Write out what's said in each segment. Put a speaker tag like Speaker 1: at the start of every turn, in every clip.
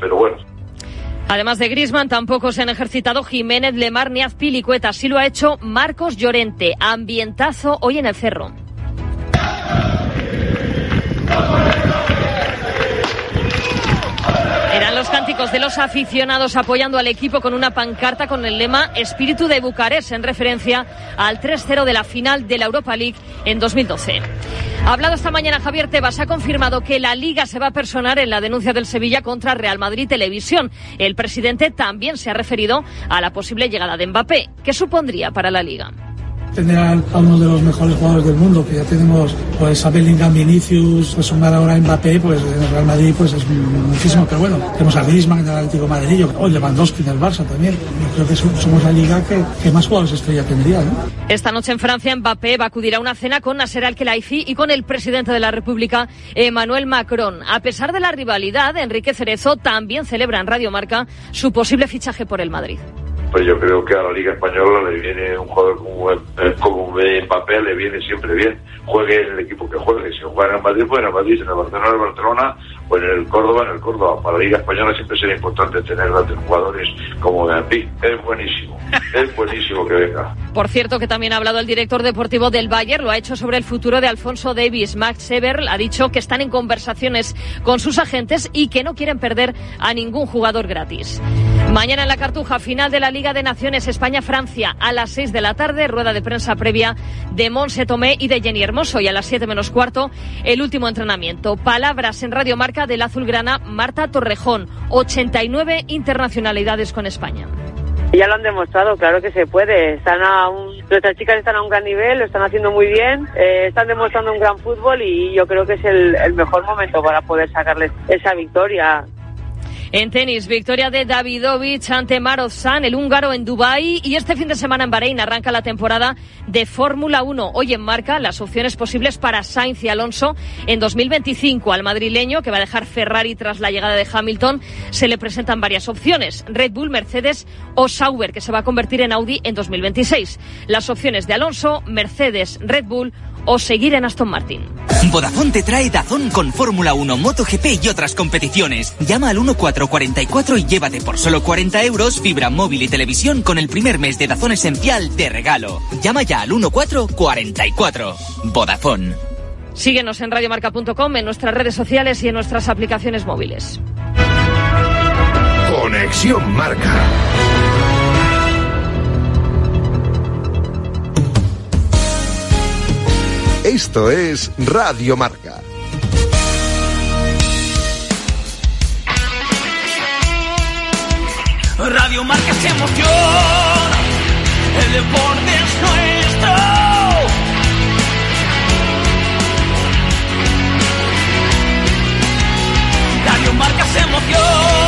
Speaker 1: pero bueno.
Speaker 2: Además de Grisman, tampoco se han ejercitado Jiménez, Lemar ni Azpilicueta. Así lo ha hecho Marcos Llorente. Ambientazo hoy en el Cerro. De los aficionados apoyando al equipo con una pancarta con el lema Espíritu de Bucarest en referencia al 3-0 de la final de la Europa League en 2012. Ha hablado esta mañana Javier Tebas, ha confirmado que la Liga se va a personar en la denuncia del Sevilla contra Real Madrid Televisión. El presidente también se ha referido a la posible llegada de Mbappé. ¿Qué supondría para la Liga?
Speaker 3: Tener a uno de los mejores jugadores del mundo, que ya tenemos pues a Bellingham, Vinicius, pues sumar ahora a Mbappé, pues en el Real Madrid pues es muchísimo, pero bueno, tenemos a Griezmann en el Atlético de Madrid, o Lewandowski en el Barça también. Yo creo que somos la liga que, más jugadores estrella tendría, ¿no?
Speaker 2: Esta noche en Francia, Mbappé va a acudir a una cena con Nasser Al-Khelaifi y con el presidente de la República, Emmanuel Macron. A pesar de la rivalidad, Enrique Cerezo también celebra en Radio Marca su posible fichaje por el Madrid
Speaker 1: pues yo creo que a la Liga Española le viene un jugador como, como Mbappé, le viene siempre bien. Juegue en el equipo que juegue. Si juega en Madrid, pues en Madrid, en el Barcelona, en el Barcelona, o en el Córdoba, en el Córdoba. Para la Liga Española siempre será importante tener grandes jugadores como Mbappé. Es buenísimo, es buenísimo que venga.
Speaker 2: Por cierto, que también ha hablado el director deportivo del Bayern, lo ha hecho sobre el futuro de Alfonso Davis. Max Sever ha dicho que están en conversaciones con sus agentes y que no quieren perder a ningún jugador gratis. Mañana en la Cartuja, final de la Liga de Naciones España-Francia a las 6 de la tarde, rueda de prensa previa de Monse Tomé y de Jenny Hermoso. Y a las 7 menos cuarto, el último entrenamiento. Palabras en Radio Marca del azulgrana Marta Torrejón. 89 internacionalidades con España.
Speaker 4: Ya lo han demostrado, claro que se puede. Están a un, nuestras chicas están a un gran nivel, lo están haciendo muy bien, eh, están demostrando un gran fútbol y yo creo que es el, el mejor momento para poder sacarles esa victoria.
Speaker 2: En tenis, victoria de Davidovich ante Marozan, el húngaro en Dubái y este fin de semana en Bahrein arranca la temporada de Fórmula 1. Hoy en marca las opciones posibles para Sainz y Alonso en 2025. Al madrileño, que va a dejar Ferrari tras la llegada de Hamilton, se le presentan varias opciones. Red Bull, Mercedes o Sauber, que se va a convertir en Audi en 2026. Las opciones de Alonso, Mercedes, Red Bull o seguir en Aston Martin.
Speaker 5: Vodafone te trae Dazón con Fórmula 1, MotoGP y otras competiciones. Llama al 1444 y llévate por solo 40 euros fibra móvil y televisión con el primer mes de Dazón esencial de regalo. Llama ya al 1444. Vodafone.
Speaker 2: Síguenos en radiomarca.com, en nuestras redes sociales y en nuestras aplicaciones móviles.
Speaker 6: Conexión Marca. Esto es Radio Marca.
Speaker 7: Radio Marca es emoción, el deporte es nuestro. Radio Marca es emoción,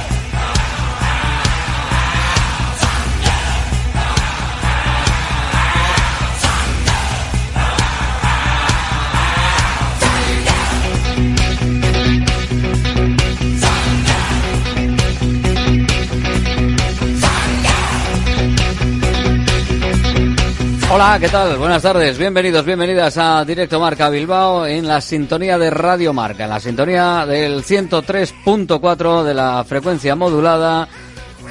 Speaker 8: Hola, ¿qué tal? Buenas tardes, bienvenidos, bienvenidas a Directo Marca Bilbao en la sintonía de Radio Marca, en la sintonía del 103.4 de la frecuencia modulada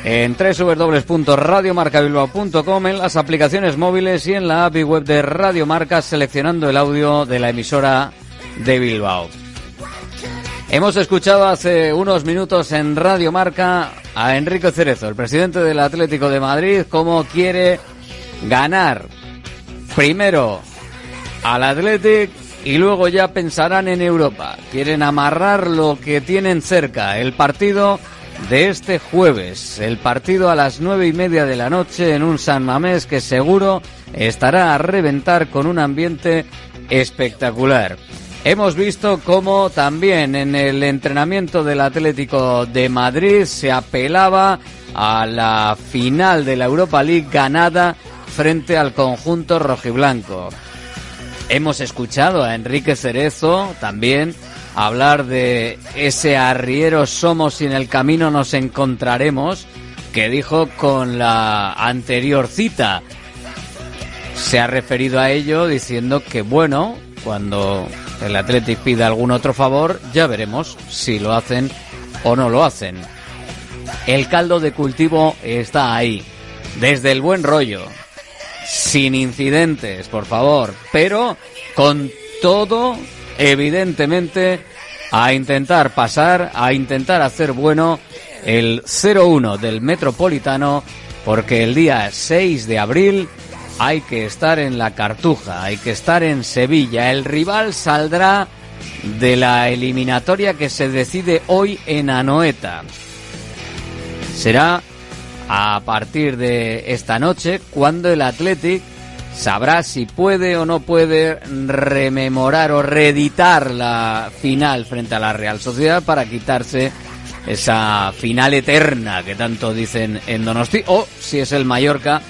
Speaker 8: en www.radiomarcabilbao.com, en las aplicaciones móviles y en la API web de Radio Marca seleccionando el audio de la emisora de Bilbao. Hemos escuchado hace unos minutos en Radio Marca a Enrique Cerezo, el presidente del Atlético de Madrid, cómo quiere ganar primero al Athletic y luego ya pensarán en Europa. Quieren amarrar lo que tienen cerca, el partido de este jueves, el partido a las nueve y media de la noche en un San Mamés que seguro estará a reventar con un ambiente espectacular. Hemos visto cómo también en el entrenamiento del Atlético de Madrid se apelaba a la final de la Europa League ganada frente al conjunto rojiblanco. Hemos escuchado a Enrique Cerezo también hablar de ese arriero somos y en el camino nos encontraremos que dijo con la anterior cita. Se ha referido a ello diciendo que bueno, cuando el Athletic pida algún otro favor, ya veremos si lo hacen o no lo hacen. El caldo de cultivo está ahí, desde el buen rollo, sin incidentes, por favor, pero con todo, evidentemente, a intentar pasar, a intentar hacer bueno el 0-1 del Metropolitano, porque el día 6 de abril hay que estar en la Cartuja, hay que estar en Sevilla. El rival saldrá de la eliminatoria que se decide hoy en Anoeta. Será a partir de esta noche cuando el Athletic sabrá si puede o no puede rememorar o reeditar la final frente a la Real Sociedad para quitarse esa final eterna que tanto dicen en Donosti o si es el Mallorca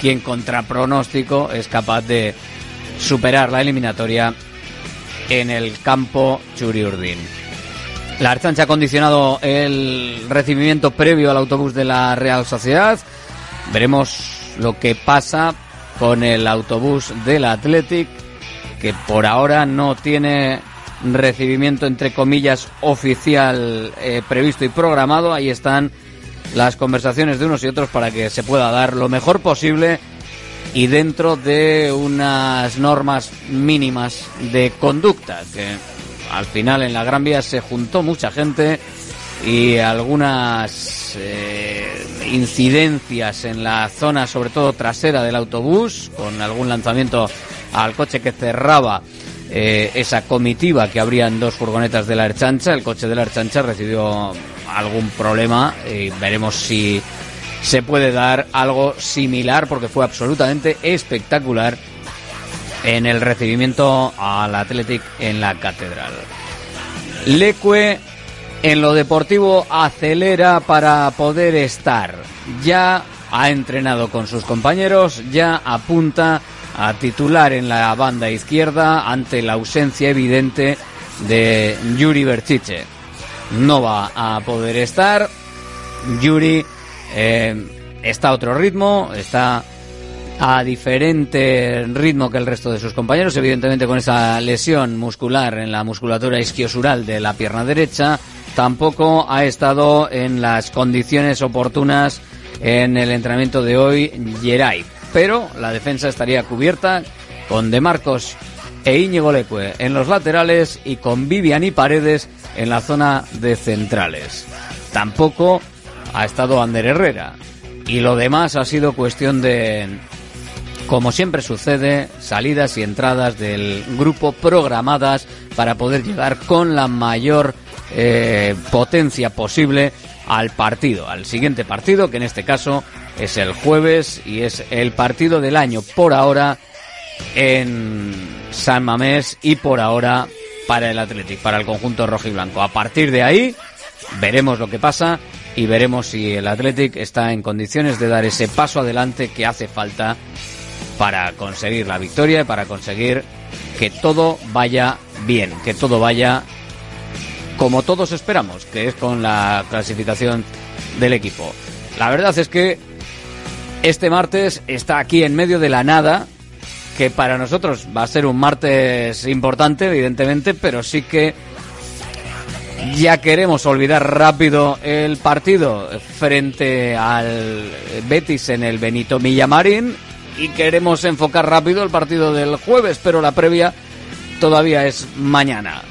Speaker 8: quien contra pronóstico es capaz de superar la eliminatoria en el campo Churiurdin. La Archancha ha condicionado el recibimiento previo al autobús de la Real Sociedad. Veremos lo que pasa con el autobús del Athletic, que por ahora no tiene recibimiento entre comillas oficial eh, previsto y programado. Ahí están las conversaciones de unos y otros para que se pueda dar lo mejor posible y dentro de unas normas mínimas de conducta, al final en la Gran Vía se juntó mucha gente y algunas eh, incidencias en la zona, sobre todo trasera del autobús, con algún lanzamiento al coche que cerraba eh, esa comitiva que habrían dos furgonetas de la Erchancha. El coche de la Erchancha recibió algún problema y veremos si se puede dar algo similar porque fue absolutamente espectacular en el recibimiento al Athletic en la Catedral. Leque en lo deportivo acelera para poder estar. Ya ha entrenado con sus compañeros, ya apunta a titular en la banda izquierda ante la ausencia evidente de Yuri Berchiche. No va a poder estar. Yuri eh, está a otro ritmo, está a diferente ritmo que el resto de sus compañeros, evidentemente con esa lesión muscular en la musculatura isquiosural de la pierna derecha, tampoco ha estado en las condiciones oportunas en el entrenamiento de hoy Geray. Pero la defensa estaría cubierta con De Marcos e Íñigo Leque en los laterales y con Vivian y Paredes en la zona de centrales. Tampoco ha estado Ander Herrera. Y lo demás ha sido cuestión de, como siempre sucede, salidas y entradas del grupo programadas para poder llegar con la mayor eh, potencia posible al partido, al siguiente partido, que en este caso es el jueves y es el partido del año por ahora en San Mamés y por ahora para el Athletic, para el conjunto rojo y blanco. A partir de ahí veremos lo que pasa y veremos si el Athletic está en condiciones de dar ese paso adelante que hace falta para conseguir la victoria y para conseguir que todo vaya bien, que todo vaya como todos esperamos, que es con la clasificación del equipo. La verdad es que este martes está aquí en medio de la nada, que para nosotros va a ser un martes importante, evidentemente, pero sí que ya queremos olvidar rápido el partido frente al Betis en el Benito Millamarín y queremos enfocar rápido el partido del jueves, pero la previa todavía es mañana.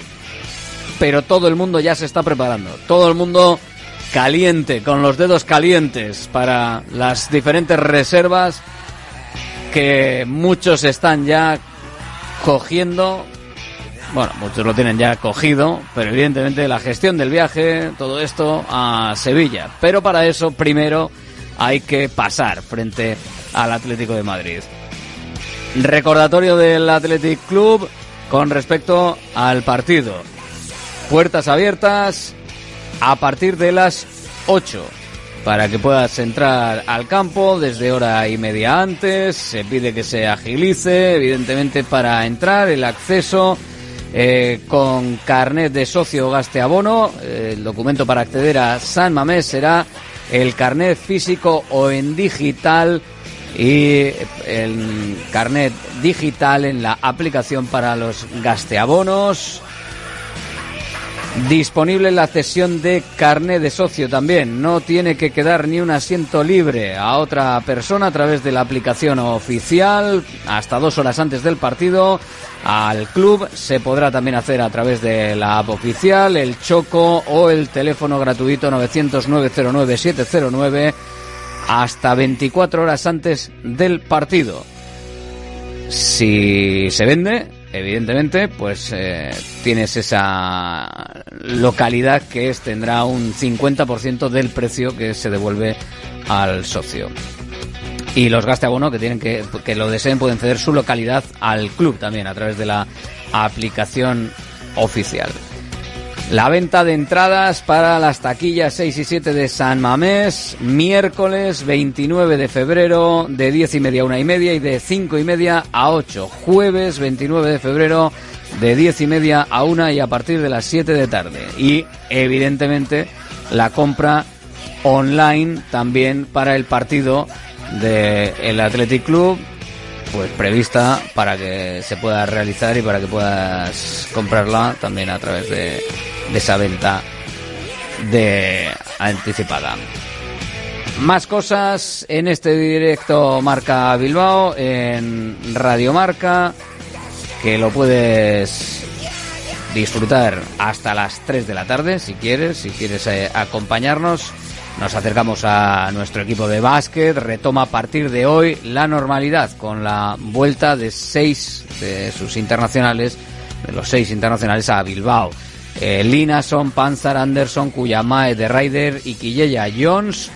Speaker 8: pero todo el mundo ya se está preparando. Todo el mundo caliente, con los dedos calientes para las diferentes reservas que muchos están ya cogiendo. Bueno, muchos lo tienen ya cogido, pero evidentemente la gestión del viaje, todo esto a Sevilla. Pero para eso primero hay que pasar frente al Atlético de Madrid. Recordatorio del Athletic Club con respecto al partido. Puertas abiertas a partir de las 8 para que puedas entrar al campo desde hora y media antes. Se pide que se agilice, evidentemente, para entrar el acceso eh, con carnet de socio gaste abono. el documento para acceder a San Mamés será el carnet físico o en digital y el carnet digital en la aplicación para los gasteabonos. Disponible la cesión de carnet de socio también. No tiene que quedar ni un asiento libre a otra persona a través de la aplicación oficial hasta dos horas antes del partido. Al club se podrá también hacer a través de la app oficial, el Choco o el teléfono gratuito 900-909-709 hasta 24 horas antes del partido. Si se vende, evidentemente, pues eh, tienes esa localidad que es, tendrá un 50% del precio que se devuelve al socio. Y los gaste abono que tienen que, que lo deseen pueden ceder su localidad al club también a través de la aplicación oficial. La venta de entradas para las taquillas 6 y 7 de San Mamés, miércoles 29 de febrero, de 10 y media a 1 y media y de 5 y media a 8. Jueves 29 de febrero, de 10 y media a 1 y a partir de las 7 de tarde. Y evidentemente la compra online también para el partido del Athletic Club pues prevista para que se pueda realizar y para que puedas comprarla también a través de, de esa venta de anticipada. Más cosas en este directo Marca Bilbao, en Radio Marca, que lo puedes disfrutar hasta las 3 de la tarde, si quieres, si quieres eh, acompañarnos. Nos acercamos a nuestro equipo de básquet, retoma a partir de hoy la normalidad con la vuelta de seis de sus internacionales, de los seis internacionales a Bilbao. Eh, Linason, Panzer, Anderson, Kuyamae, The Rider y Quilleya Jones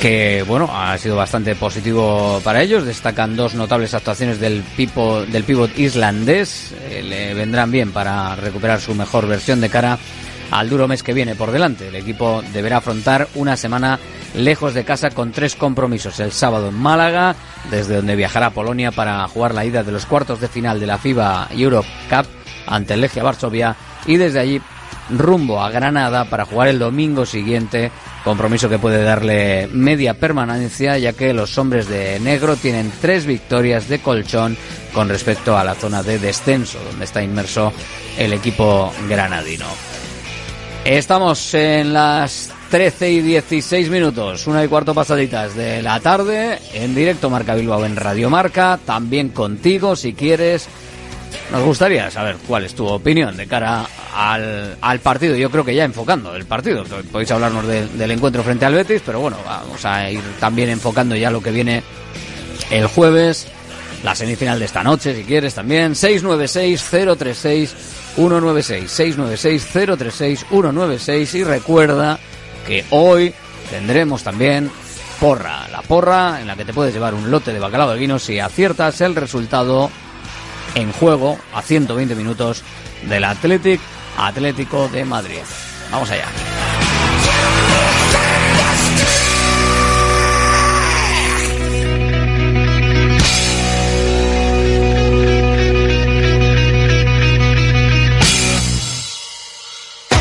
Speaker 8: que bueno ha sido bastante positivo para ellos destacan dos notables actuaciones del pipo, del pivot islandés eh, le vendrán bien para recuperar su mejor versión de cara al duro mes que viene por delante. El equipo deberá afrontar una semana lejos de casa con tres compromisos. El sábado en Málaga, desde donde viajará a Polonia para jugar la ida de los cuartos de final de la FIBA Europe Cup ante el Legia Varsovia y desde allí rumbo a Granada para jugar el domingo siguiente, compromiso que puede darle media permanencia ya que los hombres de negro tienen tres victorias de colchón con respecto a la zona de descenso donde está inmerso el equipo granadino. Estamos en las 13 y 16 minutos, una y cuarto pasaditas de la tarde, en directo Marca Bilbao en Radio Marca, también contigo si quieres. Nos gustaría saber cuál es tu opinión de cara al, al partido. Yo creo que ya enfocando el partido. Podéis hablarnos del encuentro frente al Betis, pero bueno, vamos a ir también enfocando ya lo que viene el jueves, la semifinal de esta noche, si quieres también. 696-036. 196 696 036 196 y recuerda que hoy tendremos también porra, la porra en la que te puedes llevar un lote de bacalao de vino si aciertas el resultado en juego a 120 minutos del Athletic Atlético de Madrid. Vamos allá.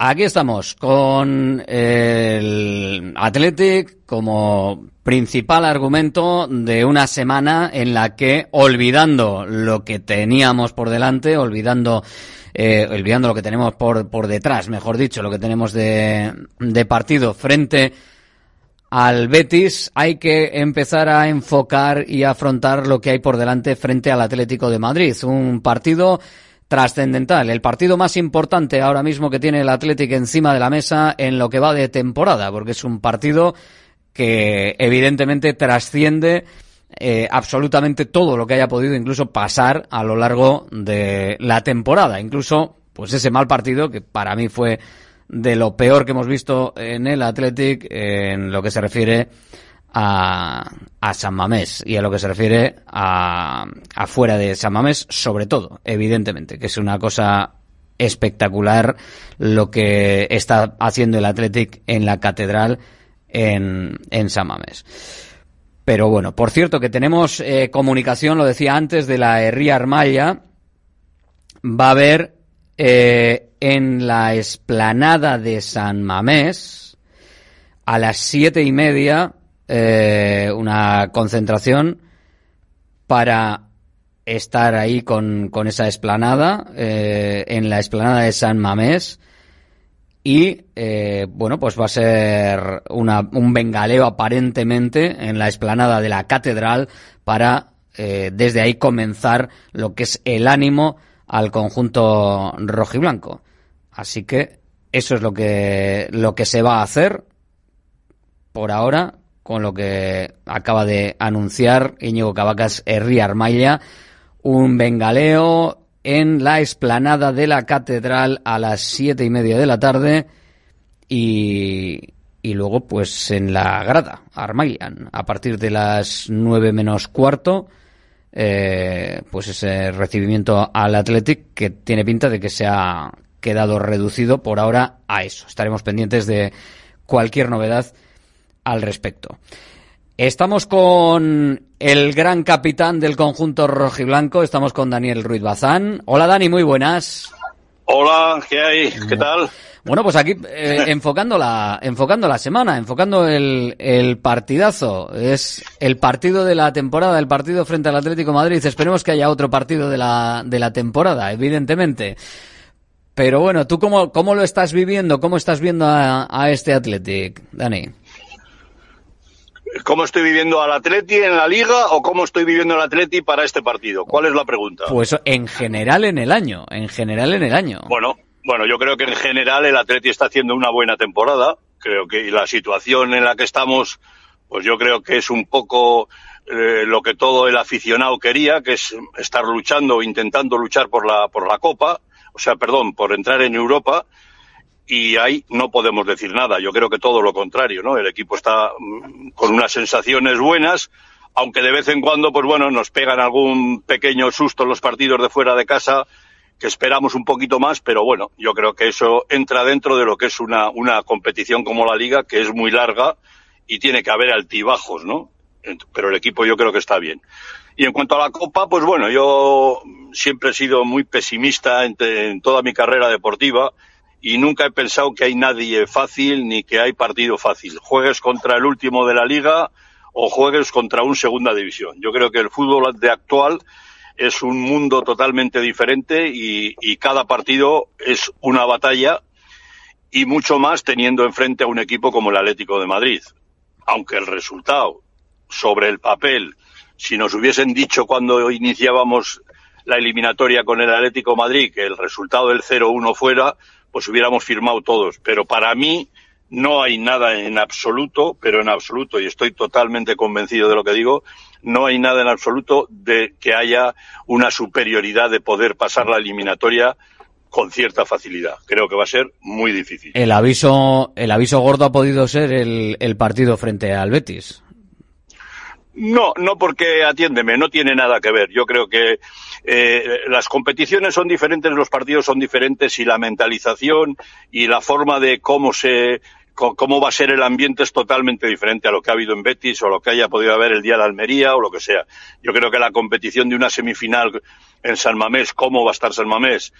Speaker 8: Aquí estamos con el Athletic como principal argumento de una semana en la que, olvidando lo que teníamos por delante, olvidando, eh, olvidando lo que tenemos por, por detrás, mejor dicho, lo que tenemos de, de partido frente al Betis, hay que empezar a enfocar y afrontar lo que hay por delante frente al Atlético de Madrid. Un partido trascendental, el partido más importante ahora mismo que tiene el Athletic encima de la mesa en lo que va de temporada, porque es un partido que evidentemente trasciende eh, absolutamente todo lo que haya podido incluso pasar a lo largo de la temporada, incluso pues ese mal partido que para mí fue de lo peor que hemos visto en el Athletic en lo que se refiere a, a San Mamés y a lo que se refiere a afuera de San Mamés, sobre todo, evidentemente, que es una cosa espectacular lo que está haciendo el Athletic en la catedral en, en San Mamés. Pero bueno, por cierto que tenemos eh, comunicación, lo decía antes, de la Herría Armaya. Va a haber eh, en la esplanada de San Mamés a las siete y media eh, una concentración para estar ahí con, con esa esplanada, eh, en la esplanada de San Mamés. Y eh, bueno, pues va a ser una, un bengaleo aparentemente en la esplanada de la catedral para desde ahí comenzar lo que es el ánimo al conjunto rojiblanco. Así que eso es lo que, lo que se va a hacer por ahora con lo que acaba de anunciar Íñigo Cavacas Herri Armaya, un bengaleo en la explanada de la catedral a las siete y media de la tarde y, y luego pues en la grada Armayan a partir de las nueve menos cuarto eh, pues ese recibimiento al Athletic que tiene pinta de que se ha quedado reducido por ahora a eso. Estaremos pendientes de cualquier novedad al respecto. Estamos con el gran capitán del conjunto rojiblanco, estamos con Daniel Ruiz Bazán. Hola Dani, muy buenas.
Speaker 9: Hola, ¿qué hay? ¿Qué tal?
Speaker 8: Bueno, pues aquí eh, enfocando la enfocando la semana, enfocando el, el partidazo. Es el partido de la temporada, el partido frente al Atlético de Madrid. Esperemos que haya otro partido de la, de la temporada, evidentemente. Pero bueno, ¿tú cómo, cómo lo estás viviendo? ¿Cómo estás viendo a, a este Athletic, Dani?
Speaker 9: ¿Cómo estoy viviendo al Atleti en la liga o cómo estoy viviendo el Atleti para este partido? ¿Cuál es la pregunta?
Speaker 8: Pues en general en el año, en general en el año.
Speaker 9: Bueno, bueno, yo creo que en general el Atleti está haciendo una buena temporada. Creo que la situación en la que estamos, pues yo creo que es un poco eh, lo que todo el aficionado quería, que es estar luchando, intentando luchar por la por la Copa, o sea, perdón, por entrar en Europa y ahí no podemos decir nada. Yo creo que todo lo contrario, ¿no? El equipo está mm, con unas sensaciones buenas, aunque de vez en cuando, pues bueno, nos pegan algún pequeño susto en los partidos de fuera de casa, que esperamos un poquito más, pero bueno, yo creo que eso entra dentro de lo que es una, una competición como la Liga, que es muy larga y tiene que haber altibajos, ¿no? Pero el equipo yo creo que está bien. Y en cuanto a la Copa, pues bueno, yo siempre he sido muy pesimista en, en toda mi carrera deportiva y nunca he pensado que hay nadie fácil ni que hay partido fácil. Juegues contra el último de la Liga o juegues contra un segunda división. Yo creo que el fútbol de actual es un mundo totalmente diferente y, cada partido es una batalla y mucho más teniendo enfrente a un equipo como el Atlético de Madrid. Aunque el resultado sobre el papel, si nos hubiesen dicho cuando iniciábamos la eliminatoria con el Atlético Madrid que el resultado del 0-1 fuera, pues hubiéramos firmado todos. Pero para mí no hay nada en absoluto, pero en absoluto, y estoy totalmente convencido de lo que digo, no hay nada en absoluto de que haya una superioridad de poder pasar la eliminatoria con cierta facilidad. Creo que va a ser muy difícil.
Speaker 8: El aviso, el aviso gordo ha podido ser el, el partido frente al Betis.
Speaker 9: No, no porque atiéndeme, no tiene nada que ver. Yo creo que eh, las competiciones son diferentes, los partidos son diferentes y la mentalización y la forma de cómo se cómo va a ser el ambiente es totalmente diferente a lo que ha habido en Betis o lo que haya podido haber el día de Almería o lo que sea. Yo creo que la competición de una semifinal en San Mamés, cómo va a estar San Mamés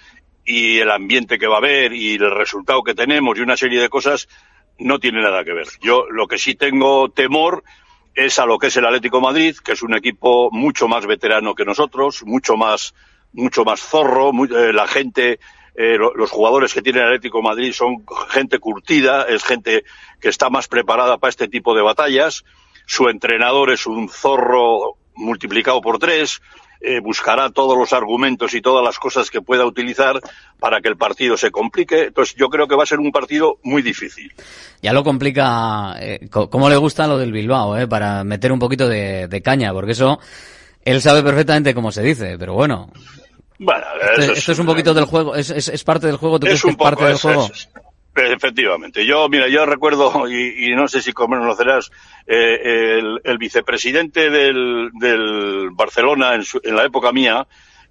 Speaker 9: y el ambiente que va a haber y el resultado que tenemos y una serie de cosas no tiene nada que ver. Yo lo que sí tengo temor es a lo que es el Atlético Madrid, que es un equipo mucho más veterano que nosotros, mucho más, mucho más zorro, eh, la gente, eh, los jugadores que tiene el Atlético Madrid son gente curtida, es gente que está más preparada para este tipo de batallas, su entrenador es un zorro multiplicado por tres, eh, buscará todos los argumentos y todas las cosas que pueda utilizar para que el partido se complique. Entonces yo creo que va a ser un partido muy difícil.
Speaker 8: Ya lo complica, eh, ¿cómo le gusta lo del Bilbao? Eh, para meter un poquito de, de, caña, porque eso él sabe perfectamente cómo se dice, pero bueno.
Speaker 9: Bueno,
Speaker 8: esto, es, esto es un poquito del juego, es, es, es parte del juego, ¿tú
Speaker 9: es
Speaker 8: crees que es parte del
Speaker 9: es, Efectivamente. Yo, mira, yo recuerdo, y, y no sé si conocerás, eh, el, el, vicepresidente del, del Barcelona en, su, en, la época mía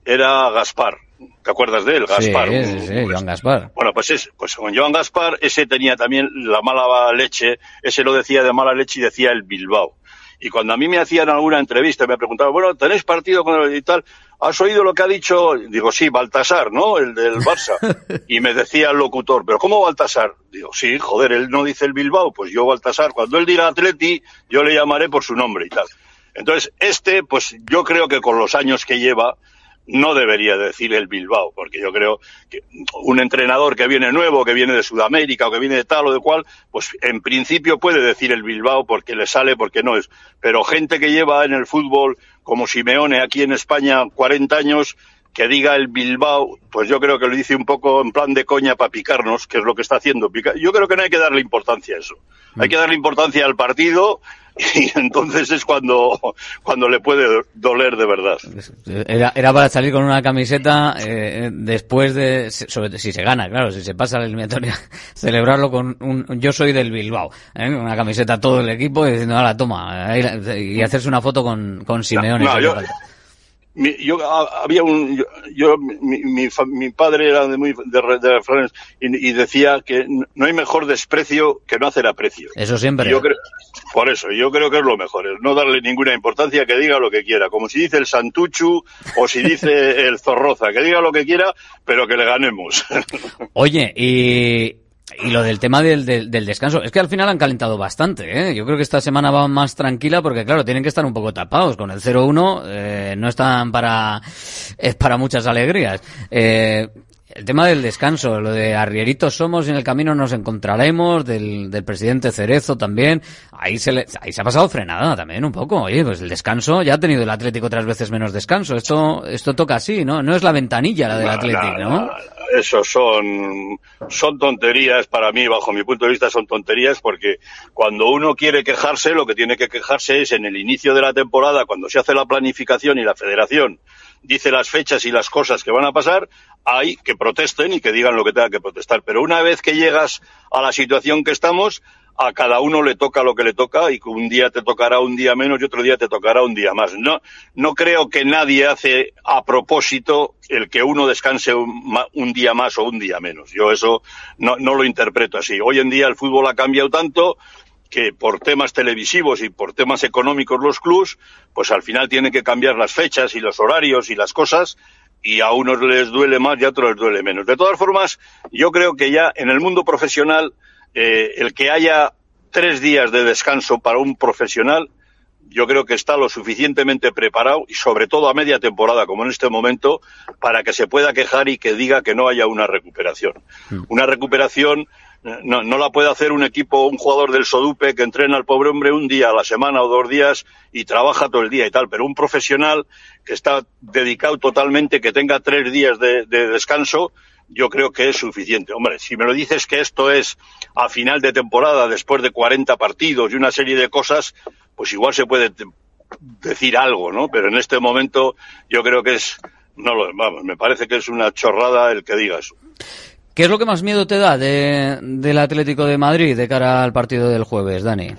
Speaker 9: era Gaspar. ¿Te acuerdas de él? Gaspar.
Speaker 8: Sí, sí, sí, Joan Gaspar.
Speaker 9: Bueno, pues, es, pues con Joan Gaspar, ese tenía también la mala leche, ese lo decía de mala leche y decía el Bilbao. Y cuando a mí me hacían alguna entrevista, me preguntaban, bueno, ¿tenéis partido con el y tal? ¿Has oído lo que ha dicho? Digo, sí, Baltasar, ¿no? El del Barça. Y me decía el locutor, ¿pero cómo Baltasar? Digo, sí, joder, él no dice el Bilbao, pues yo Baltasar. Cuando él diga Atleti, yo le llamaré por su nombre y tal. Entonces, este, pues yo creo que con los años que lleva, no debería decir el Bilbao, porque yo creo que un entrenador que viene nuevo, que viene de Sudamérica o que viene de tal o de cual, pues en principio puede decir el Bilbao porque le sale, porque no es. Pero gente que lleva en el fútbol, como Simeone aquí en España, 40 años, que diga el Bilbao, pues yo creo que lo dice un poco en plan de coña para picarnos, que es lo que está haciendo. Yo creo que no hay que darle importancia a eso. Hay que darle importancia al partido y entonces es cuando, cuando le puede doler de verdad.
Speaker 8: Era, era para salir con una camiseta eh, después de, sobre, si se gana, claro, si se pasa la eliminatoria, celebrarlo con un yo soy del Bilbao, ¿eh? una camiseta todo el equipo y diciendo, la toma, y hacerse una foto con, con Simeone.
Speaker 9: No, mi, yo había un yo, yo mi, mi, mi, padre era de muy de, de Florence y, y, decía que no hay mejor desprecio que no hacer aprecio.
Speaker 8: Eso siempre.
Speaker 9: Y yo creo, por eso, yo creo que es lo mejor, es no darle ninguna importancia, que diga lo que quiera, como si dice el Santuchu o si dice el Zorroza, que diga lo que quiera, pero que le ganemos.
Speaker 8: Oye, y y lo del tema del, del, del, descanso, es que al final han calentado bastante, ¿eh? Yo creo que esta semana va más tranquila porque, claro, tienen que estar un poco tapados. Con el 0-1 eh, no están para, es para muchas alegrías. Eh, el tema del descanso, lo de arrieritos somos y en el camino nos encontraremos, del, del presidente Cerezo también, ahí se, le, ahí se ha pasado frenada también un poco. Oye, pues el descanso, ya ha tenido el Atlético otras veces menos descanso. Esto, esto toca así, ¿no? No es la ventanilla la del Atlético,
Speaker 9: no,
Speaker 8: ¿no?
Speaker 9: Eso son, son tonterías para mí, bajo mi punto de vista son tonterías porque cuando uno quiere quejarse, lo que tiene que quejarse es en el inicio de la temporada, cuando se hace la planificación y la federación dice las fechas y las cosas que van a pasar, hay que protesten y que digan lo que tenga que protestar. Pero una vez que llegas a la situación que estamos, a cada uno le toca lo que le toca y que un día te tocará un día menos y otro día te tocará un día más. No, no creo que nadie hace a propósito el que uno descanse un, día más o un día menos. Yo eso no, no lo interpreto así. Hoy en día el fútbol ha cambiado tanto que por temas televisivos y por temas económicos los clubs, pues al final tienen que cambiar las fechas y los horarios y las cosas y a unos les duele más y a otros les duele menos. De todas formas, yo creo que ya en el mundo profesional eh, el que haya tres días de descanso para un profesional, yo creo que está lo suficientemente preparado y sobre todo a media temporada como en este momento para que se pueda quejar y que diga que no haya una recuperación. Mm. Una recuperación eh, no, no, la puede hacer un equipo, un jugador del Sodupe que entrena al pobre hombre un día a la semana o dos días y trabaja todo el día y tal, pero un profesional que está dedicado totalmente, que tenga tres días de descanso, yo creo que es suficiente. Hombre, si me lo dices que esto es a final de temporada, después de 40 partidos y una serie de cosas, pues igual se puede decir algo, ¿no? Pero en este momento yo creo que es, no lo, vamos, me parece que es una chorrada el que diga eso.
Speaker 8: ¿Qué es lo que más miedo te da de, del Atlético de Madrid de cara al partido del jueves, Dani?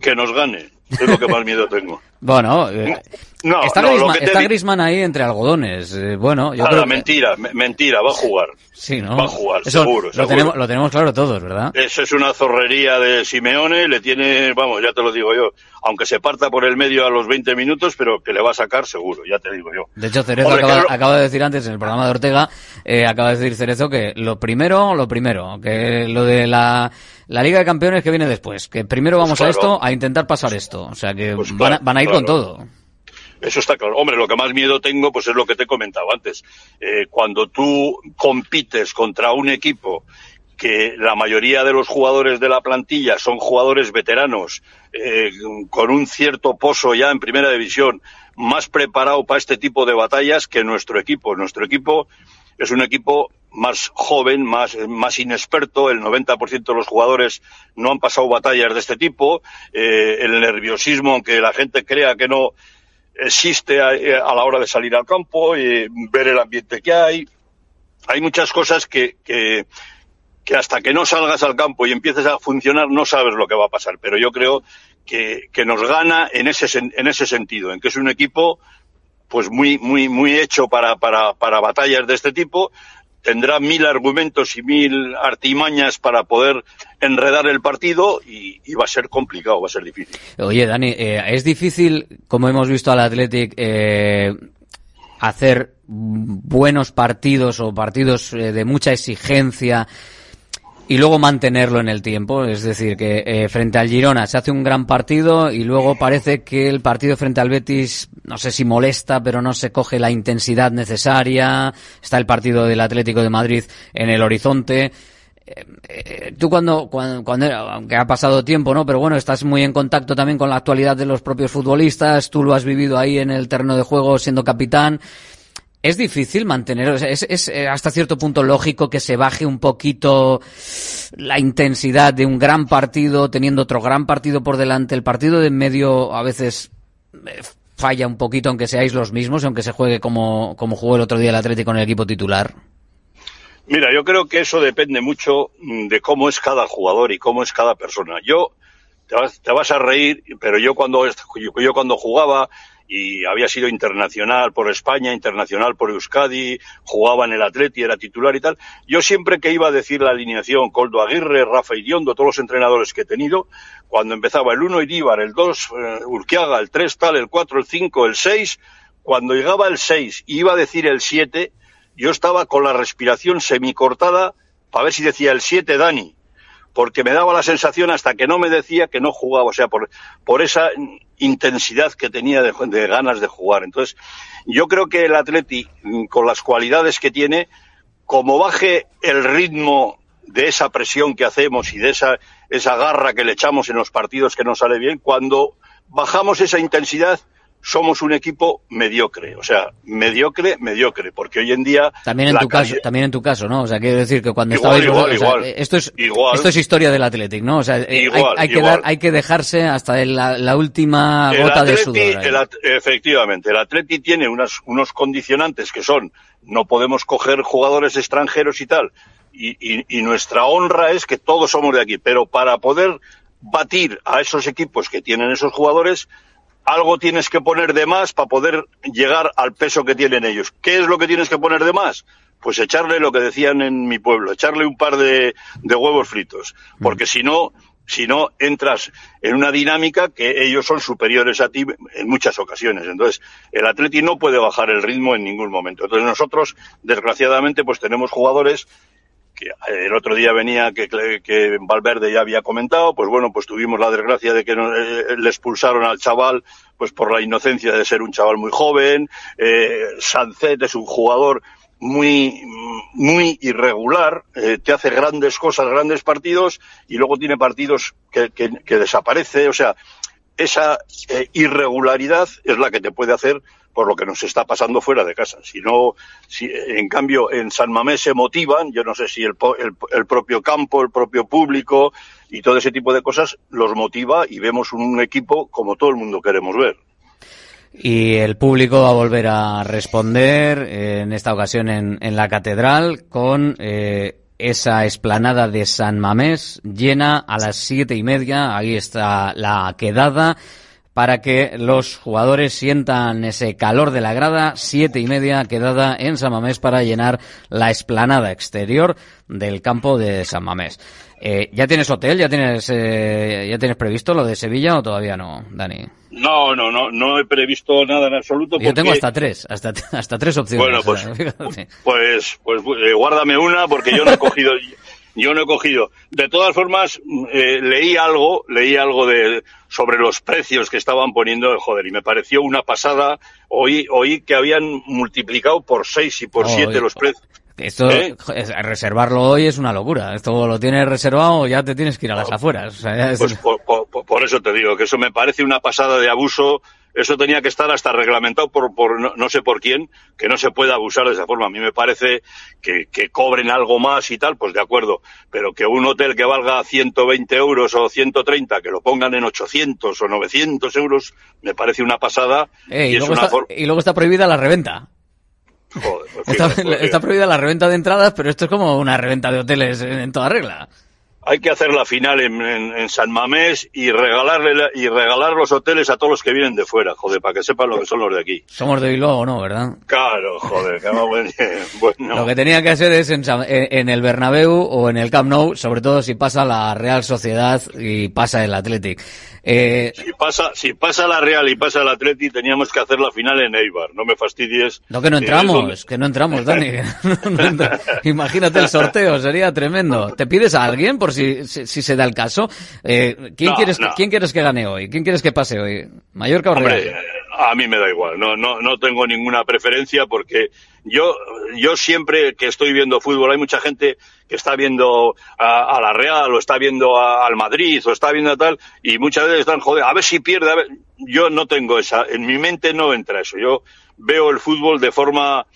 Speaker 9: que nos gane. Es lo que más miedo tengo.
Speaker 8: Bueno, eh, está, Grisman, ahí entre algodones. Eh, bueno, yo creo
Speaker 9: mentira, mentira, va a jugar.
Speaker 8: Sí, ¿no?
Speaker 9: Va a jugar, seguro.
Speaker 8: Lo, Tenemos, lo tenemos claro todos, ¿verdad?
Speaker 9: Eso es una zorrería de Simeone, le tiene, vamos, ya te lo digo yo, aunque se parta por el medio a los 20 minutos, pero que le va a sacar seguro, ya te digo yo.
Speaker 8: De hecho, Cerezo acaba, de decir antes en el programa de Ortega, eh, acaba de decir Cerezo que lo primero, lo primero, que lo de la la Liga de Campeones que viene después, que primero vamos a esto, a intentar pasar esto. O sea que pues van, a, ir con todo.
Speaker 9: Eso está claro. Hombre, lo que más miedo tengo, pues es lo que te he comentado antes. Eh, cuando tú compites contra un equipo que la mayoría de los jugadores de la plantilla son jugadores veteranos, eh, con un cierto pozo ya en primera división, más preparado para este tipo de batallas que nuestro equipo. Nuestro equipo es un equipo más joven, más, más inexperto, el 90% de los jugadores no han pasado batallas de este tipo, eh, el nerviosismo, aunque la gente crea que no existe a, la hora de salir al campo, y ver el ambiente que hay. Hay muchas cosas que, que, que hasta que no salgas al campo y empieces a funcionar no sabes lo que va a pasar, pero yo creo que, que nos gana en ese, en ese sentido, en que es un equipo pues muy, muy, muy hecho para, para, para batallas de este tipo, tendrá mil argumentos y mil artimañas para poder enredar el partido y, va a ser complicado, va a ser difícil.
Speaker 8: Oye, Dani, eh, es difícil, como hemos visto al Athletic, eh, hacer buenos partidos o partidos eh, de mucha exigencia y luego mantenerlo en el tiempo. Es decir, que eh, frente al Girona se hace un gran partido y luego parece que el partido frente al Betis, no sé si molesta, pero no se coge la intensidad necesaria. Está el partido del Atlético de Madrid en el horizonte. Eh, eh, tú cuando, cuando, cuando, aunque ha pasado tiempo, ¿no? Pero bueno, estás muy en contacto también con la actualidad de los propios futbolistas, tú lo has vivido ahí en el terreno de juego siendo capitán. Es difícil mantener, es, es, eh, hasta cierto punto lógico que se baje un poquito la intensidad de un gran partido teniendo otro gran partido por delante. El partido de en medio a veces eh, falla un poquito aunque seáis los mismos, aunque se juegue como, como jugó el otro día el Atlético con el equipo titular.
Speaker 9: Mira, yo creo que eso depende mucho mm, de cómo es cada jugador y cómo es cada persona. Yo te vas, te vas a reír, pero yo cuando yo cuando jugaba y había sido internacional por España, internacional por Euskadi, jugaba en el Atleti, era titular y tal. Yo siempre que iba a decir la alineación, Coldo Aguirre, Rafa Idiondo, todos los entrenadores que he tenido, cuando empezaba el 1 Iríbar, el 2 eh, Urquiaga, el 3 tal, el 4, el 5, el 6, cuando llegaba el 6 y iba a decir el 7, yo estaba con la respiración semicortada para ver si decía el 7 Dani, porque me daba la sensación hasta que no me decía que no jugaba, o sea, por, por esa intensidad que tenía de, ganas de jugar. Entonces, yo creo que el Atleti, mm, con las cualidades que tiene, como baje el ritmo de esa presión que hacemos y de esa, esa garra que le echamos en los partidos que no sale bien, cuando bajamos esa intensidad, somos un equipo mediocre, o sea, mediocre, mediocre, porque hoy en día
Speaker 8: también en tu caso, también en tu caso, ¿no? O sea, quiero decir que cuando
Speaker 9: Igual,
Speaker 8: estabais
Speaker 9: igual,
Speaker 8: o sea, esto es
Speaker 9: Igual.
Speaker 8: esto es historia del Athletic, ¿no? O sea, eh, hay-
Speaker 9: Igual,
Speaker 8: hay, que dar, hay que dejarse hasta la, la última gota de
Speaker 9: Atleti-
Speaker 8: sudor. ahí.
Speaker 9: el At- efectivamente, el Atleti tiene unas, unos condicionantes que son no podemos coger jugadores extranjeros y tal, y, y- y nuestra honra es que todos somos de aquí, pero para poder batir a esos equipos que tienen esos jugadores, algo tienes que poner de más para poder llegar al peso que tienen ellos. ¿Qué es lo que tienes que poner de más? Pues echarle lo que decían en mi pueblo, echarle un par de, de huevos fritos, porque si no, si no entras en una dinámica que ellos son superiores a ti en muchas ocasiones. Entonces, el Atleti no puede bajar el ritmo en ningún momento. Entonces, nosotros, desgraciadamente, pues tenemos jugadores que el otro día venía que, que Valverde ya había comentado, pues bueno, pues tuvimos la desgracia de que eh, le expulsaron al chaval pues por la inocencia de ser un chaval muy joven, eh, Sancet es un jugador muy muy irregular, eh, te hace grandes cosas, grandes partidos y luego tiene partidos que, que, desaparece, o sea, esa eh, irregularidad es la que te puede hacer por lo que nos está pasando fuera de casa. Si no, si en cambio en San Mamés se motivan, yo no sé si el, el, el propio campo, el propio público y todo ese tipo de cosas los motiva y vemos un equipo como todo el mundo queremos ver.
Speaker 8: Y el público va a volver a responder, eh, en esta ocasión en, en la catedral, con eh, esa esplanada de San Mamés llena a las siete y media. Ahí está la quedada para que los jugadores sientan ese calor de la grada. Siete y media quedada en San Mamés para llenar la esplanada exterior del campo de San Mamés. Eh, ¿Ya tienes hotel? ¿Ya tienes, eh, ¿Ya tienes previsto lo de Sevilla o todavía no, Dani?
Speaker 9: No, no, no, no he previsto nada en absoluto.
Speaker 8: Yo tengo hasta tres, hasta, hasta tres opciones.
Speaker 9: Bueno, pues-
Speaker 8: o sea.
Speaker 9: Pues, pues eh, guárdame una porque yo no he cogido, yo no he cogido. De todas formas, eh, leí algo, leí algo de sobre los precios que estaban poniendo, joder, y me pareció una pasada. Oí, oí que habían multiplicado por seis y por
Speaker 8: Oh,
Speaker 9: siete
Speaker 8: oye,
Speaker 9: los precios.
Speaker 8: Esto,
Speaker 9: ¿Eh?
Speaker 8: es- reservarlo hoy es una locura. Esto lo tienes reservado, ya te tienes que ir a las afueras. O sea, ya es-
Speaker 9: Pues por, por- por- por eso te digo que eso me parece una pasada de abuso. Eso tenía que estar hasta reglamentado por, por no, no sé por quién, que no se puede abusar de esa forma. A mí me parece que, que cobren algo más y tal, pues de acuerdo. Pero que un hotel que valga 120 euros o 130, que lo pongan en 800 o 900 euros, me parece una pasada.
Speaker 8: Eh, y,
Speaker 9: y es
Speaker 8: luego
Speaker 9: una
Speaker 8: está, y luego está prohibida la reventa.
Speaker 9: Joder, pues
Speaker 8: Está,
Speaker 9: pues,
Speaker 8: está prohibida la reventa de entradas, pero esto es como una reventa de hoteles en, en toda regla.
Speaker 9: Hay que hacer la final en, en- en San Mamés y regalarle la- y regalar los hoteles a todos los que vienen de fuera, joder, para que sepan lo que son los de aquí.
Speaker 8: Somos de Bilbao no, ¿verdad?
Speaker 9: Claro, joder, que vamos, bueno.
Speaker 8: Lo que tenía que hacer es en- en el Bernabéu o en el Camp Nou, sobre todo si pasa la Real Sociedad y pasa el Athletic. Eh,
Speaker 9: Si pasa, si pasa la Real y pasa el Atleti, teníamos que hacer la final en Eibar. No me fastidies.
Speaker 8: no que no
Speaker 9: Eh,
Speaker 8: entramos, que no entramos, Dani. No entra- Imagínate el sorteo, sería tremendo. ¿Te pides a alguien por si, si, si se da el caso? Eh, ¿quién,
Speaker 9: No,
Speaker 8: quieres. ¿Quién quieres que gane hoy? ¿Quién quieres que pase hoy? ¿Mallorca o
Speaker 9: Hombre,
Speaker 8: Real?
Speaker 9: a mí me da igual. No, no, no tengo ninguna preferencia porque yo, yo siempre que estoy viendo fútbol, hay mucha gente que está viendo a, la Real o está viendo a- al Madrid o está viendo a tal y muchas veces están, joder, a ver si pierde. a ver. Yo no tengo esa, en mi mente no entra eso. Yo veo el fútbol de forma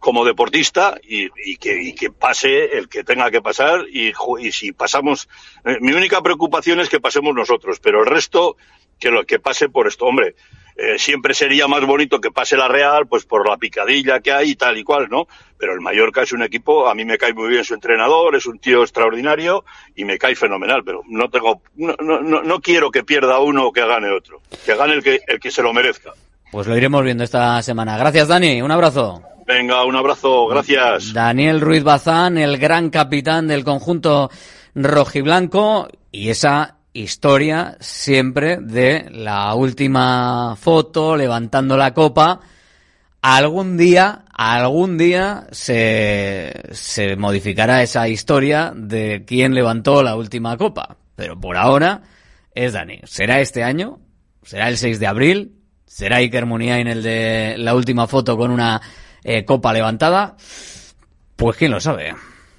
Speaker 9: como deportista y, y que, y que pase el que tenga que pasar y, y si pasamos, eh, mi única preocupación es que pasemos nosotros, pero el resto que lo que pase por esto, hombre, eh, siempre sería más bonito que pase la Real, pues por la picadilla que hay y tal y cual, ¿no? Pero el Mallorca es un equipo, a mí me cae muy bien su entrenador, es un tío extraordinario y me cae fenomenal, pero no tengo, no, no, no, no quiero que pierda uno o que gane otro, que gane el que, el que se lo merezca.
Speaker 8: Pues lo iremos viendo esta semana. Gracias, Dani. Un abrazo.
Speaker 9: Venga, un abrazo, gracias.
Speaker 8: Daniel Ruiz Bazán, el gran capitán del conjunto rojiblanco y esa historia siempre de la última foto levantando la copa. Algún día, algún día se, se modificará esa historia de quién levantó la última copa. Pero por ahora es Dani. ¿Será este año? ¿Será el 6 de abril? ¿Será Iker Muniain el de la última foto con una eh, copa levantada? Pues quién lo sabe.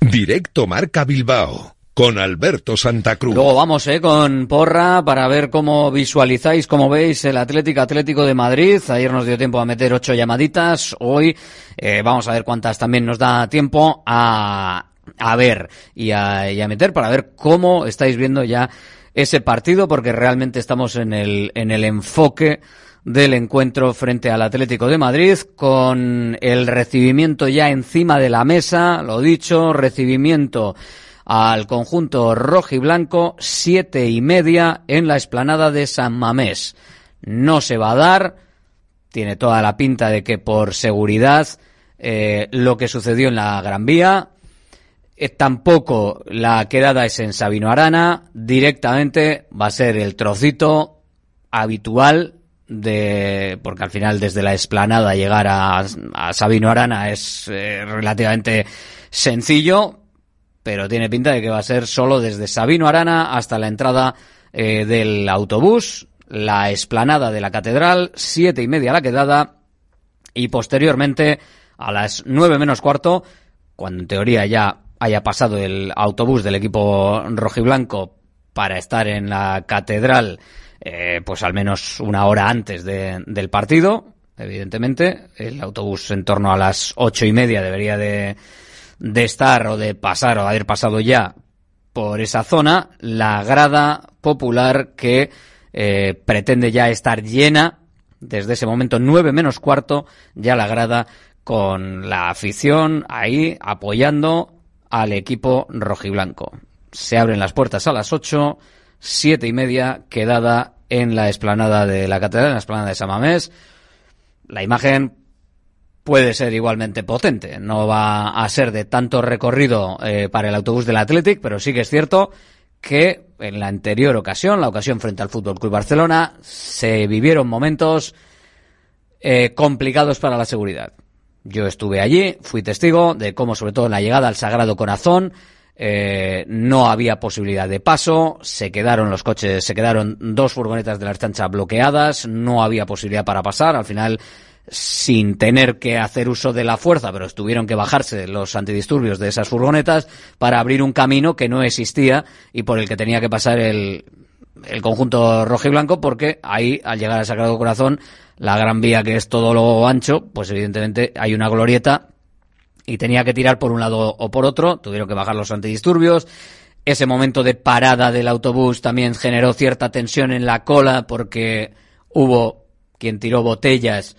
Speaker 6: Directo Marca Bilbao con Alberto Santa Cruz.
Speaker 8: Luego vamos eh, con Porra para ver cómo visualizáis, cómo veis el Atlético Atlético de Madrid. Ayer nos dio tiempo a meter ocho llamaditas. Hoy eh, vamos a ver cuántas también nos da tiempo a, a ver y a, y a meter para ver cómo estáis viendo ya ese partido, porque realmente estamos en el, en el enfoque del encuentro frente al Atlético de Madrid, con el recibimiento ya encima de la mesa, lo dicho, recibimiento al conjunto rojo y blanco, siete y media en la explanada de San Mamés. No se va a dar, tiene toda la pinta de que por seguridad eh, lo que sucedió en la Gran Vía, eh, tampoco la quedada es en Sabino Arana, directamente va a ser el trocito habitual de porque al final desde la explanada llegar a, a Sabino Arana es eh, relativamente sencillo pero tiene pinta de que va a ser solo desde Sabino Arana hasta la entrada eh, del autobús la explanada de la catedral siete y media la quedada y posteriormente a las nueve menos cuarto cuando en teoría ya haya pasado el autobús del equipo rojiblanco para estar en la catedral eh, pues al menos una hora antes de, del partido, evidentemente. El autobús en torno a las ocho y media debería de, de estar o de pasar o haber pasado ya por esa zona. La grada popular que eh, pretende ya estar llena desde ese momento, nueve menos cuarto, ya la grada con la afición ahí apoyando al equipo rojiblanco. Se abren las puertas a las ocho siete y media, quedada en la explanada de la catedral, en la explanada de Samamés. La imagen puede ser igualmente potente. No va a ser de tanto recorrido eh, para el autobús del Athletic, pero sí que es cierto que en la anterior ocasión, la ocasión frente al Fútbol Club Barcelona, se vivieron momentos eh, complicados para la seguridad. Yo estuve allí, fui testigo de cómo, sobre todo en la llegada al Sagrado Corazón, eh, no había posibilidad de paso, se quedaron los coches, se quedaron dos furgonetas de la estancha bloqueadas, no había posibilidad para pasar, al final sin tener que hacer uso de la fuerza, pero tuvieron que bajarse los antidisturbios de esas furgonetas para abrir un camino que no existía y por el que tenía que pasar el, el conjunto rojo y blanco porque ahí, al llegar al Sagrado Corazón, la gran vía que es todo lo ancho, pues evidentemente hay una glorieta y tenía que tirar por un lado o por otro, tuvieron que bajar los antidisturbios. ese momento de parada del autobús también generó cierta tensión en la cola porque hubo quien tiró botellas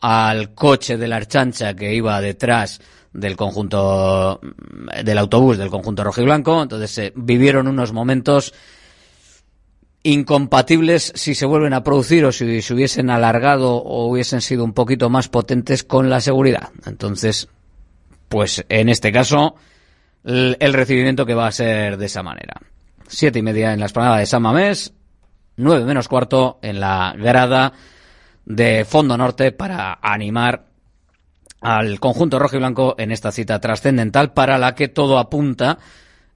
Speaker 8: al coche de la archancha que iba detrás del conjunto del autobús del conjunto rojo y blanco entonces se vivieron unos momentos incompatibles si se vuelven a producir o si se hubiesen alargado o hubiesen sido un poquito más potentes con la seguridad entonces pues en este caso el, recibimiento que va a ser de esa manera. Siete y media en la esplanada de San Mamés nueve menos cuarto en la grada de Fondo Norte para animar al conjunto rojo y blanco en esta cita trascendental para la que todo apunta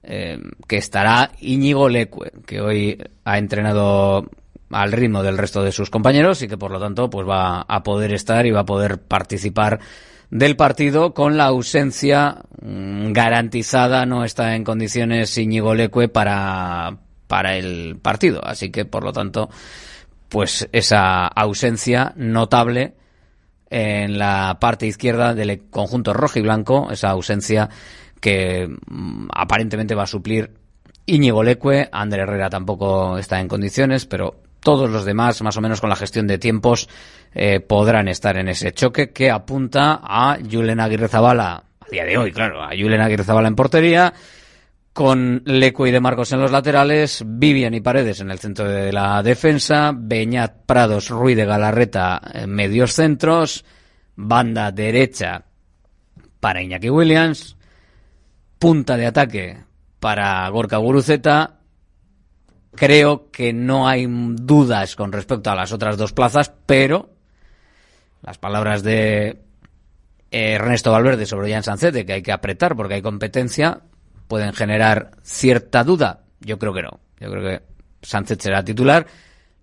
Speaker 8: eh, que estará Íñigo Leque, que hoy ha entrenado al ritmo del resto de sus compañeros y que por lo tanto pues va a poder estar y va a poder participar del partido con la ausencia mm, garantizada no está en condiciones Íñigo Leque para para el partido. Así que por lo tanto pues esa ausencia notable en la parte izquierda del conjunto rojo y blanco, esa ausencia que mm, aparentemente va a suplir Íñigo Leque, André Herrera tampoco está en condiciones, pero todos los demás, más o menos con la gestión de tiempos, eh, podrán estar en ese choque que apunta a Julen Aguirre Zabala, a día de hoy, claro, a Julen Aguirre Zabala en portería, con Leque y De Marcos en los laterales, Vivian y Paredes en el centro de la defensa, Beñat Prados, Ruiz de Galarreta en medios centros, banda derecha para Iñaki Williams, punta de ataque para Gorka Guruceta. Creo que no hay dudas con respecto a las otras dos plazas, pero las palabras de Ernesto Valverde sobre Jan Sancete, que hay que apretar porque hay competencia, pueden generar cierta duda. Yo creo que no. Yo creo que Sánchez será titular.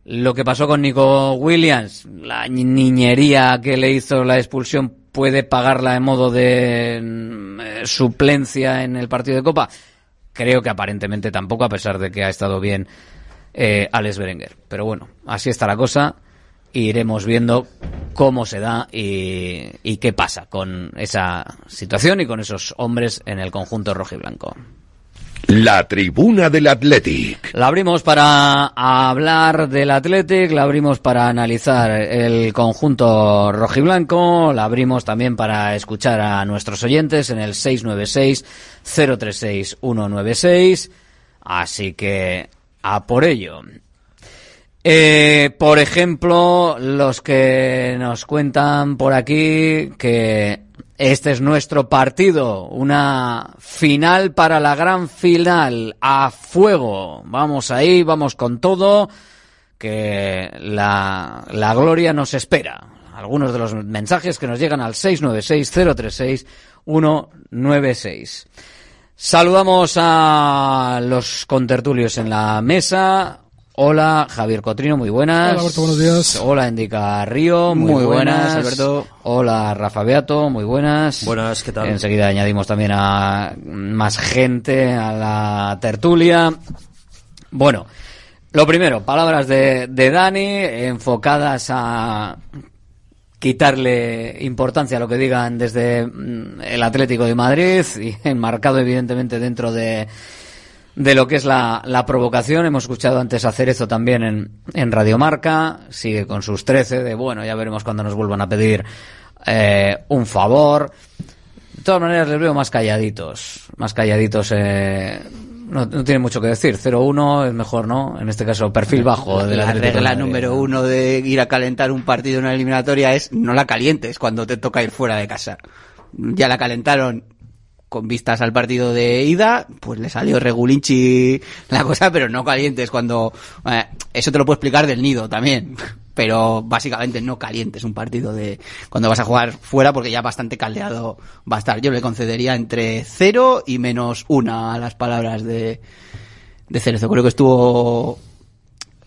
Speaker 8: Lo que pasó con Nico Williams, la niñería que le hizo la expulsión, puede pagarla en modo de mm, suplencia en el partido de Copa. Creo que aparentemente tampoco, a pesar de que ha estado bien eh, Alex Berenguer. Pero bueno, así está la cosa. Iremos viendo cómo se da y, y qué pasa con esa situación y con esos hombres en el conjunto rojo y blanco.
Speaker 6: La tribuna del Athletic.
Speaker 8: La abrimos para hablar del Athletic, la abrimos para analizar el conjunto rojiblanco, la abrimos también para escuchar a nuestros oyentes en el 696-036-196. Así que a por ello. Eh, por ejemplo, los que nos cuentan por aquí que este es nuestro partido, una final para la gran final, a fuego. Vamos ahí, vamos con todo, que la, la gloria nos espera. Algunos de los mensajes que nos llegan al 696-036-196. Saludamos a los contertulios en la mesa. Hola, Javier Cotrino, muy buenas.
Speaker 10: Hola, Alberto, buenos días.
Speaker 8: Hola, Indica Río, muy,
Speaker 10: Muy
Speaker 8: buenas.
Speaker 10: buenas, Alberto.
Speaker 8: Hola, Rafa Beato, muy buenas.
Speaker 10: Buenas, ¿qué tal?
Speaker 8: Enseguida añadimos también a más gente a la tertulia. Bueno, lo primero, palabras de, de Dani enfocadas a quitarle importancia a lo que digan desde mm, el Atlético de Madrid y enmarcado evidentemente dentro de de lo que es la, la provocación. Hemos escuchado antes a Cerezo también en, en Radiomarca. Sigue con sus 13 de, bueno, ya veremos cuando nos vuelvan a pedir eh, un favor. De todas maneras, les veo más calladitos. Más calladitos. Eh, no, no tiene mucho que decir. 0-1 es mejor, ¿no? En este caso, perfil bajo. del
Speaker 11: La
Speaker 8: de
Speaker 11: regla número uno de ir a calentar un partido en una eliminatoria es no la calientes cuando te toca ir fuera de casa. Ya la calentaron con vistas al partido de ida, pues le salió regulinchi la cosa, pero no calientes cuando... eh, eso te lo puedo explicar del nido también, pero básicamente no calientes un partido de cuando vas a jugar fuera porque ya bastante caldeado va a estar. Yo le concedería entre cero y menos una a las palabras de, de Cerezo. Creo que estuvo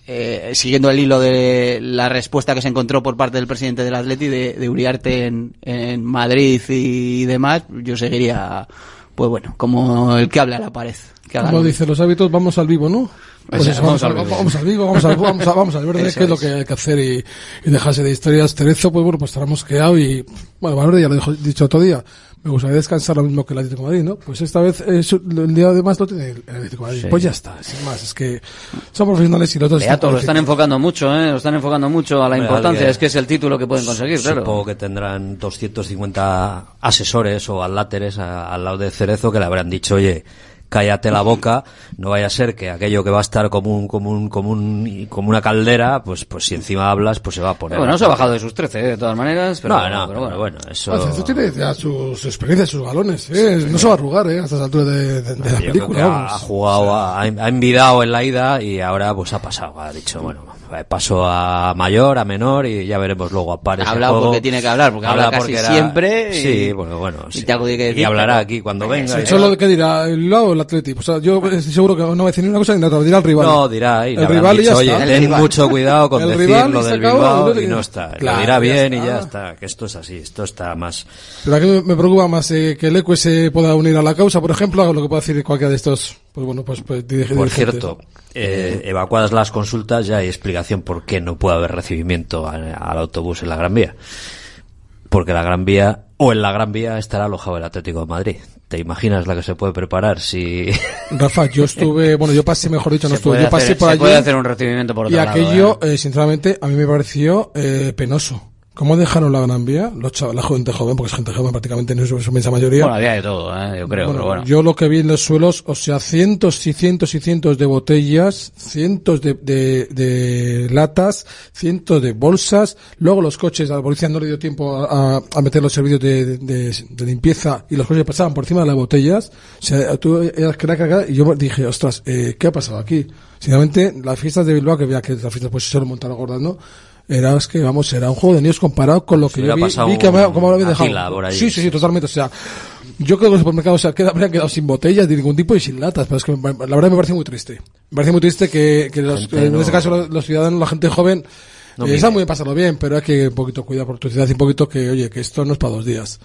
Speaker 11: eh, siguiendo el hilo de la respuesta que se encontró por parte del presidente del Atleti de, de Uriarte en, en Madrid y demás, yo seguiría, pues bueno, como el que habla a la pared.
Speaker 10: Como dice los hábitos, vamos al vivo, ¿no? Pues
Speaker 8: Pues
Speaker 10: eso,
Speaker 8: vamos
Speaker 10: vamos,
Speaker 8: al
Speaker 10: vamos al vivo, vamos al, vamos a, vamos al verde, que es lo que hay que hacer y, y dejarse de historias. Terezo, pues bueno, pues estará mosqueado y, bueno, Valverde ya lo dijo, dicho otro día, me gustaría descansar lo mismo que el Atlético de Madrid, ¿no? Pues esta vez es, el día de más lo tiene el Atlético de Madrid.
Speaker 8: Sí.
Speaker 10: Pues ya está, sin más, es que son profesionales y los otros
Speaker 8: Beato, lo están enfocando mucho, ¿eh? Lo están enfocando mucho a la importancia.
Speaker 12: alguien-
Speaker 8: Es que es el título que pueden conseguir, claro.
Speaker 12: Supongo que tendrán 250 asesores o aláteres al lado de Cerezo que le habrán dicho, oye, cállate la boca, no vaya a ser que aquello que va a estar como un, como un, como un, como una caldera, pues, pues si encima hablas, pues se va a poner.
Speaker 8: Bueno, no se ha bajado de sus 13, ¿eh? de todas maneras. Pero,
Speaker 12: No, no,
Speaker 8: pero bueno.
Speaker 12: bueno, eso.
Speaker 10: Cerezo tiene ya sus experiencias, sus galones, ¿eh? No se va a arrugar, ¿eh? A estas alturas de, de- de la película,
Speaker 12: ha, ha jugado, ha, ha envidado en la ida y ahora pues ha pasado. Ha dicho, bueno, paso a mayor, a menor y ya veremos luego a pares.
Speaker 11: Ha
Speaker 12: y
Speaker 11: hablado
Speaker 12: juego.
Speaker 11: porque tiene que hablar, porque habla casi
Speaker 12: porque era-
Speaker 11: siempre y-
Speaker 12: Sí, bueno, bueno.
Speaker 11: y
Speaker 12: sí.
Speaker 11: te tiene que decir,
Speaker 12: Y hablará
Speaker 11: pero-
Speaker 12: aquí cuando venga.
Speaker 10: Eso es lo que dirá el lado el Atleti. Pues, o sea, yo estoy seguro que no va a decir ni una cosa ni la otra, dirá el rival.
Speaker 12: No, dirá, y
Speaker 10: el rival y ya
Speaker 12: dicho, oye,
Speaker 10: está.
Speaker 12: ten mucho cuidado con
Speaker 10: El
Speaker 12: decir lo
Speaker 10: y
Speaker 12: del Bilbao y no está.
Speaker 10: Claro,
Speaker 12: lo dirá
Speaker 10: ya
Speaker 12: bien y
Speaker 10: está.
Speaker 12: ya está, que esto es así, esto está más...
Speaker 10: Pero aquí me- me preocupa más eh, que el ECUE se pueda unir a la causa, por ejemplo, a lo que pueda decir cualquiera de estos, pues bueno, pues, pues dirige-
Speaker 12: Por cierto, eh, evacuadas las consultas ya hay explicación por qué no puede haber recibimiento a- al autobús en la Gran Vía. Porque la Gran Vía, o en la Gran Vía estará alojado el Atlético de Madrid. ¿Te imaginas la que se puede preparar si...
Speaker 10: Rafa, yo estuve, bueno, yo pasé, mejor dicho, no
Speaker 8: Se
Speaker 10: estuve, yo pasé
Speaker 8: hacer-
Speaker 10: por
Speaker 8: se
Speaker 10: allí.
Speaker 8: puede hacer un recibimiento por
Speaker 10: Y
Speaker 8: otro lado,
Speaker 10: aquello, eh, sinceramente, a mí me pareció eh, penoso. ¿Cómo dejaron la Gran Vía? Los chav- la gente joven, porque es gente joven prácticamente en su, su inmensa mayoría.
Speaker 8: Bueno, había de todo, ¿eh? yo creo,
Speaker 10: Bueno,
Speaker 8: pero bueno.
Speaker 10: Yo lo que vi en los suelos, o sea, cientos y cientos y cientos de botellas, cientos de, de, de latas, cientos de bolsas. Luego los coches, a la policía no le dio tiempo a, a- meter los servicios de, de, de limpieza y los coches pasaban por encima de las botellas. O sea, tú eras crack acá y yo dije, ostras, eh, ¿qué ha pasado aquí? Sinceramente, las fiestas de Bilbao, que veía que las fiestas pues se suelen montar gordas, ¿no? Era, es que, vamos, era un juego de niños comparado con lo que yo vi,
Speaker 12: pasado
Speaker 10: vi que me- como lo había dejado.
Speaker 12: ahí.
Speaker 10: Sí, sí, sí, totalmente. O sea, yo creo que los supermercados se habrían quedado sin botellas de ningún tipo y sin latas, pero es que la verdad me parece muy triste. Me parece muy triste que, que los, en
Speaker 12: no-
Speaker 10: este caso los, los ciudadanos, la gente joven,
Speaker 12: No
Speaker 10: eh, está muy bien pasarlo bien, pero hay que un poquito cuidar por tu ciudad y un poquito que, oye, que esto no es para dos días.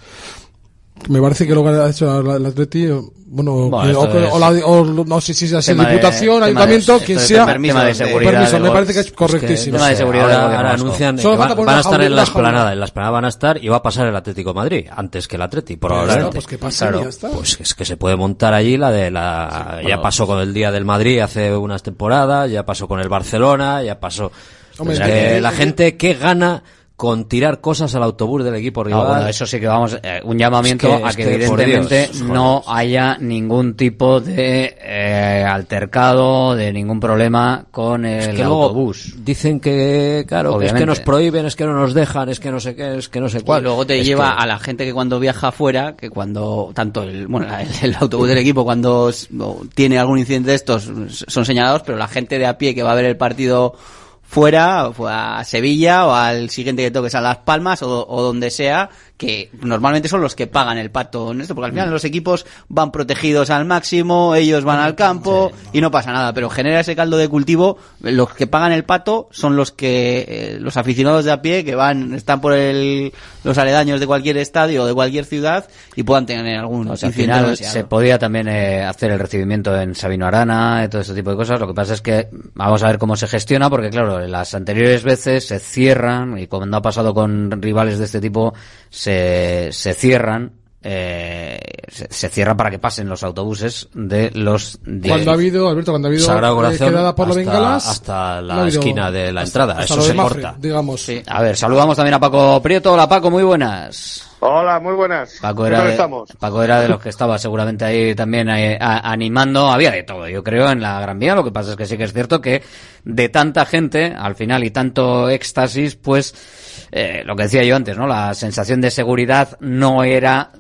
Speaker 10: Me parece que lo que ha hecho la- el Atleti, eh, bueno,
Speaker 8: Bueno,
Speaker 10: que- o, que-
Speaker 8: es-
Speaker 10: o la- o no sé si es así,
Speaker 8: Tema de-
Speaker 10: diputación,
Speaker 8: tema de-
Speaker 10: ayuntamiento, quien sea.
Speaker 8: permiso Tema de de- seguridad
Speaker 10: permiso, me parece que es
Speaker 12: Es que,
Speaker 10: correctísimo.
Speaker 12: no sé,
Speaker 8: de seguridad
Speaker 12: ahora, ahora anuncian que van, van a estar
Speaker 10: jaula-
Speaker 12: en la esplanada, en la esplanada van a estar y va a pasar el Atlético de Madrid antes que el Atlético,
Speaker 10: Pues
Speaker 12: probablemente.
Speaker 10: claro, pues que pase y ya está.
Speaker 12: Pues es que se puede montar allí la de la ya
Speaker 8: bueno.
Speaker 12: pasó con el Día del Madrid hace unas temporadas, ya pasó con el Barcelona, ya pasó
Speaker 10: Hombre,
Speaker 12: es que
Speaker 10: que-
Speaker 12: la gente que gana con tirar cosas al autobús del equipo
Speaker 8: Ah,
Speaker 12: rival.
Speaker 8: bueno, eso sí que vamos, eh, un llamamiento
Speaker 12: Es que-
Speaker 8: a que,
Speaker 12: que, por
Speaker 8: evidentemente
Speaker 12: Dios,
Speaker 8: no haya ningún tipo de eh, altercado, de ningún problema con el
Speaker 12: Es que luego
Speaker 8: autobús.
Speaker 12: dicen que, claro, es que nos prohíben, es que no nos dejan, es que no sé qué, es que no sé cuál.
Speaker 11: Y luego te
Speaker 12: Es
Speaker 11: lleva
Speaker 12: que-
Speaker 11: a la gente que cuando viaja afuera, que cuando tanto el, bueno, el, el autobús del equipo cuando tiene algún incidente de estos son señalados, pero la gente de a pie que va a ver el partido fuera, o fue a Sevilla o al siguiente que toques a Las Palmas o, o donde sea, que normalmente son los que pagan el pato en esto, porque al final los equipos van protegidos al máximo, ellos van al campo y no pasa nada, pero genera ese caldo de cultivo, los que pagan el pato son los que, eh, los aficionados de a pie que van, están por el, los aledaños de cualquier estadio o de cualquier ciudad y puedan tener algún
Speaker 8: O sea, al final
Speaker 11: demasiado.
Speaker 8: se podía también eh, hacer el recibimiento en Sabino Arana y todo ese tipo de cosas. Lo que pasa es que vamos a ver cómo se gestiona, porque claro, las anteriores veces se cierran y como no ha pasado con rivales de este tipo, se, se cierran. eh, se, se cierran para que pasen los autobuses de los de-
Speaker 10: Cuando ha habido, Alberto, cuando ha habido
Speaker 12: Sagrado
Speaker 10: eh,
Speaker 12: Corazón
Speaker 10: quedada por
Speaker 12: hasta-
Speaker 10: bengalas.
Speaker 12: hasta la
Speaker 10: no ha habido-
Speaker 12: esquina de la
Speaker 10: hasta-
Speaker 12: entrada,
Speaker 10: hasta
Speaker 12: eso se
Speaker 10: Mafre,
Speaker 12: corta.
Speaker 10: Digamos.
Speaker 8: A ver, saludamos también a Paco Prieto. Hola Paco, muy buenas.
Speaker 13: Hola, muy buenas.
Speaker 8: Paco
Speaker 13: ¿Qué
Speaker 8: era, de? Paco era de los que estaba seguramente ahí también eh, a- animando. Había de todo, yo creo, en la Gran Vía. Lo que pasa es que sí que es cierto que de tanta gente, al final, y tanto éxtasis, pues, eh, lo que decía yo antes, ¿no? La sensación de seguridad no era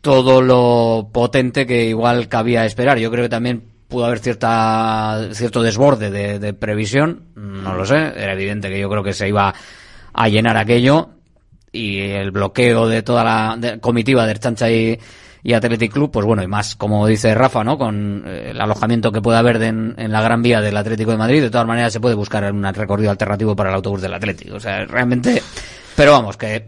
Speaker 8: todo lo potente que igual cabía esperar. Yo creo que también pudo haber cierta cierto desborde de, de previsión, no lo sé, era evidente que yo creo que se iba a llenar aquello y el bloqueo de toda la comitiva de Erchancha y, y Athletic Club, pues bueno, y más, como dice Rafa, ¿no? Con eh, el alojamiento que pueda haber de- en la Gran Vía del Atlético de Madrid, de todas maneras se puede buscar un recorrido alternativo para el autobús del Atlético. O sea, realmente, pero vamos, que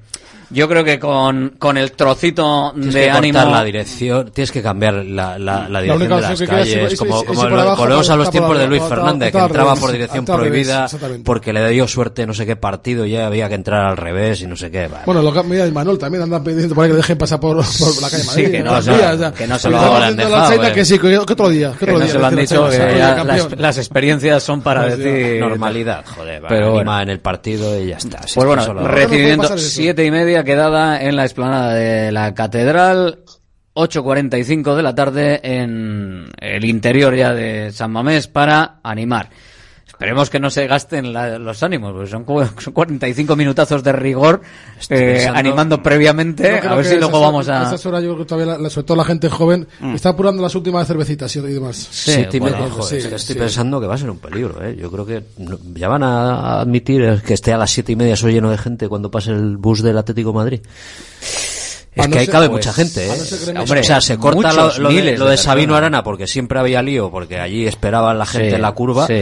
Speaker 8: Yo creo que con, con el trocito
Speaker 12: Tienes
Speaker 8: de
Speaker 12: que
Speaker 8: ánimo.
Speaker 12: la dirección, tienes que cambiar la, la, la dirección
Speaker 10: única
Speaker 12: de las
Speaker 10: que
Speaker 12: calles,
Speaker 10: es-
Speaker 12: como,
Speaker 10: es-
Speaker 12: como
Speaker 10: es
Speaker 12: lo-
Speaker 10: abajo,
Speaker 12: volvemos a los tiempos de Luis Fernández, que entraba por dirección prohibida porque le dio suerte no sé qué partido y ya había que entrar al revés y no sé qué. Vale.
Speaker 10: Bueno, lo que mira, Manuel también anda pidiendo por ahí que le dejen pasar por, por la calle
Speaker 8: Sí,
Speaker 10: Madrid.
Speaker 8: que no,
Speaker 10: vías, ya.
Speaker 8: que no se lo
Speaker 10: la
Speaker 8: dejado, eh.
Speaker 10: que sí, que, otro día. Que otro
Speaker 8: no
Speaker 10: día
Speaker 8: se lo han dicho,
Speaker 10: la
Speaker 8: que las, experiencias son para decir...
Speaker 12: Normalidad, joder,
Speaker 8: Pero
Speaker 12: en el partido y ya está.
Speaker 8: Pues bueno,
Speaker 10: eso.
Speaker 8: siete y media quedada en la explanada de la catedral, 8.45 de la tarde en el interior ya de San Mamés para animar. Esperemos que no se gasten la- los ánimos, porque son, cu- son 45 minutazos de rigor eh, animando previamente, a ver si luego vamos a...
Speaker 10: esas horas yo creo que todavía, la- sobre todo la gente joven, está apurando las últimas cervecitas y demás.
Speaker 8: Bueno,
Speaker 12: joder,
Speaker 10: sí,
Speaker 12: es que estoy
Speaker 10: sí.
Speaker 12: pensando que va a ser un peligro, ¿eh? Yo creo que no- ya van a admitir que esté a las siete y media eso lleno de gente cuando pase el bus del Atlético de Madrid.
Speaker 10: A
Speaker 12: Es
Speaker 10: no
Speaker 12: que ahí cabe
Speaker 10: pues,
Speaker 12: mucha gente, ¿eh?
Speaker 10: a no
Speaker 8: Hombre,
Speaker 12: o sea, se corta lo,
Speaker 8: muchos
Speaker 12: lo de,
Speaker 8: miles
Speaker 12: lo
Speaker 8: de
Speaker 12: de Sabino. Arana porque siempre había lío, porque allí esperaban la gente
Speaker 8: Sí,
Speaker 12: en la curva.
Speaker 8: sí.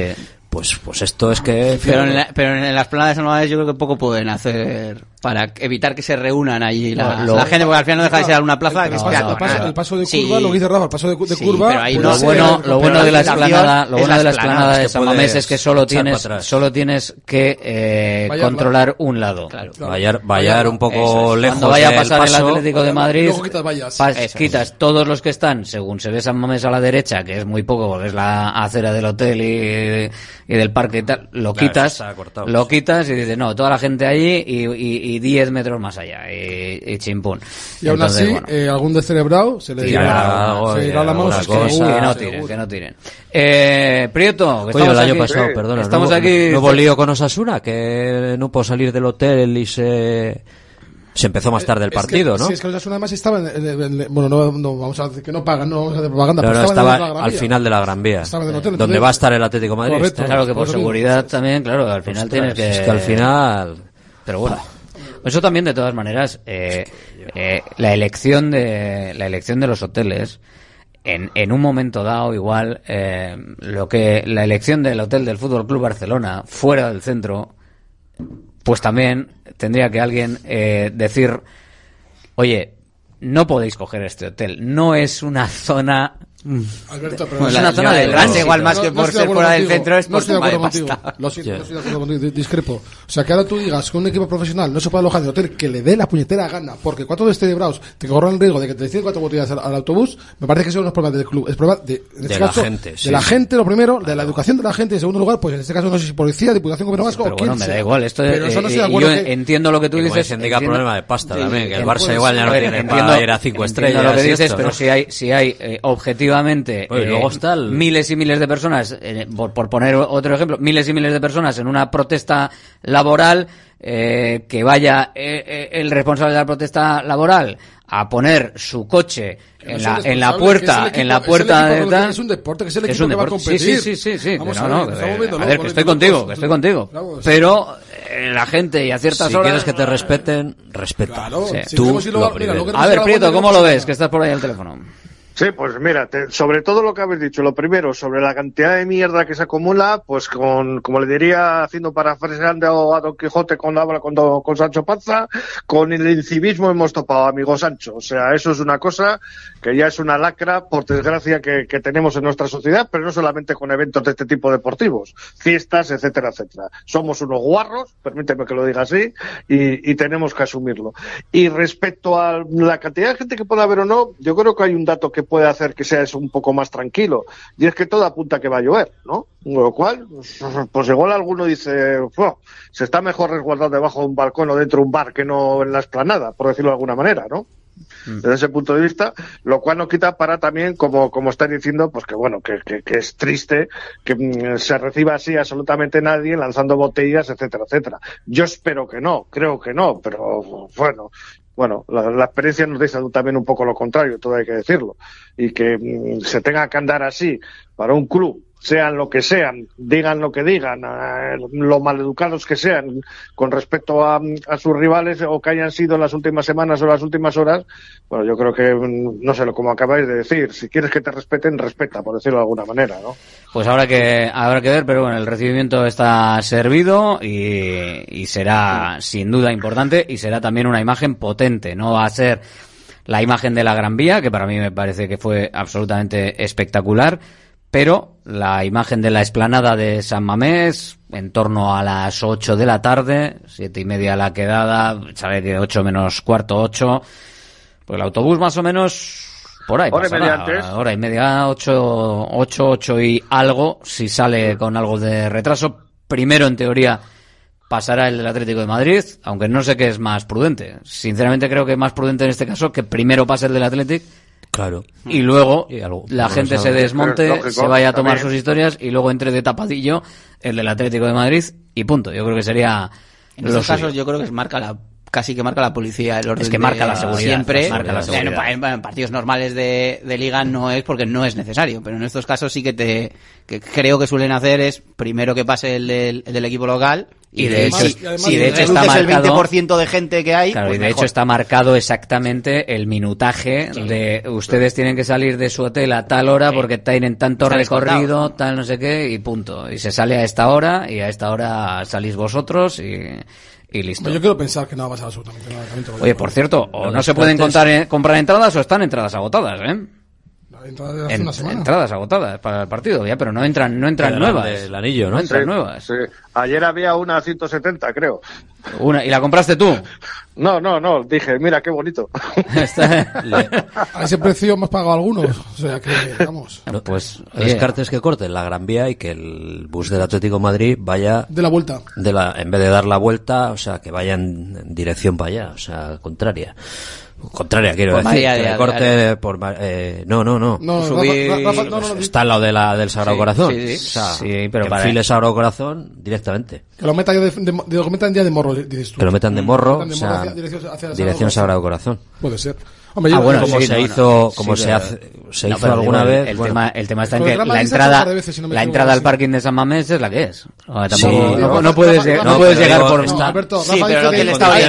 Speaker 12: Pues, pues esto es que...
Speaker 11: Pero en, la- pero en las planadas anuales yo creo que poco pueden hacer para evitar que se reúnan allí la,
Speaker 8: Lo-
Speaker 11: la gente, porque al final no deja de ser una plaza que
Speaker 10: El paso,
Speaker 11: peatonal.
Speaker 10: el paso- el paso de
Speaker 11: Sí.
Speaker 10: curva, lo que dice Rafa, el paso de, de
Speaker 11: Sí,
Speaker 10: curva.
Speaker 11: pero ahí no-
Speaker 8: Lo
Speaker 10: ser-
Speaker 8: bueno, lo bueno de la explanada, lo
Speaker 11: es
Speaker 8: bueno de la
Speaker 11: explanada,
Speaker 8: explanada de
Speaker 12: que
Speaker 8: San Mamés
Speaker 12: puedes
Speaker 8: es que solo tienes, solo tienes que eh,
Speaker 10: Vallar,
Speaker 8: controlar un lado.
Speaker 12: Vallar, Vallar un poco
Speaker 8: es.
Speaker 12: lejos
Speaker 8: Cuando vaya a pasar el
Speaker 12: paso,
Speaker 8: Atlético de Madrid,
Speaker 10: luego quitas vallas.
Speaker 8: pas-
Speaker 10: Eso es.
Speaker 8: quitas todos los que están, según se ve San Mamés a la derecha, que es muy poco, porque es la acera del hotel y, y del parque y tal, lo
Speaker 12: Claro,
Speaker 8: quitas,
Speaker 12: cortado.
Speaker 8: lo quitas y dices, no, toda la gente allí y, y, y 10 metros más allá, y, y chimpún.
Speaker 10: Y aún
Speaker 8: Entonces,
Speaker 10: así,
Speaker 8: bueno.
Speaker 10: eh, algún descerebrado se le dirá,
Speaker 12: algo,
Speaker 10: se dirá la mano,
Speaker 12: alguna
Speaker 10: es que
Speaker 8: no tiren, que no tiren. Eh, Prieto, que
Speaker 12: Oye,
Speaker 8: estamos
Speaker 12: el año
Speaker 8: aquí-
Speaker 12: pasado,
Speaker 8: Sí.
Speaker 12: perdona,
Speaker 8: Estamos
Speaker 12: nuevo,
Speaker 8: aquí.
Speaker 12: nuevo lío con Osasuna, que no pudo salir del hotel y se, se empezó más tarde el
Speaker 10: Es que-
Speaker 12: partido, ¿no?
Speaker 10: Sí, es que los Osasuna además estaba en, en- en- en- bueno, no, no, vamos a decir que no pagan, no vamos a hacer propaganda,
Speaker 12: Pero
Speaker 10: pero
Speaker 12: no, estaba
Speaker 10: Gran
Speaker 12: al final de la Gran Vía,
Speaker 10: Estaba en el hotel,
Speaker 12: donde
Speaker 10: entonces-
Speaker 12: va a estar el Atlético de Madrid.
Speaker 10: Correcto.
Speaker 8: Claro que por seguridad también, claro, al final tienes que...
Speaker 12: Es que al final...
Speaker 8: Pero bueno, eso también de todas maneras, eh, eh, la elección de la elección de los hoteles en, en un momento dado igual eh, lo que la elección del hotel del Fútbol Club Barcelona fuera del centro, pues también tendría que alguien eh, decir, oye, no podéis coger este hotel, no es una zona
Speaker 10: Alberto, pero
Speaker 11: Pues
Speaker 8: es
Speaker 11: la-
Speaker 8: una zona de
Speaker 11: el
Speaker 8: tránsito.
Speaker 11: Rance igual más que por
Speaker 10: de
Speaker 11: ser fuera del centro es
Speaker 10: no
Speaker 11: por
Speaker 10: de
Speaker 11: tema de
Speaker 10: acuerdo contigo.
Speaker 11: pasta.
Speaker 10: Lo siento, no estoy de acuerdo contigo, di- discrepo. O sea, que ahora tú digas que un equipo profesional no se puede alojar en el hotel que le dé la puñetera gana, porque cuatro de este Braus te corran el riesgo de que te deciden cuatro botellas al, al autobús, me parece que eso no es problema del club, es problema de, en este
Speaker 12: De la
Speaker 10: caso,
Speaker 12: gente,
Speaker 10: de
Speaker 12: sí.
Speaker 10: la gente, lo primero, de la educación de la gente, en segundo lugar, pues en este caso no sé si policía, diputación, gobierno vasco
Speaker 8: pero
Speaker 10: o quién
Speaker 8: bueno, me da igual. Esto
Speaker 10: Pero eso no
Speaker 8: eh,
Speaker 10: estoy de
Speaker 8: eh,
Speaker 10: acuerdo
Speaker 8: yo
Speaker 10: que-
Speaker 8: entiendo lo que tú dices.
Speaker 12: se indica
Speaker 8: entiendo-
Speaker 12: problema de pasta también, que el Barça igual ya no tiene
Speaker 8: entiendo-
Speaker 12: para ir a cinco estrellas.
Speaker 8: lo que dices, pero
Speaker 12: ¿no?
Speaker 8: si hay, si hay eh, objetivamente
Speaker 12: Oye,
Speaker 8: eh,
Speaker 12: luego está el-
Speaker 8: miles y miles de personas, eh, por, por poner otro ejemplo, miles y miles de personas en una protesta laboral, eh, que vaya eh, eh, el responsable de la protesta laboral a poner su coche en
Speaker 10: es
Speaker 8: la, en la
Speaker 10: es
Speaker 8: puerta,
Speaker 10: equipo-
Speaker 8: en la
Speaker 10: es
Speaker 8: puerta de tal.
Speaker 10: es un deporte, que es el
Speaker 8: Es
Speaker 10: equipo
Speaker 8: un
Speaker 10: que va a competir.
Speaker 8: Sí, sí, sí, sí.
Speaker 10: Vamos
Speaker 8: no,
Speaker 10: a
Speaker 8: no,
Speaker 10: ver,
Speaker 8: que- estoy contigo,
Speaker 10: con-
Speaker 8: que estoy contigo.
Speaker 10: Claro, sí.
Speaker 8: Pero eh, la gente y a ciertas
Speaker 12: Si
Speaker 8: horas.
Speaker 12: quieres que te respeten, respeta.
Speaker 10: Claro,
Speaker 8: Sí.
Speaker 12: Tú, lo
Speaker 10: luego- mira, lo
Speaker 8: A ver, Prieto, ¿cómo lo ves? Que estás por ahí al teléfono.
Speaker 13: Sí, pues mira, te- sobre todo lo que habéis dicho, lo primero, sobre la cantidad de mierda que se acumula, pues con, como le diría, haciendo parafraseando a Don Quijote cuando habla con, con Sancho Panza, con el incivismo hemos topado, amigo Sancho. O sea, eso es una cosa que ya es una lacra, por desgracia, que, que tenemos en nuestra sociedad, pero no solamente con eventos de este tipo deportivos, fiestas, etcétera, etcétera. Somos unos guarros, permíteme que lo diga así, y, y tenemos que asumirlo. Y respecto a la cantidad de gente que pueda haber o no, yo creo que hay un dato que puede hacer que sea eso un poco más tranquilo, y es que todo apunta que va a llover, ¿no? Lo cual, pues igual alguno dice, "Fua, se está mejor resguardado debajo de un balcón o dentro de un bar que no en la esplanada, por decirlo de alguna manera, ¿no? Desde ese punto de vista, lo cual no quita para también, como, como estáis diciendo, pues que bueno, que, que, que es triste que mm, se reciba así absolutamente nadie lanzando botellas, etcétera, etcétera. Yo espero que no, creo que no, pero bueno, bueno, la, la experiencia nos dice también un poco lo contrario, todo hay que decirlo. Y que mm, se tenga que andar así para un club sean lo que sean, digan lo que digan, eh, lo maleducados que sean con respecto a, a sus rivales o que hayan sido en las últimas semanas o las últimas horas, bueno, yo creo que, mm, no sé, como acabáis de decir, si quieres que te respeten, respeta, por decirlo de alguna manera, ¿no?
Speaker 8: Pues habrá que, habrá que ver, pero bueno, el recibimiento está servido y, y será sin duda importante y será también una imagen potente. No va a ser la imagen de la Gran Vía, que para mí me parece que fue absolutamente espectacular, pero la imagen de la explanada de San Mamés, en torno a las 8 de la tarde, siete y media la quedada, sabe que 8 menos cuarto, 8, pues el autobús más o menos por ahí.
Speaker 13: Hora y media antes.
Speaker 8: Hora y media, 8, 8, 8 y algo, si sale con algo de retraso. Primero, en teoría, pasará el del Atlético de Madrid, aunque no sé qué es más prudente. Sinceramente creo que es más prudente en este caso que primero pase el del Atlético
Speaker 12: Claro.
Speaker 8: y luego
Speaker 12: algo-
Speaker 8: la gente se desmonte,
Speaker 13: Lógico,
Speaker 8: se vaya a tomar
Speaker 13: también.
Speaker 8: sus historias y luego entre de tapadillo el del Atlético de Madrid y punto. Yo creo que sería
Speaker 11: En
Speaker 8: suyo.
Speaker 11: casos yo creo que es marca la casi que marca la policía el orden
Speaker 8: Es que marca
Speaker 11: de-
Speaker 8: la seguridad,
Speaker 11: siempre
Speaker 8: marca la
Speaker 11: O sea, en,
Speaker 8: seguridad.
Speaker 11: en- en partidos normales de, de liga no es porque no es necesario pero en estos casos sí que te que creo que suelen hacer es primero que pase el del, el del equipo local
Speaker 8: Y de hecho-
Speaker 11: si,
Speaker 8: y de hecho está
Speaker 11: el
Speaker 8: marcado-
Speaker 11: 20% de gente que hay
Speaker 8: Claro,
Speaker 11: pues
Speaker 8: y de
Speaker 11: mejor.
Speaker 8: hecho está marcado exactamente el minutaje de ustedes tienen que salir de su hotel a tal hora porque tienen tanto
Speaker 11: Está
Speaker 8: recorrido,
Speaker 11: descontado.
Speaker 8: tal no sé qué, y punto. Y se sale a esta hora y a esta hora salís vosotros y, y listo.
Speaker 10: Yo quiero pensar que no va a pasar absolutamente nada.
Speaker 8: Oye, por cierto, o no se pueden contar, comprar entradas o están entradas agotadas, ¿eh?
Speaker 10: La entrada de hace
Speaker 8: En-
Speaker 10: una semana.
Speaker 8: entradas agotadas para el partido, ya, pero no entran, no entran nuevas.
Speaker 12: del anillo, ¿no?
Speaker 8: entran
Speaker 13: Sí,
Speaker 8: nuevas.
Speaker 13: sí. Ayer había una a 170, creo.
Speaker 8: Una, ¿Y la compraste tú?
Speaker 13: No, no, no, dije, mira qué bonito.
Speaker 8: Está-
Speaker 10: A ese precio hemos pagado algunos. O sea que, vamos.
Speaker 12: No,
Speaker 8: Pues, oye.
Speaker 12: Descartes que corten la Gran Vía y que el bus del Atlético de Madrid vaya
Speaker 10: De la vuelta.
Speaker 12: de la, en vez de dar la vuelta, o sea, que vaya en, en dirección para allá, o sea, contraria. Contraria, quiero
Speaker 11: Por
Speaker 12: decir.
Speaker 11: María
Speaker 12: que
Speaker 11: de-
Speaker 12: le corte por, eh, no, no, no.
Speaker 10: No,
Speaker 11: Subir-
Speaker 10: Rafa, Rafa, no, no, no,
Speaker 12: Está al lado de la, del Sagrado
Speaker 11: Sí,
Speaker 12: Corazón.
Speaker 11: sí, sí.
Speaker 12: O sea,
Speaker 8: Sí, pero
Speaker 12: que
Speaker 8: para-
Speaker 12: Sagrado Corazón directamente.
Speaker 10: que lo metan ya de, de, de- lo metan ya de morro, dices tú.
Speaker 12: Que lo metan de morro,
Speaker 10: Metan de
Speaker 12: o
Speaker 10: morro
Speaker 12: sea,
Speaker 10: hacia- dirección, hacia el
Speaker 12: dirección
Speaker 10: Sagrado
Speaker 12: Sagrado Corazón.
Speaker 10: Puede ser. Hombre,
Speaker 8: Ah, bueno,
Speaker 12: como
Speaker 8: sí,
Speaker 12: se
Speaker 8: no, no.
Speaker 12: hizo, como
Speaker 8: Sí,
Speaker 12: se hace, se
Speaker 8: No,
Speaker 12: hizo alguna
Speaker 8: digo,
Speaker 12: vez.
Speaker 8: El,
Speaker 12: bueno,
Speaker 8: tema, el tema está en que la entrada,
Speaker 10: veces, si no
Speaker 8: la entrada al parking de San Mamés es la que es. O sea,
Speaker 12: Sí,
Speaker 8: tampoco- no, puedes,
Speaker 10: Rafa,
Speaker 8: no
Speaker 12: no,
Speaker 8: puedes llegar por...
Speaker 10: No, Alberto,
Speaker 11: Sí, pero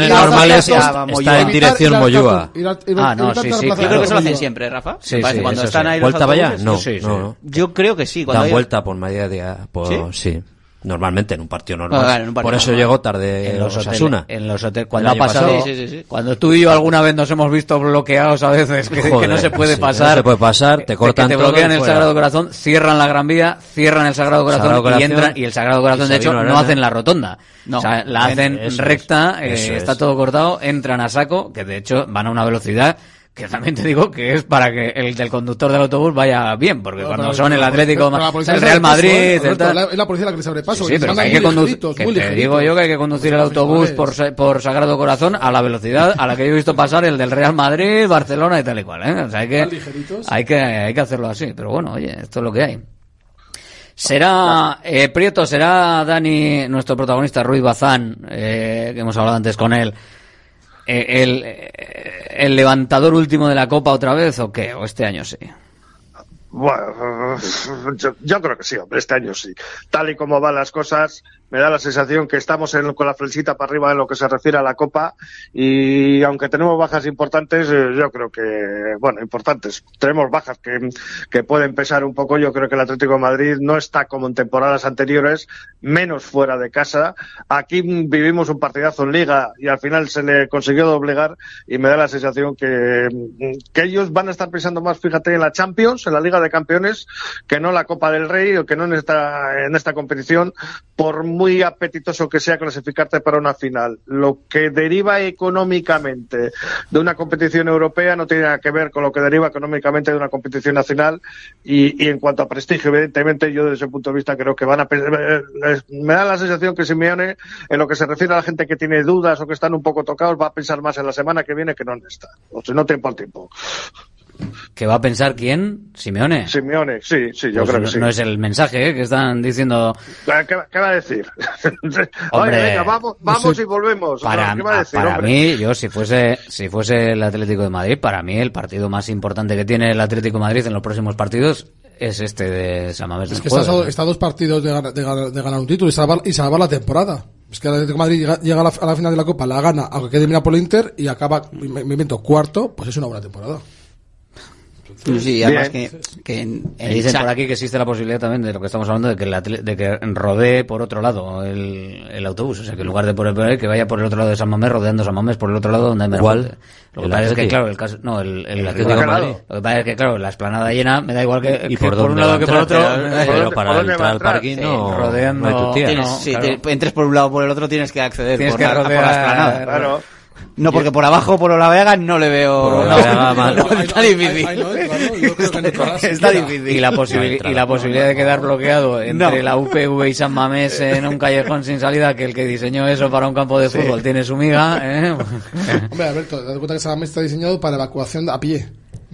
Speaker 12: normales está- está en dirección Moyúa.
Speaker 8: Ah, no, sí, sí,
Speaker 11: yo creo que eso lo hacen siempre Rafa
Speaker 8: Sí,
Speaker 11: cuando están ahí
Speaker 12: ¿Vuelta para allá? No,
Speaker 11: yo creo que sí
Speaker 12: Dan vuelta por,
Speaker 11: ¿Sí?
Speaker 12: Normalmente en un partido normal.
Speaker 11: Ah, claro, en un partido
Speaker 12: por eso
Speaker 11: normal.
Speaker 12: llegó tarde
Speaker 8: en los
Speaker 12: Osasuna.
Speaker 8: hoteles, en los hoteles,
Speaker 12: El
Speaker 8: cuando ha pasado,
Speaker 12: pasado.
Speaker 11: Sí, sí, sí,
Speaker 8: cuando tú y yo alguna vez nos hemos visto bloqueados a veces, que, que
Speaker 12: Joder,
Speaker 8: no se puede
Speaker 12: sí, que no
Speaker 8: pasar,
Speaker 12: se puede pasar, te
Speaker 8: que
Speaker 12: cortan
Speaker 8: te
Speaker 12: todo
Speaker 8: bloquean el. Sagrado Corazón, cierran la Gran Vía, cierran el Sagrado Corazón,
Speaker 12: Sagrado
Speaker 8: y entran, y el Sagrado Corazón de hecho no hacen la rotonda,
Speaker 11: No.
Speaker 8: o sea, la hacen
Speaker 12: Eso es,
Speaker 8: recta, eh,
Speaker 12: es.
Speaker 8: está todo cortado, entran a saco, que de hecho van a una velocidad que también te digo que es para que el del conductor del autobús vaya bien, porque
Speaker 10: No,
Speaker 8: cuando son el Atlético,
Speaker 10: la
Speaker 8: el Real
Speaker 10: abre paso,
Speaker 8: Madrid,
Speaker 10: ¿eh,
Speaker 8: el tal-
Speaker 10: la- Es la policía la que les abre paso.
Speaker 8: Sí, pero que hay que conducir. te
Speaker 10: ligeritos.
Speaker 8: digo yo que hay que conducir el
Speaker 10: Los
Speaker 8: autobús por,
Speaker 10: profesionales.
Speaker 8: Sa- por Sagrado Corazón a la velocidad a la que yo he visto pasar el del Real Madrid, Barcelona y tal y cual. ¿eh? O sea, hay que, hay que, hay que hacerlo así. Pero bueno, oye, esto es lo que hay. Será, eh, Prieto, será Dani, nuestro protagonista, Ruiz Bazán, eh, que hemos hablado antes con él, eh, el, eh, el levantador último de la Copa otra vez o qué? ¿O este año sí?
Speaker 13: Bueno, yo, creo que sí, hombre, este año sí. Tal y como van las cosas, me da la sensación que estamos en- con la flechita para arriba en lo que se refiere a la Copa y aunque tenemos bajas importantes, eh, yo creo que, bueno, importantes, tenemos bajas que, que pueden pesar un poco. Yo creo que el Atlético de Madrid no está como en temporadas anteriores, menos fuera de casa. Aquí vivimos un partidazo en Liga y al final se le consiguió doblegar y me da la sensación que, que ellos van a estar pensando más, fíjate, en la Champions, en la Liga de Campeones, que no la Copa del Rey o que no en esta, en esta competición, por muy apetitoso que sea clasificarte para una final. Lo que deriva económicamente de una competición europea no tiene nada que ver con lo que deriva económicamente de una competición nacional y, y en cuanto a prestigio, evidentemente, yo desde ese punto de vista creo que van a... eh, eh, Me da la sensación que Simeone, en lo que se refiere a la gente que tiene dudas o que están un poco tocados, va a pensar más en la semana que viene que no en esta. O si no, tiempo al tiempo.
Speaker 8: ¿Que va a pensar quién? ¿Simeone?
Speaker 13: Simeone, sí, sí, yo
Speaker 8: pues
Speaker 13: creo
Speaker 8: no,
Speaker 13: que sí.
Speaker 8: No es el mensaje ¿eh? que están diciendo.
Speaker 13: ¿Qué, va a decir?
Speaker 8: hombre,
Speaker 13: vamos, vamos y volvemos.
Speaker 8: Para,
Speaker 13: ¿Qué va a decir,
Speaker 8: para mí, yo si fuese, si fuese el Atlético de Madrid, para mí el partido más importante que tiene el Atlético de Madrid en los próximos partidos es este de San
Speaker 10: Es que está, dos partidos de, de, de, ganar un título y salvar, y salvar la temporada. Es que el Atlético de Madrid llega, a, la, a, final de la Copa, la gana, aunque quede eliminado por el Inter y acaba, me, me cuarto, pues es una buena temporada.
Speaker 11: Sí, además que, que en,
Speaker 8: dicen por aquí que existe la posibilidad también de lo que estamos hablando de que, la, de que rodee por otro lado el, el, autobús, o sea que en lugar de por el por ahí, que vaya por el otro lado de San Mamés rodeando San Mamés por el otro lado donde me
Speaker 12: ¿Cuál?
Speaker 8: Lo que pasa es que claro, el caso, no, el, el,
Speaker 12: el Madrid,
Speaker 8: lo que pasa es que claro, la esplanada llena me da igual que,
Speaker 12: ¿Y por,
Speaker 8: que
Speaker 12: por
Speaker 8: un lado que por otro,
Speaker 12: pero para entrar al parking no,
Speaker 8: rodeando,
Speaker 11: si te, entres por un lado por el otro tienes que acceder por, la, por la esplanada.
Speaker 13: Claro.
Speaker 11: No, porque por abajo, por Olavega, no le veo. No,
Speaker 12: mal.
Speaker 11: Está difícil. Está difícil.
Speaker 8: Y la, y la posibilidad de quedar bloqueado entre
Speaker 11: no.
Speaker 8: la UPV y San Mamés en un callejón sin salida, que el que diseñó eso para un campo de fútbol tiene su miga. ¿eh?
Speaker 10: Hombre, Alberto, date cuenta que San Mamés está diseñado para evacuación a pie.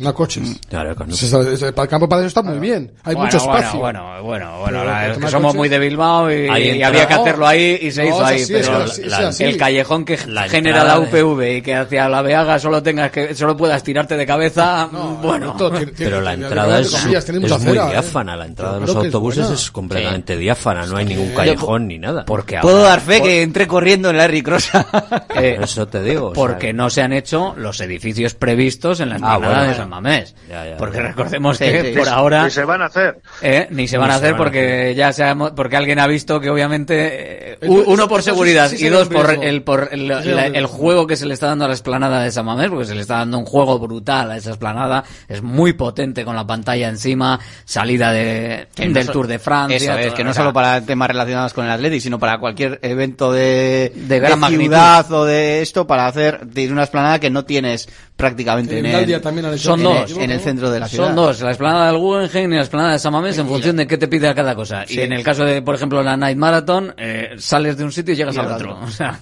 Speaker 10: No coches.
Speaker 12: Mm, claro,
Speaker 10: con... para el campo para eso está muy bien. Hay
Speaker 8: bueno,
Speaker 10: mucho espacio.
Speaker 8: Bueno, bueno, bueno.
Speaker 10: bueno
Speaker 8: la, es que somos
Speaker 10: coches...
Speaker 8: muy de Bilbao y, y había que hacerlo ahí y se
Speaker 10: no,
Speaker 8: hizo ahí.
Speaker 10: Sí,
Speaker 8: pero
Speaker 10: es,
Speaker 8: la,
Speaker 10: es
Speaker 8: el callejón que
Speaker 12: la
Speaker 8: genera la
Speaker 12: UPV de...
Speaker 8: y que hacia la Veaga solo tengas que solo puedas tirarte de cabeza. No, bueno,
Speaker 10: no, tiene, tiene,
Speaker 12: pero la entrada es, es, muy
Speaker 10: ¿eh?
Speaker 12: diáfana. La entrada de los autobuses es, completamente diáfana. No hay ningún callejón ni nada.
Speaker 8: Porque
Speaker 11: Puedo dar fe que entré corriendo en la Ricrosa.
Speaker 8: Eh,
Speaker 12: eso te digo.
Speaker 8: Porque no se han hecho los edificios previstos en las
Speaker 12: ah, jornadas
Speaker 8: de San Mamés, porque recordemos que por ahora...
Speaker 13: Ni se van a hacer.
Speaker 8: Eh, ni se van a hacer
Speaker 12: porque a
Speaker 8: hacer. ya sabemos, porque alguien ha visto que obviamente, eh, uno por seguridad y dos por, el, por el, juego que se le está dando a la esplanada de esa mamés, porque se le está dando un juego brutal a esa esplanada, es muy potente con la pantalla encima, salida de, del Tour de Francia.
Speaker 11: Que no solo para temas relacionados con el Athletic, sino para cualquier evento de,
Speaker 8: de, gran de
Speaker 11: ciudad o de esto, para hacer de una esplanada que no tienes prácticamente en el,
Speaker 10: también
Speaker 8: son dos
Speaker 11: en el centro de la ciudad.
Speaker 8: Son dos, la esplanada del Guggenheim y la esplanada de Samamés en función de qué te pide cada cosa. Y en el caso de, por ejemplo, la Night Marathon, eh, sales de un sitio y llegas
Speaker 11: y
Speaker 8: al otro. O sea,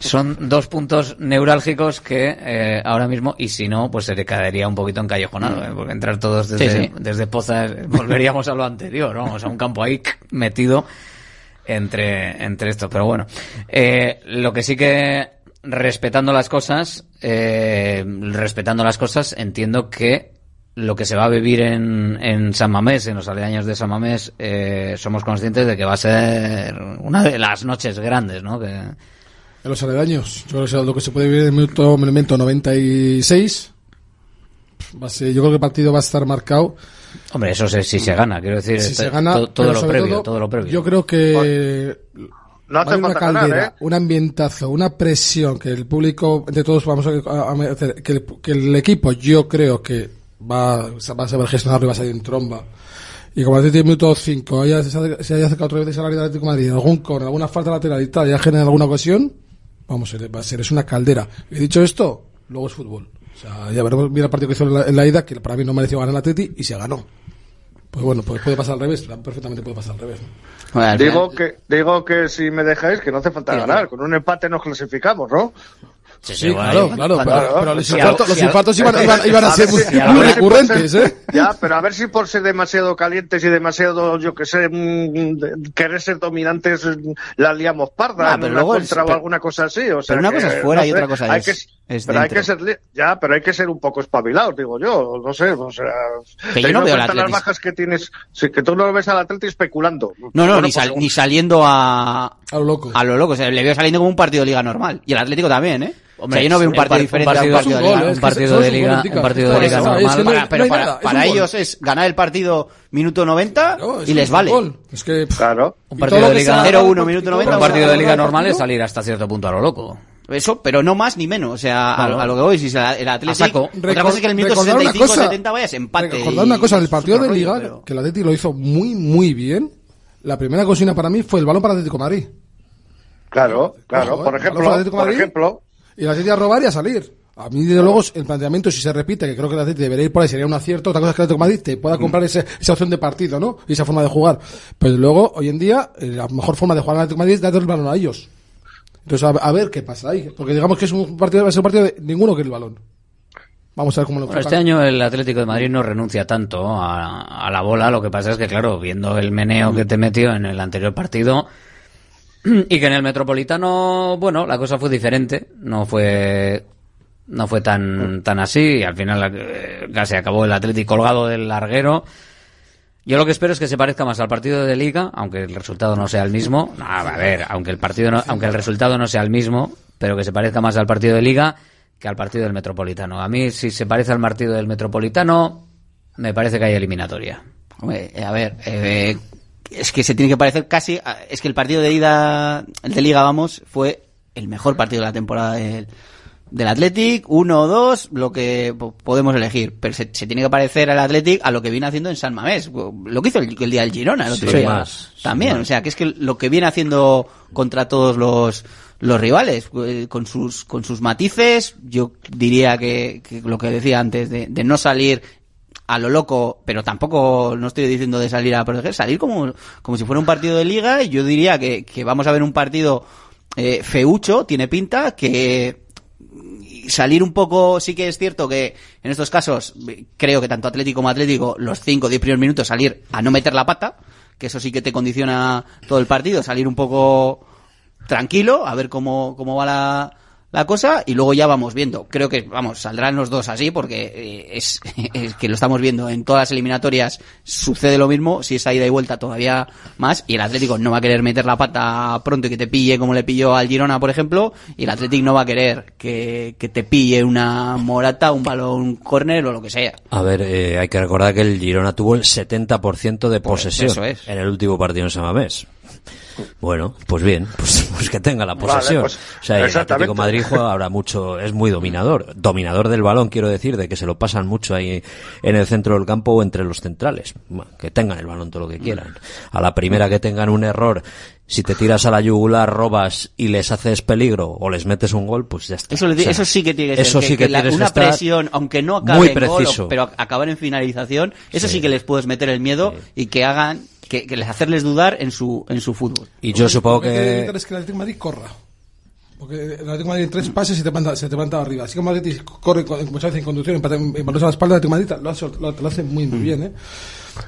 Speaker 8: son dos puntos neurálgicos que eh, ahora mismo, y si no, pues se te caería un poquito encollejonado, ¿eh? porque entrar todos desde,
Speaker 11: sí,
Speaker 8: desde Pozas, eh, volveríamos a lo anterior, vamos, a un campo ahí metido entre, entre estos. Pero bueno, eh, lo que sí que respetando las cosas, eh, respetando las cosas, entiendo que lo que se va a vivir en, en San Mamés, en los aledaños de San Mamés, eh, somos conscientes de que va a ser una de las noches grandes, ¿no? Que...
Speaker 10: En los aledaños, yo creo que lo que se puede vivir en el minuto, momento 96, va a ser, yo creo que el partido va a estar marcado.
Speaker 8: Hombre, eso es si se gana, quiero decir,
Speaker 10: si se gana,
Speaker 8: todo,
Speaker 10: todo
Speaker 8: lo previo,
Speaker 10: todo,
Speaker 8: todo, lo previo.
Speaker 10: Yo creo que una caldera, un ambientazo, una presión que el público, de todos vamos a, hacer, que, el, que el equipo, yo creo que va, a saber gestionarlo y va a salir en tromba. Y como hace 10 minutos 5 haya, se haya acercado otra vez a la de Atlético Madrid, algún corner, alguna falta lateral y tal, ya genera alguna ocasión, vamos, va a ser, es una caldera. Y dicho esto, luego es fútbol. O sea, ya veremos, mira el partido que hizo en la, ida, que para mí no mereció ganar el Atleti y se ganó pues bueno, pues puede pasar al revés, perfectamente puede pasar al revés.
Speaker 13: digo, que, digo que si me dejáis, que no hace falta ganar, con un empate nos clasificamos, ¿no?
Speaker 10: Sí, sí, claro,
Speaker 13: claro,
Speaker 10: pero, los, infartos, los infartos iban, a, ser muy, recurrentes, ¿eh?
Speaker 13: Ya, pero a ver si por ser demasiado calientes y demasiado, yo que sé, mmm, querer ser dominantes, mm, la liamos parda,
Speaker 11: ah, pero luego
Speaker 13: alguna cosa así. O sea,
Speaker 11: pero una cosa es fuera y otra cosa
Speaker 13: hay
Speaker 11: es,
Speaker 13: que, pero hay que ser, ya, pero hay que ser un poco espabilados, digo yo, no sé, o sea,
Speaker 11: que yo no veo
Speaker 13: las bajas que tienes, que tú no ves al Atleti especulando.
Speaker 11: No, no, ni,
Speaker 13: pues
Speaker 11: sal, ni, saliendo a,
Speaker 10: a lo loco.
Speaker 11: A lo loco, o sea, le veo saliendo como un partido de liga normal. Y el Atlético también, ¿eh?
Speaker 8: Hombre,
Speaker 11: o sea, yo no veo un partido diferente un partido, de liga,
Speaker 8: un partido de liga, un partido de liga normal.
Speaker 11: Pero para, para ellos es ganar el partido minuto 90
Speaker 10: claro,
Speaker 11: y les vale.
Speaker 10: Es que,
Speaker 13: claro.
Speaker 8: Un partido de liga
Speaker 11: 0-1 minuto 90.
Speaker 8: Un partido de liga normal es salir hasta cierto punto a lo loco.
Speaker 11: Eso, pero no más ni menos. O sea,
Speaker 8: claro.
Speaker 11: a, a, lo que voy, si el Atlético. Otra cosa es que el minuto 65
Speaker 10: cosa,
Speaker 11: 70 vayas empate. Recordad
Speaker 10: una cosa, el partido de liga, que el Atlético lo hizo muy, muy bien. La primera consigna para mí fue el balón para Atlético Madrid.
Speaker 13: Claro, claro.
Speaker 10: Eh,
Speaker 13: por ejemplo, por ejemplo,
Speaker 10: y la Atleti a robar y a salir. A mí, desde luego, el planteamiento, si se repite, que creo que el Atleti debería ir por ahí, sería un acierto. Otra cosa es que el Atlético Madrid te pueda mm. comprar ese, esa opción de partido, ¿no? Y esa forma de jugar. Pero luego, hoy en día, eh, la mejor forma de jugar al Atlético Madrid es darle el balón a ellos. Entonces, a, a, ver qué pasa ahí. Porque digamos que es un partido, un partido de ninguno que el balón. Vamos a ver cómo lo
Speaker 8: Este año el Atlético de Madrid no renuncia tanto a, a, la bola. Lo que pasa es que, claro, viendo el meneo que te metió en el anterior partido, Y que en el Metropolitano, bueno, la cosa fue diferente. No fue no fue tan, mm. tan así. Y al final eh, casi acabó el Atlético colgado del larguero. Yo lo que espero es que se parezca más al partido de Liga, aunque el resultado no sea el mismo. A ver, aunque el partido no, aunque el resultado no sea el mismo, pero que se parezca más al partido de Liga que al partido del Metropolitano. A mí, si se parece al partido del Metropolitano, me parece que hay eliminatoria.
Speaker 11: A ver, eh, es que se tiene que parecer casi. a- Es que el partido de ida, el de Liga, vamos, fue el mejor partido de la temporada del, del Athletic. Uno o dos, lo que po- podemos elegir. Pero se, se tiene que parecer al Athletic a lo que viene haciendo en San Mamés. Lo que hizo el, el día del Girona, el otro
Speaker 12: Sí,
Speaker 11: día.
Speaker 12: más,
Speaker 11: También,
Speaker 12: sí,
Speaker 11: o sea, que es que lo que viene haciendo contra todos los los rivales eh, con sus con sus matices yo diría que, que lo que decía antes de, de no salir a lo loco, pero tampoco no estoy diciendo de salir a proteger, salir como, como si fuera un partido de liga yo diría que, que vamos a ver un partido eh, feucho, tiene pinta, que salir un poco, sí que es cierto que en estos casos creo que tanto Atlético como Atlético los 5 o 10 primeros minutos salir a no meter la pata, que eso sí que te condiciona todo el partido, salir un poco tranquilo, a ver cómo, cómo va la, la cosa y luego ya vamos viendo. Creo que, vamos, saldrán los dos así porque eh, es, es que lo estamos viendo en todas las eliminatorias, sucede lo mismo, si es a ida y vuelta todavía más y el Atlético no va a querer meter la pata pronto y que te pille como le pilló al Girona, por ejemplo, y el Atlético no va a querer que, que te pille una morata, un balón, un córner o lo que sea.
Speaker 12: A ver, eh, hay que recordar que el Girona tuvo el 70% de posesión
Speaker 11: eso es.
Speaker 12: en el último partido en Samamés. Bueno, pues bien, pues, pues que tenga la posesión.
Speaker 13: pues,
Speaker 12: o sea, el. Atlético de Madrid juega ahora mucho, es muy dominador. Dominador del balón, quiero decir, de que se lo pasan mucho ahí en el centro del campo o entre los centrales. Bueno, Que tengan el balón todo lo que quieran. A la primera que tengan un error, si te tiras a la yugular, robas y les haces peligro o les metes un gol, pues ya está.
Speaker 11: Eso, le-
Speaker 12: O sea,
Speaker 11: eso sí que tiene que
Speaker 12: eso
Speaker 11: ser.
Speaker 12: sí que
Speaker 11: la-
Speaker 12: tienes que
Speaker 11: una
Speaker 12: estar
Speaker 11: presión, aunque no acabe
Speaker 12: muy
Speaker 11: en gol,
Speaker 12: preciso.
Speaker 11: pero acabar en finalización, eso sí. que les puedes meter el miedo y que hagan, que, que les hacerles dudar en su, en su fútbol.
Speaker 12: Y yo supongo
Speaker 10: Lo que hay que
Speaker 12: que...
Speaker 10: evitar es que el Atlético de Madrid corra. Porque el Atlético de Madrid en tres pases y te manda, se te manda arriba. Así como el Atlético corre muchas veces en conducción, en, en balones a la espalda, el Atlético de Madrid lo hace, lo, lo hace muy, muy bien. ¿eh?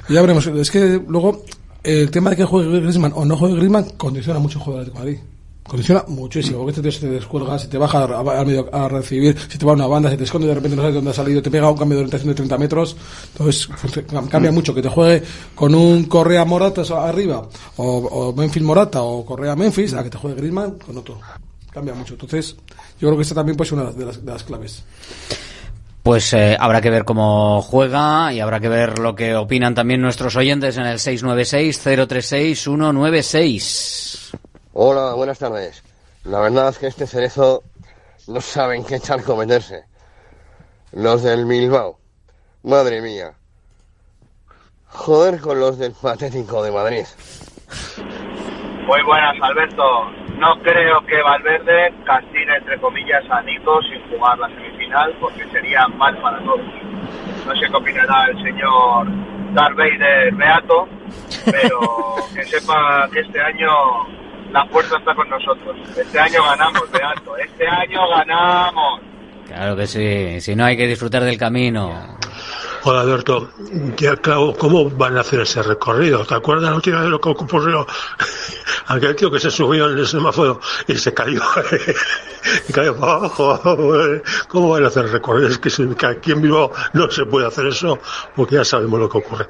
Speaker 10: Y ya veremos. Es que luego el tema de que juegue Griezmann o no juegue Griezmann condiciona mucho el juego del Atlético de Madrid. Condiciona muchísimo, porque este tío se te descuelga, se te baja a, medio a recibir, se te va a una banda, se te esconde, de repente no sabes dónde ha salido, te pega un cambio de orientación de 30 metros, entonces cambia mucho, que te juegue con un Correa Morata arriba, o, o Memphis Morata, o Correa Memphis, a que te juegue Griezmann con otro. Cambia mucho, entonces yo creo que esta también puede ser una de las, de las claves.
Speaker 8: Pues eh, habrá que ver cómo juega y habrá que ver lo que opinan también nuestros oyentes en el 696-036-196.
Speaker 14: Hola, buenas tardes. La verdad es que este cerezo no saben qué charco meterse. Los del Bilbao. Madre mía. Joder con los del Patético de Madrid.
Speaker 15: Muy buenas, Alberto. No creo que Valverde castigue, entre comillas, a Nico sin jugar la semifinal porque sería mal para todos. No sé qué opinará el señor Darth Vader Beato, pero que sepa que este año la fuerza está con nosotros. Este año ganamos, Beato. Este año ganamos.
Speaker 8: Claro que sí, si no hay que disfrutar del camino.
Speaker 16: Hola Alberto, ya, claro, ¿cómo van a hacer ese recorrido? ¿Te acuerdas la última vez lo que ocurrió? Aquel tío que se subió en el semáforo y se cayó, y cayó abajo. ¿Cómo van a hacer el recorrido? Es que, aquí en Bilbao no se puede hacer eso porque ya sabemos lo que ocurre.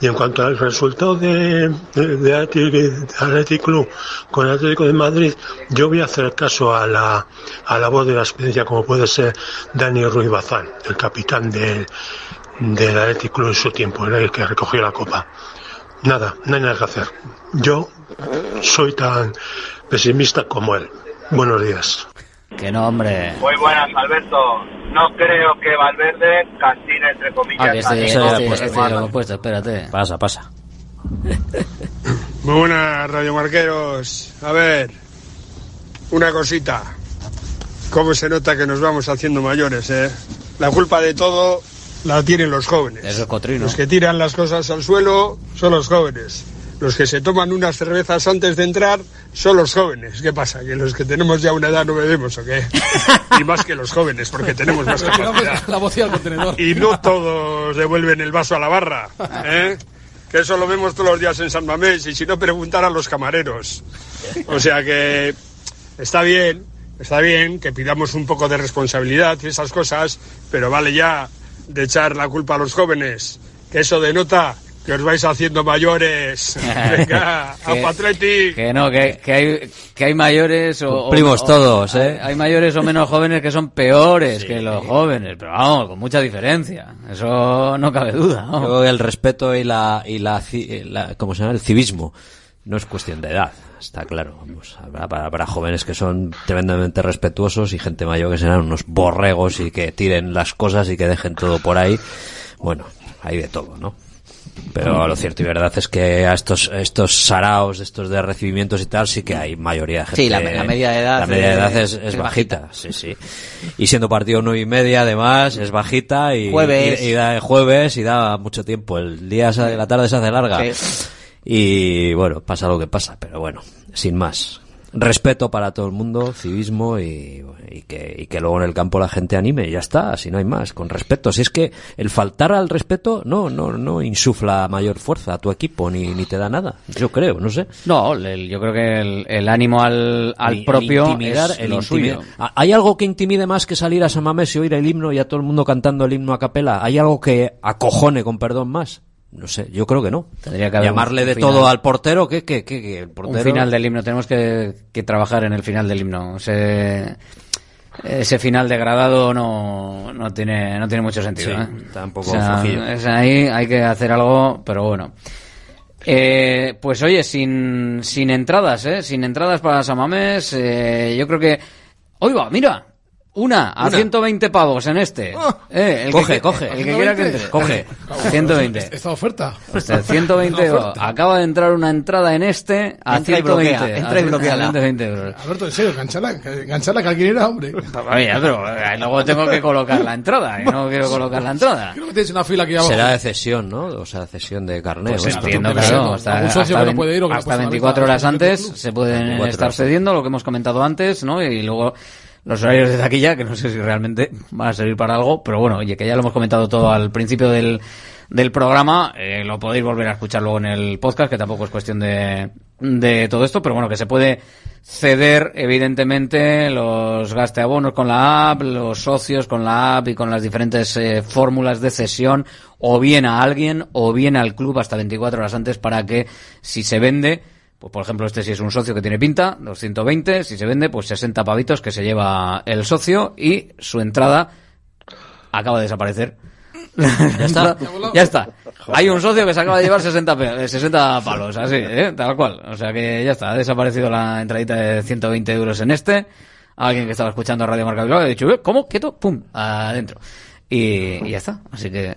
Speaker 16: Y en cuanto al resultado de, de Athletic Club con el Atlético de Madrid, yo voy a hacer caso a la, a la voz de la experiencia como puede ser Dani Ruiz Bazán, el capitán del, del Athletic Club en su tiempo, el que recogió la copa. Nada, no hay nada que hacer. Yo soy tan pesimista como él. Buenos días.
Speaker 8: Que no, hombre.
Speaker 15: Muy buenas, Alberto. No creo que Valverde castigue, entre comillas,
Speaker 8: Ah, que este, este, este lo puesto, espérate.
Speaker 12: Pasa, pasa.
Speaker 17: Muy buenas, radiomarqueros. A ver, una cosita. ¿Cómo se nota que nos vamos haciendo mayores, eh? La culpa de todo la tienen los jóvenes.
Speaker 8: Es cotrino.
Speaker 17: Los que tiran las cosas al suelo son los jóvenes. Los que se toman unas cervezas antes de entrar son los jóvenes. ¿Qué pasa? ¿Que los que tenemos ya una edad no bebemos o qué? Y más que los jóvenes, porque tenemos más capacidad.
Speaker 10: La bocina al contenedor.
Speaker 17: Y no todos devuelven el vaso a la barra, ¿eh? Que eso lo vemos todos los días en San Mamés y si no preguntar a los camareros. O sea que está bien, está bien que pidamos un poco de responsabilidad y esas cosas, pero vale ya de echar la culpa a los jóvenes, que eso denota que os vais haciendo mayores. Venga,
Speaker 8: Que-
Speaker 17: a Atleti.
Speaker 8: Que no, que, que hay, que hay mayores o...
Speaker 12: Cumplimos
Speaker 8: o-
Speaker 12: todos, ¿eh?
Speaker 8: Hay, mayores o menos jóvenes que son peores que los jóvenes, pero vamos, con mucha diferencia. Eso no cabe duda.
Speaker 12: Yo
Speaker 8: vamos.
Speaker 12: creo que el respeto y la, y la, ci- la- ¿cómo se llama? El civismo no es cuestión de edad, está claro. Vamos, habrá, habrá- jóvenes que son tremendamente respetuosos y gente mayor que serán unos borregos y que tiren las cosas y que dejen todo por ahí. Bueno, hay de todo, ¿no? Pero lo cierto y verdad es que a estos, estos saraos, estos de recibimientos y tal, sí que hay mayoría de gente.
Speaker 11: Sí, la me- la media de edad
Speaker 12: La media de edad
Speaker 11: es-
Speaker 12: es, bajita, sí, sí. Y siendo partido nueve y media, además, es bajita y,
Speaker 11: Jueves.
Speaker 12: y, y da jueves y da mucho tiempo. El día, se- la tarde se hace larga. Y bueno, pasa lo que pasa, pero bueno, sin más. Respeto para todo el mundo, civismo y, y que, y que luego en el campo la gente anime y ya está, si no hay más, con respeto. Si es que el faltar al respeto no, no, no insufla mayor fuerza a tu equipo ni, ni te da nada. Yo creo, no sé.
Speaker 8: No, el- yo creo que el, el ánimo al, al
Speaker 12: El-
Speaker 8: propio
Speaker 12: intimidar,
Speaker 8: es
Speaker 12: el
Speaker 8: lo
Speaker 12: intimidar.
Speaker 8: suyo.
Speaker 12: ¿Ha- ¿Hay algo que intimide más que salir a San Mamés y oír el himno y a todo el mundo cantando el himno a capela? ¿Hay algo que acojone, con perdón, más? No sé, yo creo que no.
Speaker 8: Tendría que haber
Speaker 12: Llamarle
Speaker 8: un
Speaker 12: de
Speaker 8: final.
Speaker 12: todo al portero, ¿qué, qué, qué, qué? El
Speaker 8: Un
Speaker 12: portero...
Speaker 8: final del himno, tenemos que, que trabajar en el final del himno. Ese, ese final degradado no, no tiene no tiene mucho sentido.
Speaker 12: Sí,
Speaker 8: ¿eh?
Speaker 12: está un poco
Speaker 8: O sea,
Speaker 12: flojillo.
Speaker 8: es ahí hay que hacer algo, pero bueno. Eh, pues oye, sin, sin entradas, ¿eh? Sin entradas para Samamés, eh, yo creo que... Oiga, mira, una a
Speaker 12: Una.
Speaker 8: 120 pavos en este. Eh, el
Speaker 12: Coge,
Speaker 8: que,
Speaker 12: coge.
Speaker 8: El que quiera que entre. Coge. 120.
Speaker 10: Esta oferta.
Speaker 8: Este, 120 euros. Acaba de entrar una entrada en este a
Speaker 11: Entra y
Speaker 8: 120.
Speaker 11: bloquea, entra y bloquea.
Speaker 8: 120 euros.
Speaker 10: Alberto, en serio, enganchala, enganchala que alguien era, hombre.
Speaker 8: Oye, pero eh, luego tengo que colocar la entrada, y no quiero colocar la entrada.
Speaker 10: Creo que tienes una fila aquí abajo.
Speaker 12: Será de cesión, ¿no? O sea, cesión de carneo.
Speaker 8: Pues entiendo, claro,
Speaker 10: ¿no?
Speaker 8: hasta, hasta
Speaker 10: que no puede ir o que
Speaker 8: hasta
Speaker 10: a la
Speaker 8: 24
Speaker 10: venta,
Speaker 8: horas antes se pueden
Speaker 12: 24
Speaker 8: estar cediendo, lo que hemos comentado antes, ¿no? Y luego los horarios de taquilla, que no sé si realmente van a servir para algo, pero bueno, oye, que ya lo hemos comentado todo al principio del, del programa, eh, lo podéis volver a escuchar luego en el podcast, que tampoco es cuestión de, de todo esto, pero bueno, que se puede ceder, evidentemente, los gasteabonos con la app, los socios con la app y con las diferentes eh, fórmulas de cesión, o bien a alguien, o bien al club hasta 24 horas antes para que, si se vende, pues por ejemplo, este si es un socio que tiene pinta, 220, si se vende, pues 60 pavitos que se lleva el socio y su entrada acaba de desaparecer. ya está. ya está. Hay un socio que se acaba de llevar 60, pe- 60 palos, así, ¿eh? tal cual. O sea que ya está, ha desaparecido la entradita de 120 euros en este. Alguien que estaba escuchando Radio Marca Bilbao ha dicho, "Eh, ¿cómo? ¿Quieto? ¡Pum! Adentro. Y, y ya está. Así que...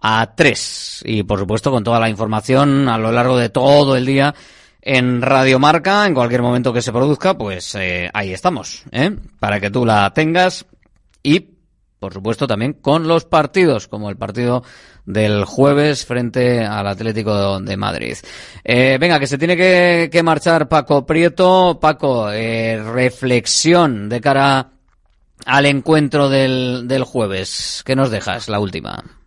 Speaker 8: a 3. Y por supuesto con toda la información a lo largo de todo el día en Radio Marca, en cualquier momento que se produzca, pues eh, ahí estamos, ¿eh? para que tú la tengas y por supuesto también con los partidos, como el partido del jueves frente al Atlético de Madrid. Eh, venga, que se tiene que, que marchar Paco Prieto. Paco, eh, reflexión de cara al encuentro del, del jueves. ¿Qué nos dejas, la última?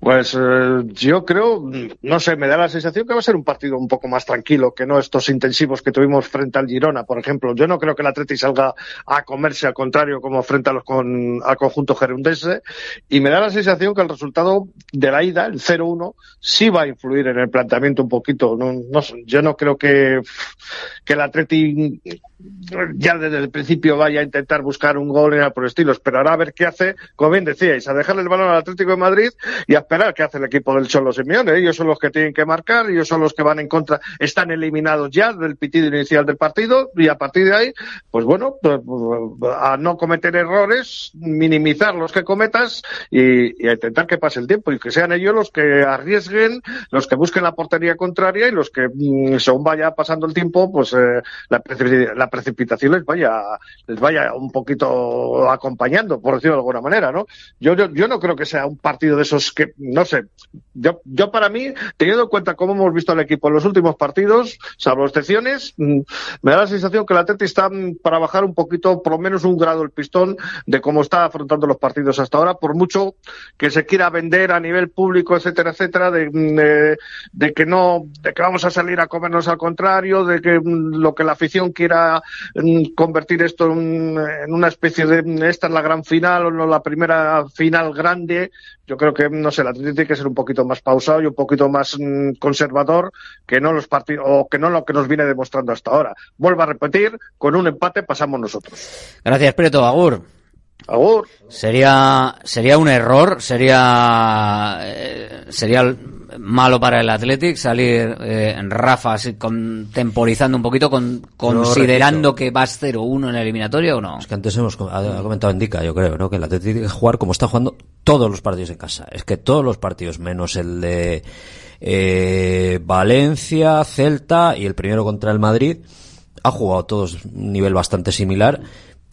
Speaker 13: Pues eh, yo creo, no sé, me da la sensación que va a ser un partido un poco más tranquilo que no estos intensivos que tuvimos frente al Girona, por ejemplo. Yo no creo que el Atleti salga a comerse al contrario como frente con, al conjunto gerundense y me da la sensación que el resultado de la ida, el 0-1, sí va a influir en el planteamiento un poquito. No, no, yo no creo que, que el Atleti ya desde el principio vaya a intentar buscar un gol en por estilos, pero ahora a ver qué hace, como bien decíais, a dejarle el balón al Atlético de Madrid y a esperar qué hace el equipo del Cholo Simeone. Ellos son los que tienen que marcar, ellos son los que van en contra, están eliminados ya del pitido inicial del partido y a partir de ahí, pues bueno, pues, a no cometer errores, minimizar los que cometas y, a intentar que pase el tiempo y que sean ellos los que arriesguen, los que busquen la portería contraria y los que, mm, según vaya pasando el tiempo, pues eh, la precipitación les vaya, les vaya un poquito acompañando, por decirlo de alguna manera, ¿no? Yo, yo, yo no creo que sea un partido de esos que, no sé, yo, yo para mí, teniendo en cuenta cómo hemos visto al equipo en los últimos partidos, salvo excepciones, mm, me da la sensación que el Atleti está mm, para bajar un poquito, por lo menos un grado el pistón de cómo está afrontando los partidos hasta ahora, por mucho que se quiera vender a nivel público, etcétera, etcétera, de, mm, de, de que no, de que vamos a salir a comernos al contrario, de que lo que la afición quiera convertir esto en, en una especie de esta es la gran final o no la primera final grande. Yo creo que, no sé, el Atlético tiene que ser un poquito más pausado y un poquito más mmm, conservador que no los partidos, o que no lo que nos viene demostrando hasta ahora. Vuelvo a repetir, con un empate pasamos nosotros.
Speaker 8: Gracias, Preto. Agur.
Speaker 13: Agur.
Speaker 8: Sería, sería un error, sería, eh, sería malo para el Athletic salir eh, en Rafa así, contemporizando un poquito, con, considerando que vas 0-1 en la eliminatoria o no.
Speaker 12: Es que antes hemos ha comentado Indica, yo creo, ¿no? Que el Athletic tiene que jugar como está jugando todos los partidos en casa. Es que todos los partidos, menos el de eh, Valencia, Celta y el primero contra el Madrid, ha jugado todos un nivel bastante similar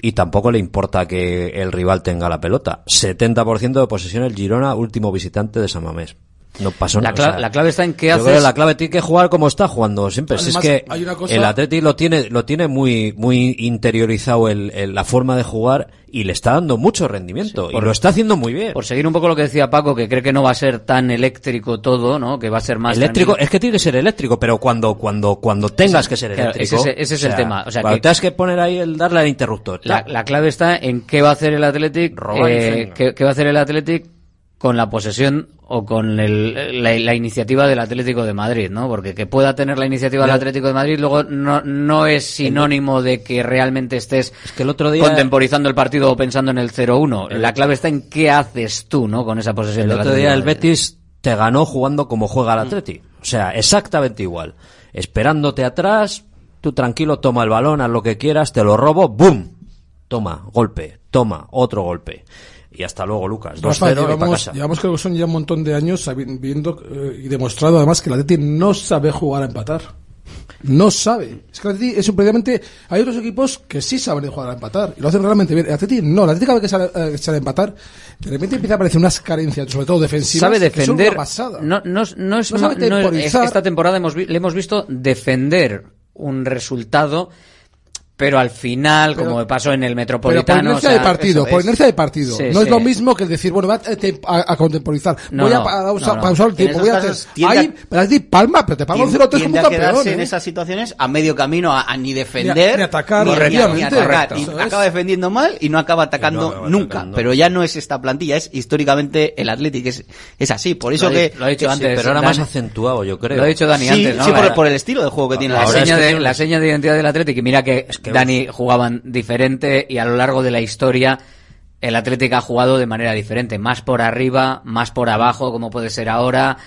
Speaker 12: y tampoco le importa que el rival tenga la pelota. 70% de posesión el Girona, último visitante de San Mamés. No pasó
Speaker 8: la,
Speaker 12: nada.
Speaker 8: clave,
Speaker 12: o sea,
Speaker 8: la clave está en qué haces.
Speaker 12: creo que la clave tiene que jugar como está jugando siempre. Si
Speaker 10: Además,
Speaker 12: es que
Speaker 10: hay una cosa-
Speaker 12: el Atleti lo tiene, lo tiene muy, muy interiorizado el, el- la forma de jugar y le está dando mucho rendimiento. y lo está haciendo muy bien.
Speaker 8: Por seguir un poco lo que decía Paco, que cree que no va a ser tan eléctrico todo, ¿no? Que va a ser más
Speaker 12: eléctrico,
Speaker 8: tranquilo.
Speaker 12: es que tiene que ser eléctrico, pero cuando, cuando, cuando tengas
Speaker 8: Ese-
Speaker 12: que ser
Speaker 8: claro,
Speaker 12: eléctrico.
Speaker 8: ese es- ese es el tema. O sea,
Speaker 12: cuando
Speaker 8: que-
Speaker 12: tengas que poner ahí el darle al interruptor.
Speaker 8: La, la clave está en qué va a hacer el Athletic, eh, qué va a hacer el Athletic con la posesión o con el- la, la iniciativa del Atlético de Madrid, ¿no? Porque que pueda tener la iniciativa del Atlético de Madrid luego no, no es sinónimo de que realmente estés
Speaker 12: que el otro día-
Speaker 8: contemporizando el partido o pensando en el 0-1. La clave está en qué haces tú, ¿no? Con esa posesión
Speaker 12: El
Speaker 8: del
Speaker 12: otro
Speaker 8: Atlético
Speaker 12: día el. Betis te ganó jugando como juega el Atleti. O sea, exactamente igual. Esperándote atrás, tú tranquilo, toma el balón, haz lo que quieras, te lo robo, ¡boom! Toma, golpe, toma, otro golpe. Y hasta luego, Lucas. 2-0
Speaker 10: Rafa,
Speaker 12: y para
Speaker 10: llevamos,
Speaker 12: casa.
Speaker 10: llevamos creo que son ya un montón de años viendo eh, y demostrado además que el Atleti no sabe jugar a empatar. No sabe. Es que el Atleti es precisamente hay otros equipos que sí saben jugar a empatar y lo hacen realmente bien. El Atleti no, el Atleti cada vez que sale, eh, sale a empatar, de repente empieza a aparecer unas carencias, sobre todo defensivas,
Speaker 8: sabe
Speaker 10: que son una
Speaker 8: defender. No, no, es- no es,
Speaker 10: No sabe
Speaker 8: no es-
Speaker 10: temporizar.
Speaker 8: esta temporada hemos, vi- le hemos visto defender un resultado pero al final,
Speaker 10: pero,
Speaker 8: como pasó en el Metropolitano...
Speaker 10: Pero por inercia
Speaker 8: o sea,
Speaker 10: de partido, por inercia de partido.
Speaker 8: Sí,
Speaker 10: no
Speaker 8: sí.
Speaker 10: es lo mismo que decir, bueno, va eh, a, a contemporizar,
Speaker 8: no,
Speaker 10: voy a pausa,
Speaker 11: no, no.
Speaker 10: pausar el tiempo, voy a hacer... Ahí, pero es decir, palma, pero te palma un 0-3 como un campeón. ¿eh?
Speaker 11: en esas situaciones a medio camino a, a ni defender...
Speaker 10: Ni, a, ni atacar,
Speaker 11: ni, ni atacar. Y acaba defendiendo mal y no acaba atacando nunca.
Speaker 12: Atacando.
Speaker 11: Pero ya no es esta plantilla, es históricamente el Athletic, es, es así. Por eso
Speaker 8: lo
Speaker 11: que...
Speaker 8: Lo ha dicho antes.
Speaker 12: Pero ahora más acentuado, yo creo.
Speaker 8: Lo ha dicho Dani antes,
Speaker 11: Sí, por el estilo de juego que tiene.
Speaker 8: La seña de identidad del Athletic, mira que Dani jugaban diferente y a lo largo de la historia el Atlético ha jugado de manera diferente, más por arriba, más por abajo, como puede ser ahora,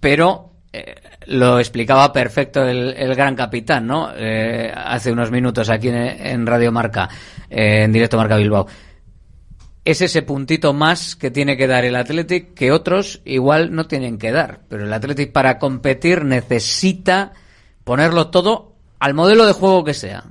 Speaker 8: pero eh, lo explicaba perfecto el, gran capitán, ¿no? Eh, hace unos minutos aquí en, Radio Marca, eh, en directo Marca Bilbao. Es ese puntito más que tiene que dar el Athletic que otros igual no tienen que dar. Pero el Athletic para competir necesita ponerlo todo al modelo de juego que sea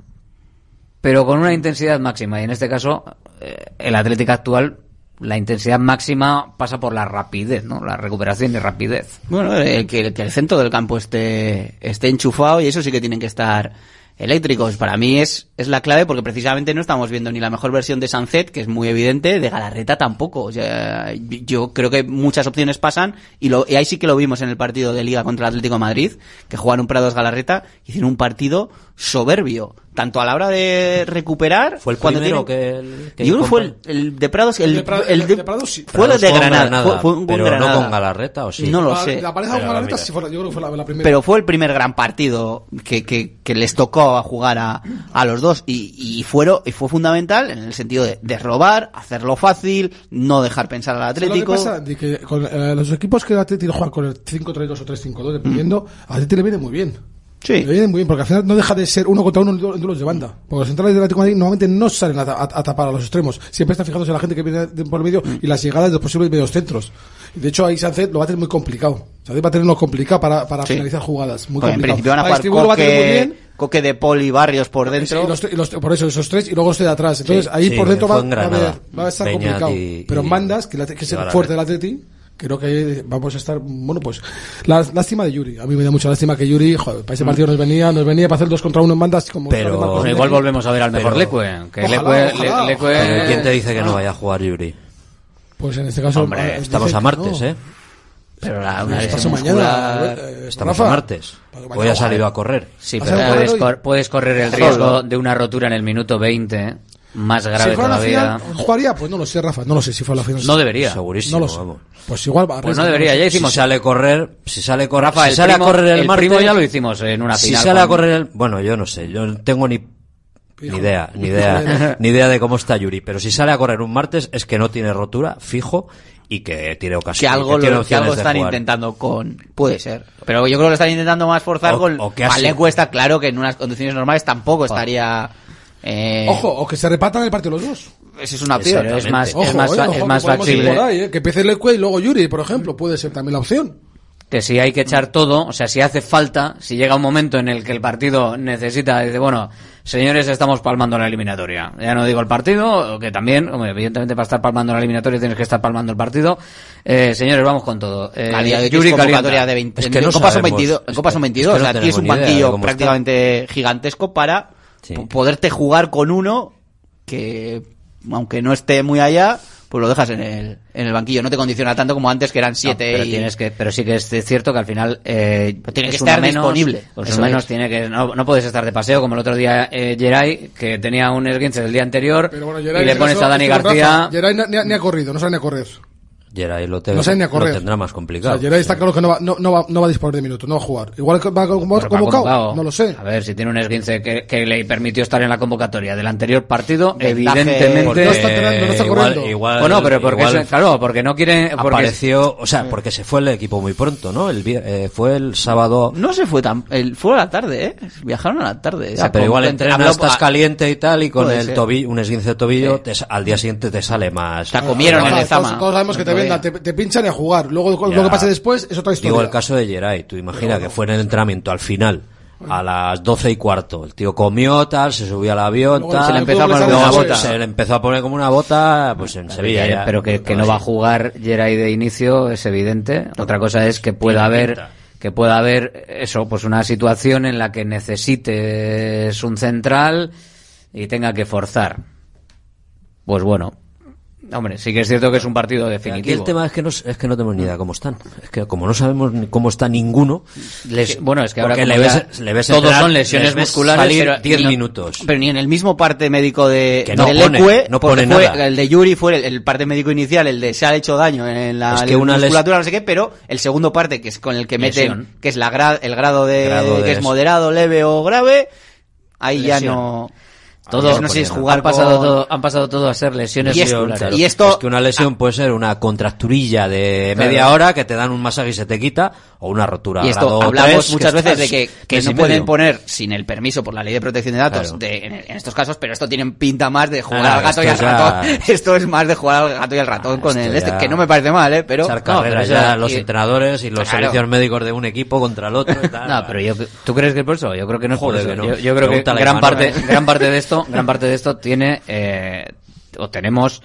Speaker 8: pero con una intensidad máxima. Y en este caso, eh, el Atlético actual, la intensidad máxima pasa por la rapidez, ¿no? La recuperación y rapidez.
Speaker 11: Bueno, eh, el que, el, centro del campo esté, esté enchufado y eso sí que tienen que estar eléctricos. Para mí es, es la clave porque precisamente no estamos viendo ni la mejor versión de Sancet, que es muy evidente, de Galarreta tampoco. O sea, yo creo que muchas opciones pasan y, lo, y ahí sí que lo vimos en el partido de Liga contra el Atlético de Madrid, que jugaron Prados Galarreta, y hicieron un partido soberbio, tanto a la hora de recuperar.
Speaker 12: Fue el
Speaker 11: cuando
Speaker 12: primero
Speaker 11: tiene...
Speaker 12: que, el, que,
Speaker 11: Y uno fue el, el, de Prados. El,
Speaker 10: de, Prado,
Speaker 11: el de,
Speaker 10: de sí.
Speaker 11: Fue el de Granada.
Speaker 12: Granada
Speaker 11: fue, fue
Speaker 12: pero
Speaker 11: Granada.
Speaker 12: no con Galarreta, ¿o sí?
Speaker 11: No lo
Speaker 10: la,
Speaker 11: sé.
Speaker 10: La pareja
Speaker 12: pero
Speaker 10: con
Speaker 12: Galarreta
Speaker 10: sí fue, yo creo que fue la, la, primera.
Speaker 11: Pero fue el primer gran partido que, que, que les tocó jugar a, a los dos. Y, y, fueron, y fue fundamental en el sentido de, de, robar, hacerlo fácil, no dejar pensar al
Speaker 10: Atlético. Lo pasa es que con eh, los equipos que el Atlético juega con el 5-3-2 o 3-5-2, dependiendo, mm. al Atlético le viene muy bien.
Speaker 11: Sí.
Speaker 10: Le vienen muy bien, porque al final no deja de ser uno contra uno en duelos de banda. Porque los centrales del Atlético de Madrid normalmente no salen a, tapar a los extremos. Siempre están fijándose en la gente que viene por el medio mm. y las llegadas de los posibles medios centros. De hecho, ahí Sánchez lo va a tener muy complicado. Sánchez va a tenerlo complicado para, para
Speaker 11: sí.
Speaker 10: finalizar jugadas. Muy
Speaker 11: pues
Speaker 10: complicado.
Speaker 11: En principio van a, jugar
Speaker 10: Coque, va a tener muy.
Speaker 11: Coque de Poli, Barrios por dentro.
Speaker 10: Los, por eso, esos tres y luego este de atrás. Entonces, ahí por dentro va, a, estar complicado. Pero
Speaker 12: y,
Speaker 10: Mandas, que, la, que es el fuerte del creo que vamos a estar, bueno, pues la, lástima de Yuri. A mí me da mucha lástima que Yuri, joder, para ese
Speaker 12: mm.
Speaker 10: partido nos venía, nos venía para hacer dos contra uno en bandas como
Speaker 12: Pero
Speaker 8: igual volvemos a ver al mejor Leque que
Speaker 10: ojalá,
Speaker 12: Lecue, ¿quién te dice que no vaya a jugar Yuri?
Speaker 10: Pues en este caso
Speaker 12: Hombre, estamos a martes, ¿eh?
Speaker 11: Pero la, una
Speaker 10: vez
Speaker 11: muscular,
Speaker 10: mañana,
Speaker 12: estamos a martes. Hoy ha salido a correr.
Speaker 8: Sí, pero puedes, cor puedes, correr el riesgo de una rotura en el minuto 20 más grave
Speaker 10: si fuera
Speaker 8: todavía.
Speaker 10: La final, ¿Jugaría? Pues no lo sé, Rafa. No lo sé si fue la final.
Speaker 8: No debería.
Speaker 12: Segurísimo.
Speaker 10: No lo sé. Pues igual.
Speaker 8: Pues no debería. Ya hicimos.
Speaker 12: Si sale a correr. Si sale, si
Speaker 8: el
Speaker 12: sale a correr el,
Speaker 8: el
Speaker 12: martes,
Speaker 8: primo ya lo hicimos en una final.
Speaker 12: Si sale a correr el. Bueno, yo no sé. Yo no tengo ni ni idea, ni idea, ni idea de cómo está Yuri. Pero si sale a correr un martes es que no tiene rotura, fijo, y que tiene ocasión.
Speaker 11: Que
Speaker 12: algo,
Speaker 11: lo, que algo están intentando con. Puede ser. Pero yo creo que lo están intentando más forzar con.
Speaker 12: O que
Speaker 11: cuesta, claro que en unas condiciones normales tampoco estaría. Eh,
Speaker 10: ojo, o que se repartan el partido los dos.
Speaker 11: Esa es una opción.
Speaker 8: Es más,
Speaker 10: eh, Ojo,
Speaker 8: es más,
Speaker 10: es más
Speaker 8: factible.
Speaker 10: Que, ahí, eh, que empiece y luego Yuri, por ejemplo, puede ser también la opción.
Speaker 8: Que si hay que echar todo, o sea, si hace falta, si llega un momento en el que el partido necesita, dice, bueno, señores, estamos palmando la eliminatoria. Ya no digo el partido, que también, evidentemente para estar palmando la eliminatoria tienes que estar palmando el partido. Eh, señores, vamos con todo. Eh,
Speaker 11: de
Speaker 8: Yuri
Speaker 11: convocatoria de 20,
Speaker 12: que no en
Speaker 11: Copa son 22, en Copa son 22, o sea, aquí
Speaker 12: es
Speaker 11: un banquillo prácticamente gigantesco para poderte jugar con uno que, aunque no esté muy allá, pues lo dejas en el, en el banquillo. No te condiciona tanto como antes, que eran siete.
Speaker 8: Pero, tienes que, pero sí que es cierto que al final. Eh, pues
Speaker 11: tiene que estar
Speaker 8: menos,
Speaker 11: disponible.
Speaker 8: Pues menos
Speaker 11: es.
Speaker 8: que, no, no, puedes estar de paseo, como el otro día eh, Geray, que tenía un esguince del día anterior. Y le pones a Dani García.
Speaker 10: Geray ni, ha corrido, no sabe ni a correr.
Speaker 12: Geray lo,
Speaker 10: no sé ni a correr.
Speaker 12: lo tendrá más complicado.
Speaker 10: O sea, Geray está sí. claro que no va, no, no, va, no va a disponer de minutos, no va a jugar. Igual que va convocado, no lo sé.
Speaker 8: A ver, si tiene un esguince que, que, le permitió estar en la convocatoria del anterior partido,
Speaker 11: Ventaje,
Speaker 8: evidentemente...
Speaker 10: No está, no está
Speaker 12: igual,
Speaker 10: corriendo.
Speaker 12: Igual,
Speaker 8: bueno, pero porque,
Speaker 12: igual,
Speaker 8: se, claro, porque no quiere... Porque
Speaker 12: apareció, o sea, porque se fue el equipo muy pronto, ¿no? El, eh, fue el sábado...
Speaker 11: No se fue tan... El, fue a la tarde, ¿eh? Viajaron a la tarde.
Speaker 12: Ya, pero igual entrenas, estás
Speaker 11: ah,
Speaker 12: caliente y tal, y con el tobillo, un esguince de tobillo,
Speaker 11: sí.
Speaker 12: te, al día siguiente te sale más...
Speaker 11: Te comieron en el Zama.
Speaker 10: Todos sabemos que te te, te, pinchan y a jugar. Luego
Speaker 12: ya.
Speaker 10: lo que pase después es otra historia.
Speaker 12: Digo el caso de Geray, tú imagina bueno. que fue en el entrenamiento al final. A las doce y cuarto. El tío comió, tal, se subió al avión, tal.
Speaker 10: Se le empezó a poner una bota.
Speaker 12: Se le empezó a poner como una bota, pues en Sevilla. Ya,
Speaker 8: pero que, que no va a jugar Geray de inicio, es evidente. Otra cosa es que pueda haber que pueda haber eso, pues una situación en la que necesites un central y tenga que forzar. Pues bueno, hombre, sí que es cierto que es un partido
Speaker 12: Aquí
Speaker 8: definitivo.
Speaker 12: el tema es que no, es que no tenemos ni idea cómo están. Es que como no sabemos ni cómo está ninguno,
Speaker 8: Les- bueno, es que ahora
Speaker 12: le ves, le ves
Speaker 8: todos
Speaker 12: entrar,
Speaker 8: son lesiones
Speaker 12: les
Speaker 8: musculares,
Speaker 12: salir
Speaker 8: pero
Speaker 12: 10
Speaker 11: ni-
Speaker 12: minutos.
Speaker 11: Pero ni en el mismo parte médico de,
Speaker 12: Que no
Speaker 11: del
Speaker 12: pone,
Speaker 11: ECUE,
Speaker 12: no
Speaker 11: porque
Speaker 12: pone
Speaker 11: fue-
Speaker 12: nada.
Speaker 11: el de Yuri fue el, el parte médico inicial, el de se ha hecho daño en la
Speaker 12: Es que una les-
Speaker 11: musculatura, no sé qué, pero el segundo parte, que es con el que meten,
Speaker 8: Lesión.
Speaker 11: que es la gra- el grado de,
Speaker 12: Grado de
Speaker 11: que es
Speaker 12: eso.
Speaker 11: moderado, leve o grave, ahí ya no...
Speaker 8: Todo,
Speaker 11: no sé si es jugar
Speaker 8: han pasado
Speaker 11: con-
Speaker 8: todo, han pasado todo a ser lesiones
Speaker 11: Y esto-
Speaker 8: musculares.
Speaker 11: y esto-
Speaker 12: es que una lesión puede ser una contracturilla de
Speaker 8: Claro.
Speaker 12: media hora que te dan un masaje y se te quita, o una rotura.
Speaker 11: Y esto
Speaker 12: grado
Speaker 11: hablamos muchas
Speaker 12: que
Speaker 11: veces de que, que no pueden poner sin el permiso por la ley de protección de datos
Speaker 12: Claro.
Speaker 11: de, en, en estos casos, pero esto tiene pinta más de jugar
Speaker 12: Ah,
Speaker 11: al gato y al
Speaker 12: ya-
Speaker 11: ratón. Esto es más de jugar al gato y al ratón con el este, que no me parece mal, ¿eh? Pero, no, pero
Speaker 12: ya
Speaker 11: eso-
Speaker 12: los entrenadores y los
Speaker 11: Claro.
Speaker 12: servicios médicos de un equipo contra el otro y tal.
Speaker 8: No, pero yo, ¿tú crees que es por eso? Yo creo que no es por
Speaker 12: Joder,
Speaker 8: eso.
Speaker 12: que no.
Speaker 8: Yo, yo creo que gran parte, gran parte de esto, gran parte de esto tiene, eh, o tenemos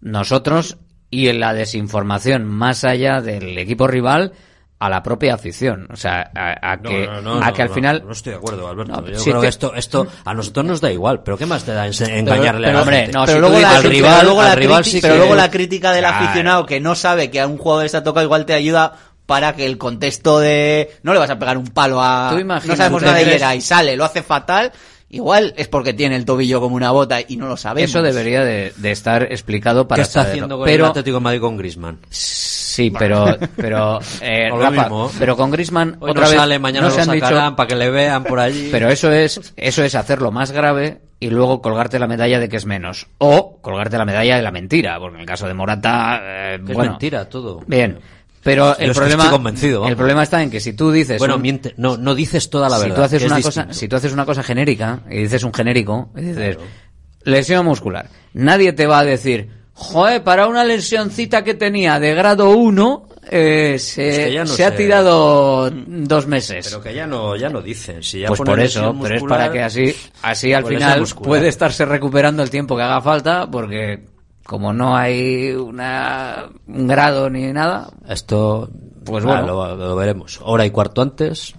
Speaker 8: nosotros y en la desinformación más allá del equipo rival a la propia afición. O sea, a, a
Speaker 12: No,
Speaker 8: que,
Speaker 12: no, no,
Speaker 8: a
Speaker 12: no,
Speaker 8: que al final...
Speaker 12: No, estoy de acuerdo, Alberto.
Speaker 8: No,
Speaker 12: Yo
Speaker 8: sí,
Speaker 12: creo que esto, esto a nosotros nos da igual, pero ¿qué más te da engañarle
Speaker 8: pero,
Speaker 12: a la
Speaker 8: hombre,
Speaker 12: gente?
Speaker 8: no,
Speaker 11: pero
Speaker 8: si
Speaker 11: luego, la,
Speaker 12: al
Speaker 11: pero
Speaker 12: rival,
Speaker 11: luego la
Speaker 12: al rival
Speaker 11: criti-
Speaker 12: sí
Speaker 11: pero
Speaker 12: que-
Speaker 11: luego la crítica del
Speaker 8: Claro.
Speaker 11: aficionado que no sabe que a un jugador está tocado igual te ayuda para que el contexto de no le vas a pegar un palo a no sabemos
Speaker 8: ¿tú
Speaker 11: nada de y sale lo hace fatal igual es porque tiene el tobillo como una bota y no lo sabemos
Speaker 8: Eso debería de, de estar explicado para
Speaker 12: ¿Qué está
Speaker 8: saberlo.
Speaker 12: haciendo con
Speaker 8: pero,
Speaker 12: el Atlético de Madrid con Griezmann?
Speaker 8: Sí, pero, pero, eh,
Speaker 12: O lo
Speaker 8: Rafa,
Speaker 12: mismo.
Speaker 8: pero con Griezmann
Speaker 12: Hoy
Speaker 8: otra
Speaker 12: no
Speaker 8: vez
Speaker 12: sale, mañana
Speaker 8: no se
Speaker 12: lo
Speaker 8: han dicho,
Speaker 12: sacarán para que le vean por allí.
Speaker 8: pero eso es, eso es hacerlo más grave y luego colgarte la medalla de que es menos. O colgarte la medalla de la mentira, porque en el caso de Morata, eh,
Speaker 12: es mentira todo.
Speaker 8: Bien. Pero el problema,
Speaker 12: estoy convencido, vamos.
Speaker 8: el problema está en que si tú dices
Speaker 12: Bueno,
Speaker 8: un-
Speaker 12: miente, no, no dices toda la
Speaker 8: si
Speaker 12: verdad.
Speaker 8: tú haces
Speaker 12: es
Speaker 8: una
Speaker 12: distinto.
Speaker 8: cosa, si tú haces una cosa genérica y dices un genérico, y dices lesión muscular, nadie te va a decir, joder, para una lesioncita que tenía de grado 1 eh, se,
Speaker 12: Es que ya no
Speaker 8: se ha tirado dos meses.
Speaker 12: Pero que ya no, ya no dicen. Si ya
Speaker 8: pues por eso, pero es para que así, así al
Speaker 12: pues
Speaker 8: final puede estarse recuperando el tiempo que haga falta, porque como no hay una, un grado ni nada,
Speaker 12: Esto,
Speaker 8: Pues
Speaker 12: ah,
Speaker 8: bueno.
Speaker 12: lo, lo veremos. Hora y cuarto antes,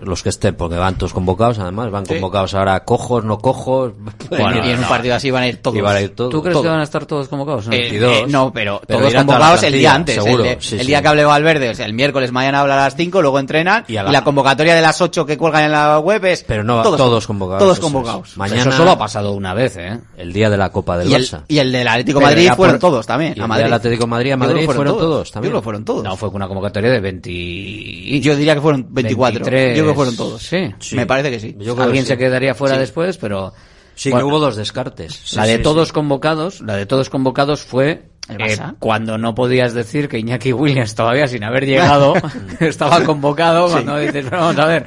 Speaker 12: los que estén, porque van todos convocados, además, van
Speaker 11: Sí.
Speaker 12: convocados ahora cojos, no cojos.
Speaker 11: Bueno, y en un partido así van a ir todos.
Speaker 12: Y van a ir todos.
Speaker 8: ¿tú crees
Speaker 11: Todo.
Speaker 8: que van a estar todos convocados?
Speaker 11: Eh,
Speaker 12: 22.
Speaker 11: eh, no, pero,
Speaker 12: Pero
Speaker 11: todos convocados el día antes.
Speaker 12: seguro,
Speaker 11: el de-
Speaker 12: sí,
Speaker 11: el
Speaker 12: sí.
Speaker 11: día que hable Valverde, o sea, el miércoles mañana habla a las 5, luego entrenan.
Speaker 12: Y la-
Speaker 11: convocatoria de las 8 que cuelgan en la web es.
Speaker 12: Pero no, todos, convocados.
Speaker 11: Todos
Speaker 12: eso es.
Speaker 11: convocados.
Speaker 12: Mañana,
Speaker 8: Eso solo ha pasado una vez, ¿eh?
Speaker 12: el día de la Copa del
Speaker 11: Y el,
Speaker 12: Barça.
Speaker 11: y el del Atlético
Speaker 8: Pero
Speaker 11: Madrid fueron
Speaker 8: por-
Speaker 11: todos también.
Speaker 12: Y
Speaker 11: a
Speaker 12: el del Atlético de Madrid a Madrid fueron todos también.
Speaker 11: fueron todos.
Speaker 8: No, fue una convocatoria de 20...
Speaker 11: Yo diría que fueron 24.
Speaker 8: 23.
Speaker 11: Yo creo que fueron todos.
Speaker 8: Sí.
Speaker 12: Sí.
Speaker 11: Me parece que sí.
Speaker 12: Yo creo que
Speaker 8: Alguien
Speaker 12: sí.
Speaker 8: se quedaría fuera
Speaker 11: Sí.
Speaker 8: después, pero...
Speaker 12: Sí,
Speaker 8: Bueno,
Speaker 12: que hubo dos descartes. Sí,
Speaker 8: la de
Speaker 12: sí,
Speaker 8: todos
Speaker 12: sí.
Speaker 8: convocados, la de todos convocados fue
Speaker 11: ¿El
Speaker 8: eh, cuando no podías decir que Iñaki Williams todavía sin haber llegado estaba convocado cuando dices, "Bueno, vamos a ver.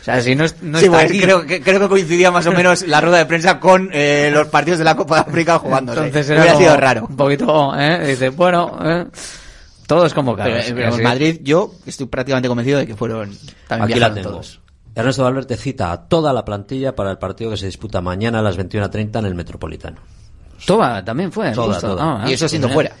Speaker 8: O sea, si no, es- no
Speaker 11: Sí,
Speaker 8: está
Speaker 11: pues,
Speaker 8: aquí.
Speaker 11: creo, que, creo que coincidía más o menos la rueda de prensa con eh, los partidos de la Copa de África jugando.
Speaker 8: Entonces
Speaker 11: Hubiera
Speaker 8: era
Speaker 11: sido
Speaker 8: como
Speaker 11: raro.
Speaker 8: Un poquito, ¿eh? Dices, bueno, ¿eh? Todos convocados.
Speaker 11: Pero, en Madrid yo estoy prácticamente convencido de que fueron también
Speaker 12: Aquí la tengo.
Speaker 11: todos.
Speaker 12: Ernesto Valverde cita a toda la plantilla para el partido que se disputa mañana a las 21.30 en el Metropolitano.
Speaker 8: Toda, también fue.
Speaker 12: Toda, toda.
Speaker 8: Ah,
Speaker 11: Y eso siendo
Speaker 8: pues
Speaker 11: fuera.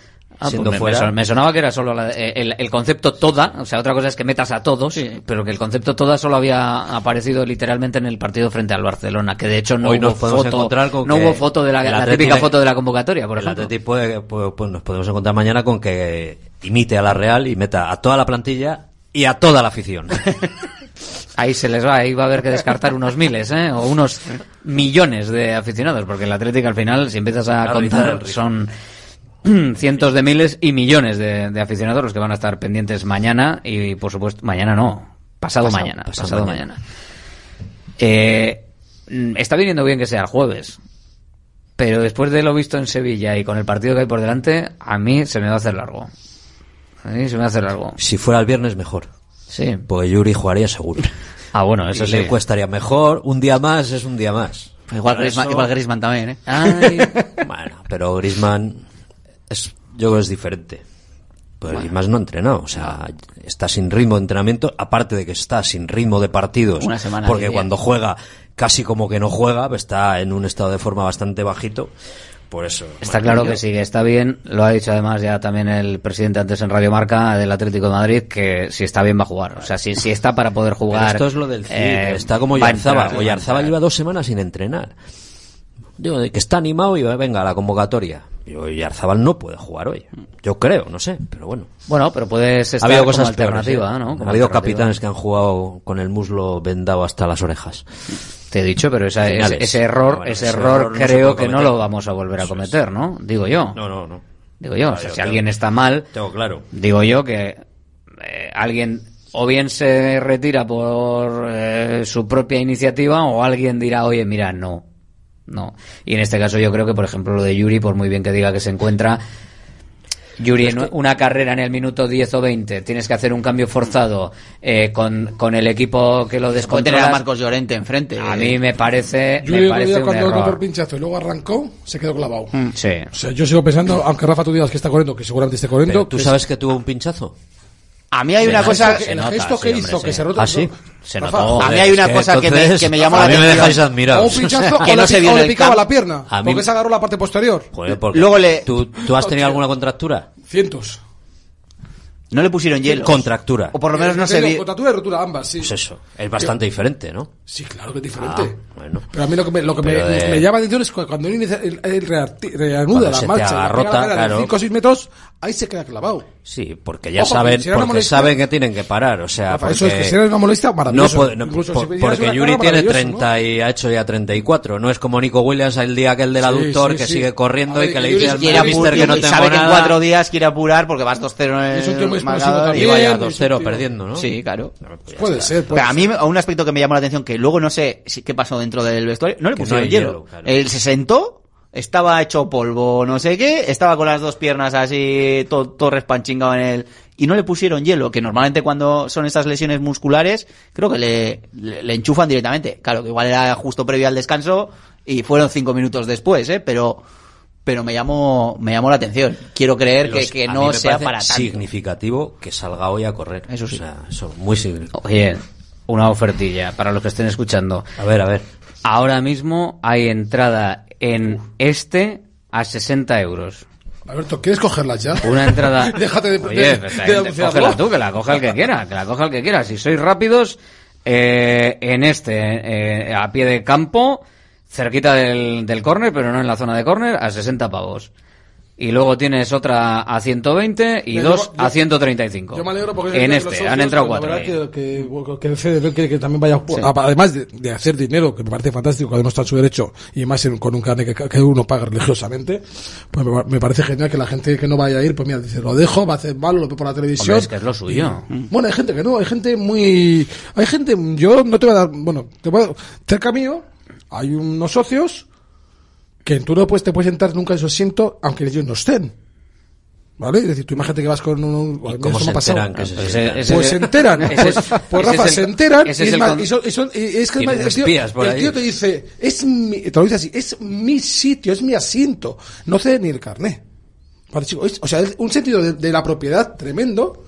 Speaker 8: Ah,
Speaker 12: Siendo
Speaker 8: pues me-
Speaker 12: fuera.
Speaker 8: Me, son- me sonaba que era solo la- eh, el, el concepto toda, o sea, otra cosa es que metas a todos, pero que el concepto toda solo había aparecido literalmente en el partido frente al Barcelona, que de hecho no
Speaker 12: Hoy
Speaker 8: hubo
Speaker 12: nos podemos
Speaker 8: foto,
Speaker 12: encontrar con
Speaker 8: no
Speaker 12: que
Speaker 8: hubo foto de la, típica foto de la convocatoria, por
Speaker 12: el
Speaker 8: ejemplo.
Speaker 12: Puede- pues nos podemos encontrar mañana con que imite a la Real y meta a toda la plantilla y a toda la afición.
Speaker 8: Ahí se les va, ahí va a haber que descartar unos miles, ¿eh? o unos millones de aficionados, porque el Atlético al final, si empiezas a
Speaker 12: Claro,
Speaker 8: contar, son cientos de miles y millones de, de aficionados los que van a estar pendientes mañana y, por supuesto, mañana no, pasado,
Speaker 12: Pasado-
Speaker 8: mañana,
Speaker 12: pasado
Speaker 8: pasado,
Speaker 12: mañana.
Speaker 8: mañana. Eh, está viniendo bien que sea el jueves, pero después de lo visto en Sevilla y con el partido que hay por delante, a mí se me va a hacer largo. A mí se me hacer largo.
Speaker 12: si fuera el viernes, mejor.
Speaker 8: Sí.
Speaker 12: Porque Yuri jugaría seguro.
Speaker 8: Ah, bueno, eso sí.
Speaker 12: le cuestaría mejor. Un día más es un día más.
Speaker 11: Igual
Speaker 12: Por
Speaker 11: Griezmann,
Speaker 12: eso-
Speaker 11: igual Griezmann también, ¿eh?
Speaker 8: Ay,
Speaker 12: Bueno, pero Griezmann es, yo creo que es diferente. Pues Griezmann no ha entrenado, o sea, está sin ritmo de entrenamiento, aparte de que está sin ritmo de partidos,
Speaker 11: Una semana
Speaker 12: porque cuando juega casi como que no juega, está en un estado de forma bastante bajito. Por eso.
Speaker 8: Está claro que sí, que está bien. Lo ha dicho además ya también el presidente antes en Radio Marca del Atlético de Madrid, que si está bien va a jugar. O sea, si, si está para poder
Speaker 12: Pero
Speaker 8: jugar.
Speaker 12: esto es lo del CID,
Speaker 8: eh,
Speaker 12: está como
Speaker 8: va a
Speaker 12: Oyarzabal.
Speaker 8: entrar, va a
Speaker 12: Oyarzabal
Speaker 8: entrar.
Speaker 12: lleva dos semanas sin entrenar. Digo, que está animado y venga a la convocatoria. Yo, y Arzabal no puede jugar hoy. Yo creo, no sé, pero bueno.
Speaker 8: Bueno, pero puedes
Speaker 12: Ha
Speaker 8: estar
Speaker 12: habido
Speaker 8: como
Speaker 12: cosas
Speaker 8: alternativa,
Speaker 12: peores, ¿eh?
Speaker 8: ¿no? Como
Speaker 12: Ha habido
Speaker 8: alternativa.
Speaker 12: capitanes que han jugado con el muslo vendado hasta las orejas.
Speaker 8: Te he dicho, pero esa-
Speaker 12: Finales.
Speaker 8: ese, error,
Speaker 12: Bueno,
Speaker 8: ese
Speaker 12: ese
Speaker 8: error
Speaker 12: error no se
Speaker 8: creo que no lo vamos a volver a cometer, ¿no? Digo yo.
Speaker 12: No, no, no.
Speaker 8: Digo yo, o
Speaker 12: No,
Speaker 8: sea,
Speaker 12: yo
Speaker 8: si
Speaker 12: tengo-
Speaker 8: alguien está mal,
Speaker 12: Tengo claro.
Speaker 8: digo yo que eh, alguien o bien se retira por eh, su propia iniciativa o alguien dirá, oye, mira, no, no. Y en este caso yo creo que, por ejemplo, lo de Yuri, por muy bien que diga que se encuentra, Yuri en una carrera en el minuto 10 o 20, tienes que hacer un cambio forzado eh, con, con el equipo que lo
Speaker 11: Puede tener
Speaker 8: descontrola.
Speaker 11: a Marcos Llorente enfrente.
Speaker 8: A mí me parece,
Speaker 10: Yo
Speaker 8: me
Speaker 10: el
Speaker 8: parece un
Speaker 10: cuando
Speaker 8: error.
Speaker 10: pinchazo y luego arrancó, se quedó clavado.
Speaker 8: Sí.
Speaker 10: O sea, yo sigo pensando, aunque Rafa tú digas que está corriendo, que seguramente esté corriendo.
Speaker 12: Pero tú
Speaker 10: que
Speaker 12: sabes que tuvo un pinchazo.
Speaker 11: A mí hay una cosa...
Speaker 10: se El gesto que hizo, hombre, que sí. se rotó-
Speaker 12: ¿Ah, sí?
Speaker 8: Se
Speaker 10: Rafa,
Speaker 8: notó.
Speaker 11: A mí hay una cosa que me, que me llamó
Speaker 12: a
Speaker 11: la
Speaker 12: mí me
Speaker 11: atención.
Speaker 12: dejáis admirados.
Speaker 10: O un pinchazo
Speaker 11: Que no se vio
Speaker 10: le
Speaker 11: el
Speaker 10: picaba la pierna.
Speaker 12: A mí-
Speaker 10: Porque se agarró la parte posterior.
Speaker 12: Joder, porque
Speaker 11: Luego le-
Speaker 12: ¿Tú, ¿Tú has tenido alguna contractura?
Speaker 10: Cientos.
Speaker 11: No le pusieron hielo.
Speaker 12: Contractura.
Speaker 11: O por lo menos no se
Speaker 10: Digo,
Speaker 11: vio...
Speaker 10: Contractura y rotura, ambas, sí.
Speaker 12: Pues eso. Es bastante diferente, ¿no?
Speaker 10: Sí, claro que es diferente.
Speaker 12: Ah, bueno.
Speaker 10: Pero a mí lo que me, lo que me,
Speaker 12: de-
Speaker 10: me llama la atención es cu- cuando él, inicia- él- él reanuda la marcha de
Speaker 12: claro.
Speaker 10: 5 o 6 metros, ahí se queda clavado.
Speaker 12: Sí, porque ya
Speaker 10: Ojo,
Speaker 12: saben, porque
Speaker 10: molestia-
Speaker 12: saben que tienen que parar, o sea, porque
Speaker 10: eso es que si era una molestia, maravilloso.
Speaker 12: No puede- no, por-
Speaker 10: si
Speaker 12: porque Yuri
Speaker 10: cara,
Speaker 12: tiene
Speaker 10: maravilloso,
Speaker 12: 30 y ha hecho ya 34, no es como Nico Williams el día aquel del
Speaker 10: Sí,
Speaker 12: aductor
Speaker 10: sí,
Speaker 12: que
Speaker 10: sí.
Speaker 12: sigue corriendo
Speaker 10: A
Speaker 12: y
Speaker 10: ver,
Speaker 12: que le dice al
Speaker 11: apurar,
Speaker 12: que no tengo
Speaker 11: sabe que en cuatro días quiere apurar porque vas 2-0 en el.
Speaker 12: Y vaya
Speaker 10: Bien,
Speaker 12: 2-0
Speaker 10: sí,
Speaker 12: perdiendo, ¿no?
Speaker 11: Sí, claro.
Speaker 10: Puede ser,
Speaker 11: Pero a mí un aspecto que me llamó la atención que luego no sé si qué pasó dentro del vestuario, no le
Speaker 12: no
Speaker 11: pusieron hielo.
Speaker 12: hielo, claro.
Speaker 11: Él se sentó, estaba hecho polvo, no sé qué, estaba con las dos piernas así todo, todo respanchingado en él y no le pusieron hielo, que normalmente cuando son estas lesiones musculares creo que le, le, le enchufan directamente. Claro, que igual era justo previo al descanso y fueron cinco minutos después, ¿eh? Pero pero me llamó me llamó la atención. Quiero creer que,
Speaker 12: Los-
Speaker 11: que no sea para tanto.
Speaker 12: significativo que salga hoy a correr.
Speaker 11: Eso sí.
Speaker 12: O sea, eso, muy significativo.
Speaker 8: Oye, una ofertilla para los que estén escuchando.
Speaker 12: A ver, a ver.
Speaker 8: Ahora mismo hay entrada en este a 60 euros.
Speaker 10: Alberto, ¿quieres cogerlas ya?
Speaker 8: Una entrada.
Speaker 10: Déjate de,
Speaker 8: Oye, pues,
Speaker 10: de
Speaker 8: eh, cógela tú, que la coja el que quiera, que la coja el que quiera. Si sois rápidos, eh, en este, eh, a pie de campo, cerquita del, del córner, pero no en la zona de córner, a 60 pavos. Y luego tienes otra a 120 y dos
Speaker 10: yo-
Speaker 8: a 135.
Speaker 10: Yo me alegro porque
Speaker 8: en este,
Speaker 10: socios,
Speaker 8: han entrado cuatro. ahí.
Speaker 10: Que, que, que el CDF quiere que también vaya,
Speaker 8: Sí.
Speaker 10: a- además de, de hacer dinero, que me parece fantástico, no está en su derecho, y más en- con un carne que, que uno paga religiosamente, pues me, me parece genial que la gente que no vaya a ir, pues mira, dice, lo dejo, va a hacer malo, lo veo por la televisión.
Speaker 8: Hombre, es que es lo suyo.
Speaker 10: Y- bueno, hay gente que no, hay gente muy, hay gente, yo no te voy a dar, bueno, te voy a, cerca mío, hay unos socios, que tú no puedes, te puedes sentar nunca en su asiento, aunque ellos no estén. ¿Vale? Es decir, tú imagínate que vas con un... a mí
Speaker 12: cómo se enteran que se
Speaker 8: Pues ese-
Speaker 10: Pues se enteran.
Speaker 8: ese es-
Speaker 10: Pues, pues,
Speaker 8: ese
Speaker 10: Rafa,
Speaker 8: el-
Speaker 10: se enteran y, es
Speaker 8: es el
Speaker 10: más-
Speaker 8: con-
Speaker 10: y son- y son- y es que más- el tío,
Speaker 12: espías por
Speaker 10: el
Speaker 12: ahí.
Speaker 10: tío te dice, es mi, te lo dice así, es mi sitio, es mi asiento, no cede ni el carné. Vale, chico, es- o sea, es un sentido de, de la propiedad tremendo.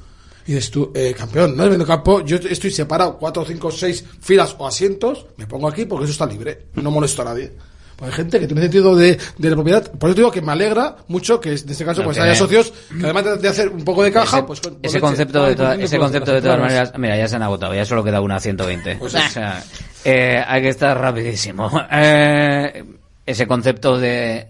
Speaker 10: Y dices tú, eh, campeón, no es medio campo, yo estoy separado, cuatro, cinco, seis filas o asientos, me pongo aquí porque eso está libre, no molesto a nadie. Pues hay gente que tiene sentido de, de la propiedad, por eso te digo que me alegra mucho que en este caso pues haya socios que además de, hacer un poco de caja,
Speaker 8: ese,
Speaker 10: pues con- con
Speaker 8: ese concepto de toda-
Speaker 10: cumpliendo
Speaker 8: ese
Speaker 10: con
Speaker 8: concepto de todas maneras mira ya se han agotado ya solo queda una a 120
Speaker 10: Pues
Speaker 8: O sea, eh, hay que estar rapidísimo. Eh, ese concepto de